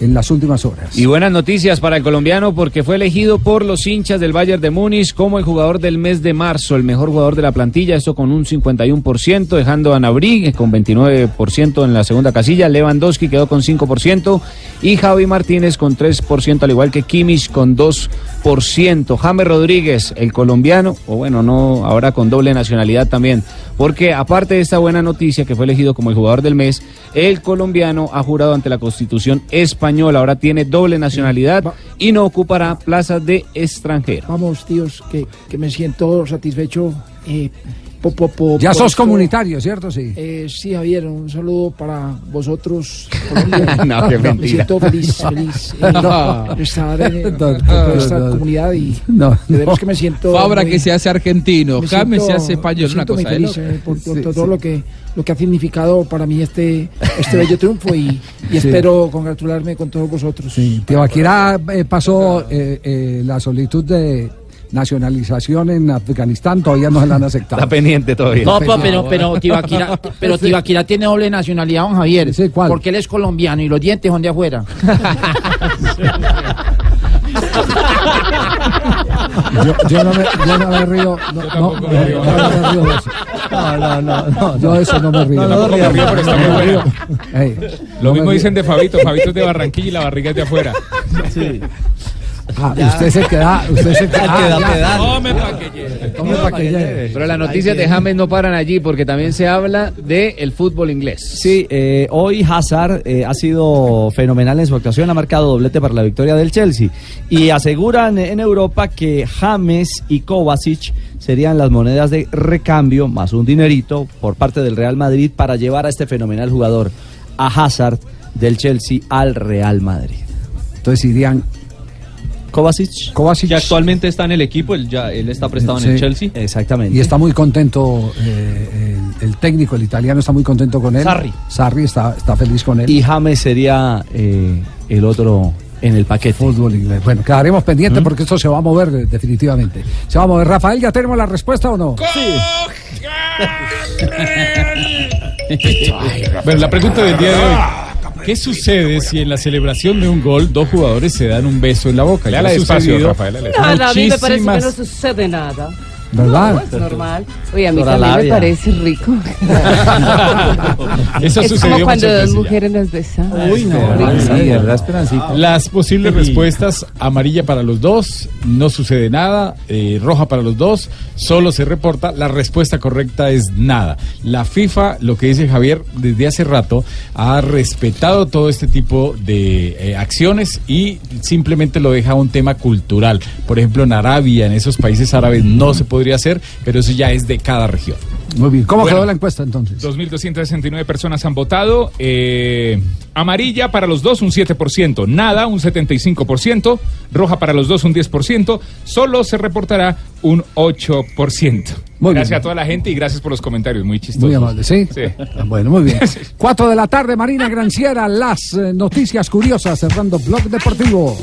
en las últimas horas. Y buenas noticias para el colombiano porque fue elegido por los hinchas del Bayern de Múnich como el jugador del mes de marzo, el mejor jugador de la plantilla, esto con un 51%, dejando a Nabri con 29% en la segunda casilla, Lewandowski quedó con 5% y Javi Martínez con 3%, al igual que Kimmich con 2%. James Rodríguez, el colombiano, o bueno, no, ahora con doble nacionalidad también, porque aparte de esta buena noticia que fue elegido como el jugador del mes, el colombiano ha jurado ante la Constitución española, ahora tiene doble nacionalidad y no ocupará plazas de extranjero. Vamos, tíos, que, que me siento satisfecho. eh, po- po- po- Ya sos esto. comunitario, ¿cierto? Sí. Eh, sí, Javier, un saludo para vosotros. No, qué me mentira. siento feliz, feliz eh, No. de estar en, No, no, esta no. comunidad y No, de veras que me siento. Fabra muy- que se hace argentino, me James se hace español, me una cosa muy de feliz loco. eh, por, por Sí, todo sí. Lo, que, lo que ha significado para mí este, este bello triunfo y, y Sí. espero congratularme con todos vosotros. Sí, Tibaquirá eh, pasó eh, eh, la solicitud de nacionalización en Afganistán, todavía no se la han aceptado. Está pendiente todavía. No, pero, pero, pero Tibaquira, pero Tibaquira tiene doble nacionalidad, don Javier. Porque él es colombiano y los dientes son de afuera. Yo, yo no me, yo no me río. No, no, no, yo no me río de eso. No, no, no, no. Yo de eso no me río. No, no, me río, pero está muy Lo no mismo me dicen de Fabito, Fabito es de Barranquilla y la barriga es de afuera. Sí. Ah, usted se queda, usted se queda. que da ah, ya. pedal. Tome pa' que lleve. Tome pa' que lleve. Pero las noticias de James no paran allí porque también se habla del fútbol inglés. Sí, eh, hoy Hazard eh, ha sido fenomenal en su actuación, ha marcado doblete para la victoria del Chelsea. Y aseguran en Europa que James y Kovacic serían las monedas de recambio, más un dinerito por parte del Real Madrid para llevar a este fenomenal jugador, a Hazard del Chelsea al Real Madrid. Entonces irían Kovacic. Kovacic. Que actualmente está en el equipo, él, ya, él está prestado en el Sí. Chelsea. Exactamente. Y está muy contento eh, el, el técnico, el italiano, está muy contento con él. Sarri. Sarri está, está feliz con él. Y James sería eh, el otro en el paquete. Fútbol inglés. Bueno, quedaremos pendientes porque esto se va a mover eh, definitivamente. Se va a mover. Rafael, ¿ya tenemos la respuesta o no? Bueno, la pregunta del día de hoy. ¿Qué sucede si en la celebración de un gol dos jugadores se dan un beso en la boca? Ya ha despacio, sucedido Rafael, Nada, a mí me parece que no sucede nada. ¿Verdad? No, es normal. Oye, a mí también me parece rico. Eso es sucedió como cuando dos mujeres nos besan. Uy, no. Sí, ¿verdad, Esperancita? Las posibles respuestas, amarilla para los dos, no sucede nada, eh, roja para los dos, solo se reporta, la respuesta correcta es nada. La FIFA, lo que dice Javier, desde hace rato, ha respetado todo este tipo de eh, acciones y simplemente lo deja un tema cultural. Por ejemplo, en Arabia, en esos países árabes, no se podría hacer, pero eso ya es de cada región. Muy bien. ¿Cómo Bueno. quedó la encuesta entonces? 2.269 personas han votado. eh, amarilla para los dos un 7%, nada un 75%, roja para los dos un 10%, solo se reportará un 8%. Muy gracias bien. a toda la gente y gracias por los comentarios, muy chistosos. Muy amable, ¿sí? Sí. Ah, Bueno, muy bien. Cuatro de la tarde, Marina Granciera, las eh, noticias curiosas, cerrando Blog Deportivo.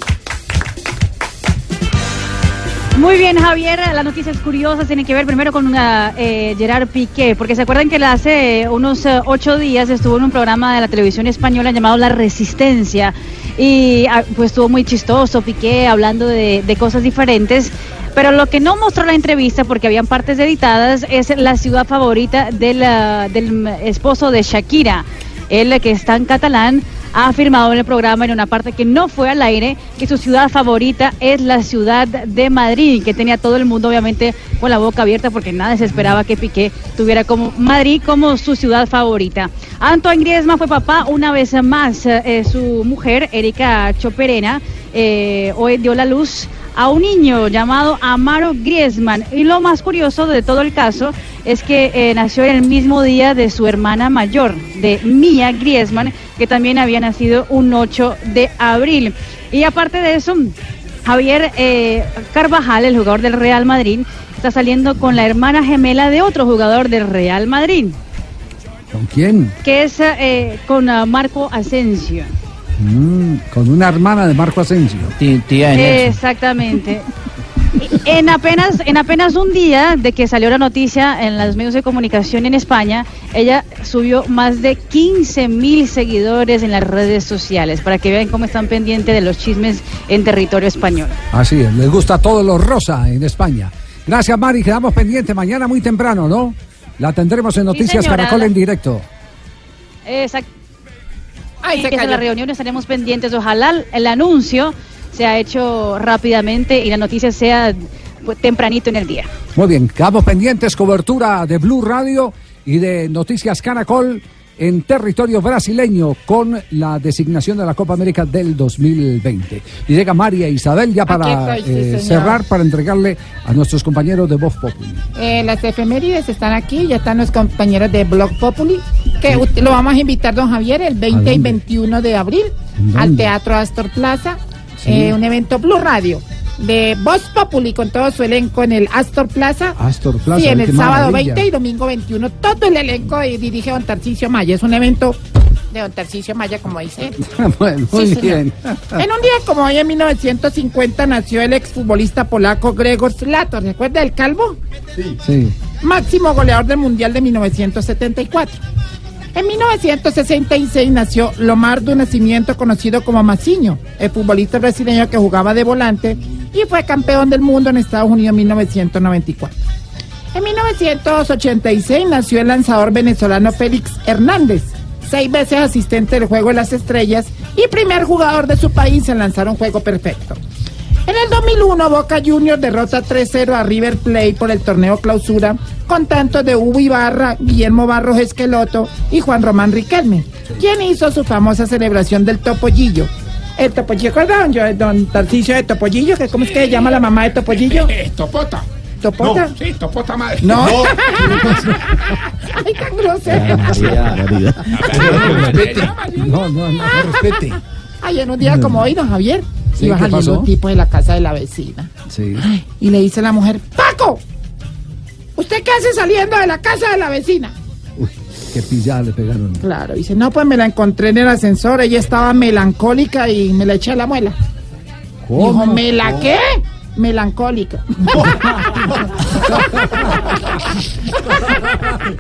Muy bien, Javier. Las noticias curiosas tienen que ver primero con una, eh, Gerard Piqué, porque se acuerdan que hace unos eh, ocho días estuvo en un programa de la televisión española llamado La Resistencia y ah, pues estuvo muy chistoso Piqué hablando de, de cosas diferentes. Pero lo que no mostró la entrevista, porque habían partes editadas, es la ciudad favorita del, ah, del esposo de Shakira. Él, que está en catalán, ha afirmado en el programa, en una parte que no fue al aire, que su ciudad favorita es la ciudad de Madrid, que tenía todo el mundo obviamente con la boca abierta porque nada se esperaba que Piqué tuviera como Madrid como su ciudad favorita. Antoine Griezmann fue papá una vez más. eh, su mujer, Erika Choperena, eh, hoy dio la luz a un niño llamado Amaro Griezmann. Y lo más curioso de todo el caso es que eh, nació en el mismo día de su hermana mayor, de Mia Griezmann, que también había nacido un 8 de abril. Y aparte de eso, Javier eh, Carvajal, el jugador del Real Madrid, está saliendo con la hermana gemela de otro jugador del Real Madrid, ¿Con quién? que es eh, con Marco Asensio. Mm, con una hermana de Marco Asensio. Exactamente. Y En apenas, en apenas un día de que salió la noticia en los medios de comunicación en España, ella subió más de 15 mil seguidores en las redes sociales para que vean cómo están pendientes de los chismes en territorio español. Así es, les gusta todo lo rosa en España. Gracias, Mari. Quedamos pendientes mañana muy temprano, ¿no? La tendremos en Noticias señora. Caracol en directo. Exacto. Ay, se cayó. la reunión estaremos pendientes. Ojalá el anuncio se ha hecho rápidamente y la noticia sea pues, tempranito en el día. Muy bien, quedamos pendientes, cobertura de Blue Radio y de Noticias Caracol en territorio brasileño con la designación de la Copa América del 2020. Y llega María Isabel ya para Aquí estoy, sí, eh, cerrar, para entregarle a nuestros compañeros de Voz Populi. Eh, las efemérides están aquí, ya están los compañeros de Blog Populi, que lo vamos a invitar, don Javier, el 20 y dónde? 21 de abril ¿En al? Teatro Astor Plaza, Sí. eh, un evento Blue Radio de Voz Populi con todo su elenco en el Astor Plaza. Astor Plaza. Sí, en el sábado maravilla. 20 y domingo 21, todo el elenco y dirige don Tarcisio Maya. Es un evento de don Tarcisio Maya, como dice. él. bueno, muy Sí, bien. En un día como hoy, en 1950, nació el exfutbolista polaco Gregor Slato. ¿Recuerda el calvo? Sí. Máximo goleador del Mundial de 1974. En 1966 nació Lomar do Nascimento, conocido como Maciño, el futbolista brasileño que jugaba de volante y fue campeón del mundo en Estados Unidos en 1994. En 1986 nació el lanzador venezolano Félix Hernández, seis veces asistente del Juego de las Estrellas y primer jugador de su país en lanzar un juego perfecto. En el 2001, Boca Juniors derrota 3-0 a River Plate por el torneo clausura con tantos de Hugo Ibarra, Guillermo Barros Esqueloto y Juan Román Riquelme, quien hizo su famosa celebración del Topollillo. El Topollillo, ¿recuerdan? Yo, don Tarcicio de Topollillo, que ¿cómo es que se llama la mamá de Topollillo? Topota. ¿Topota? No, sí, topota madre. No. Ay, tan grosero. No, no, no. respete. Ay, en un día como hoy, don Javier, Sí, iba ¿qué saliendo un tipo de la casa de la vecina. Sí. Y le dice la mujer, Paco, ¿usted qué hace saliendo de la casa de la vecina? Qué pillada le pegaron. Claro, dice, no, pues me la encontré en el ascensor, ella estaba melancólica y me la eché a la muela. Dijo, ¿me la qué? Melancólica.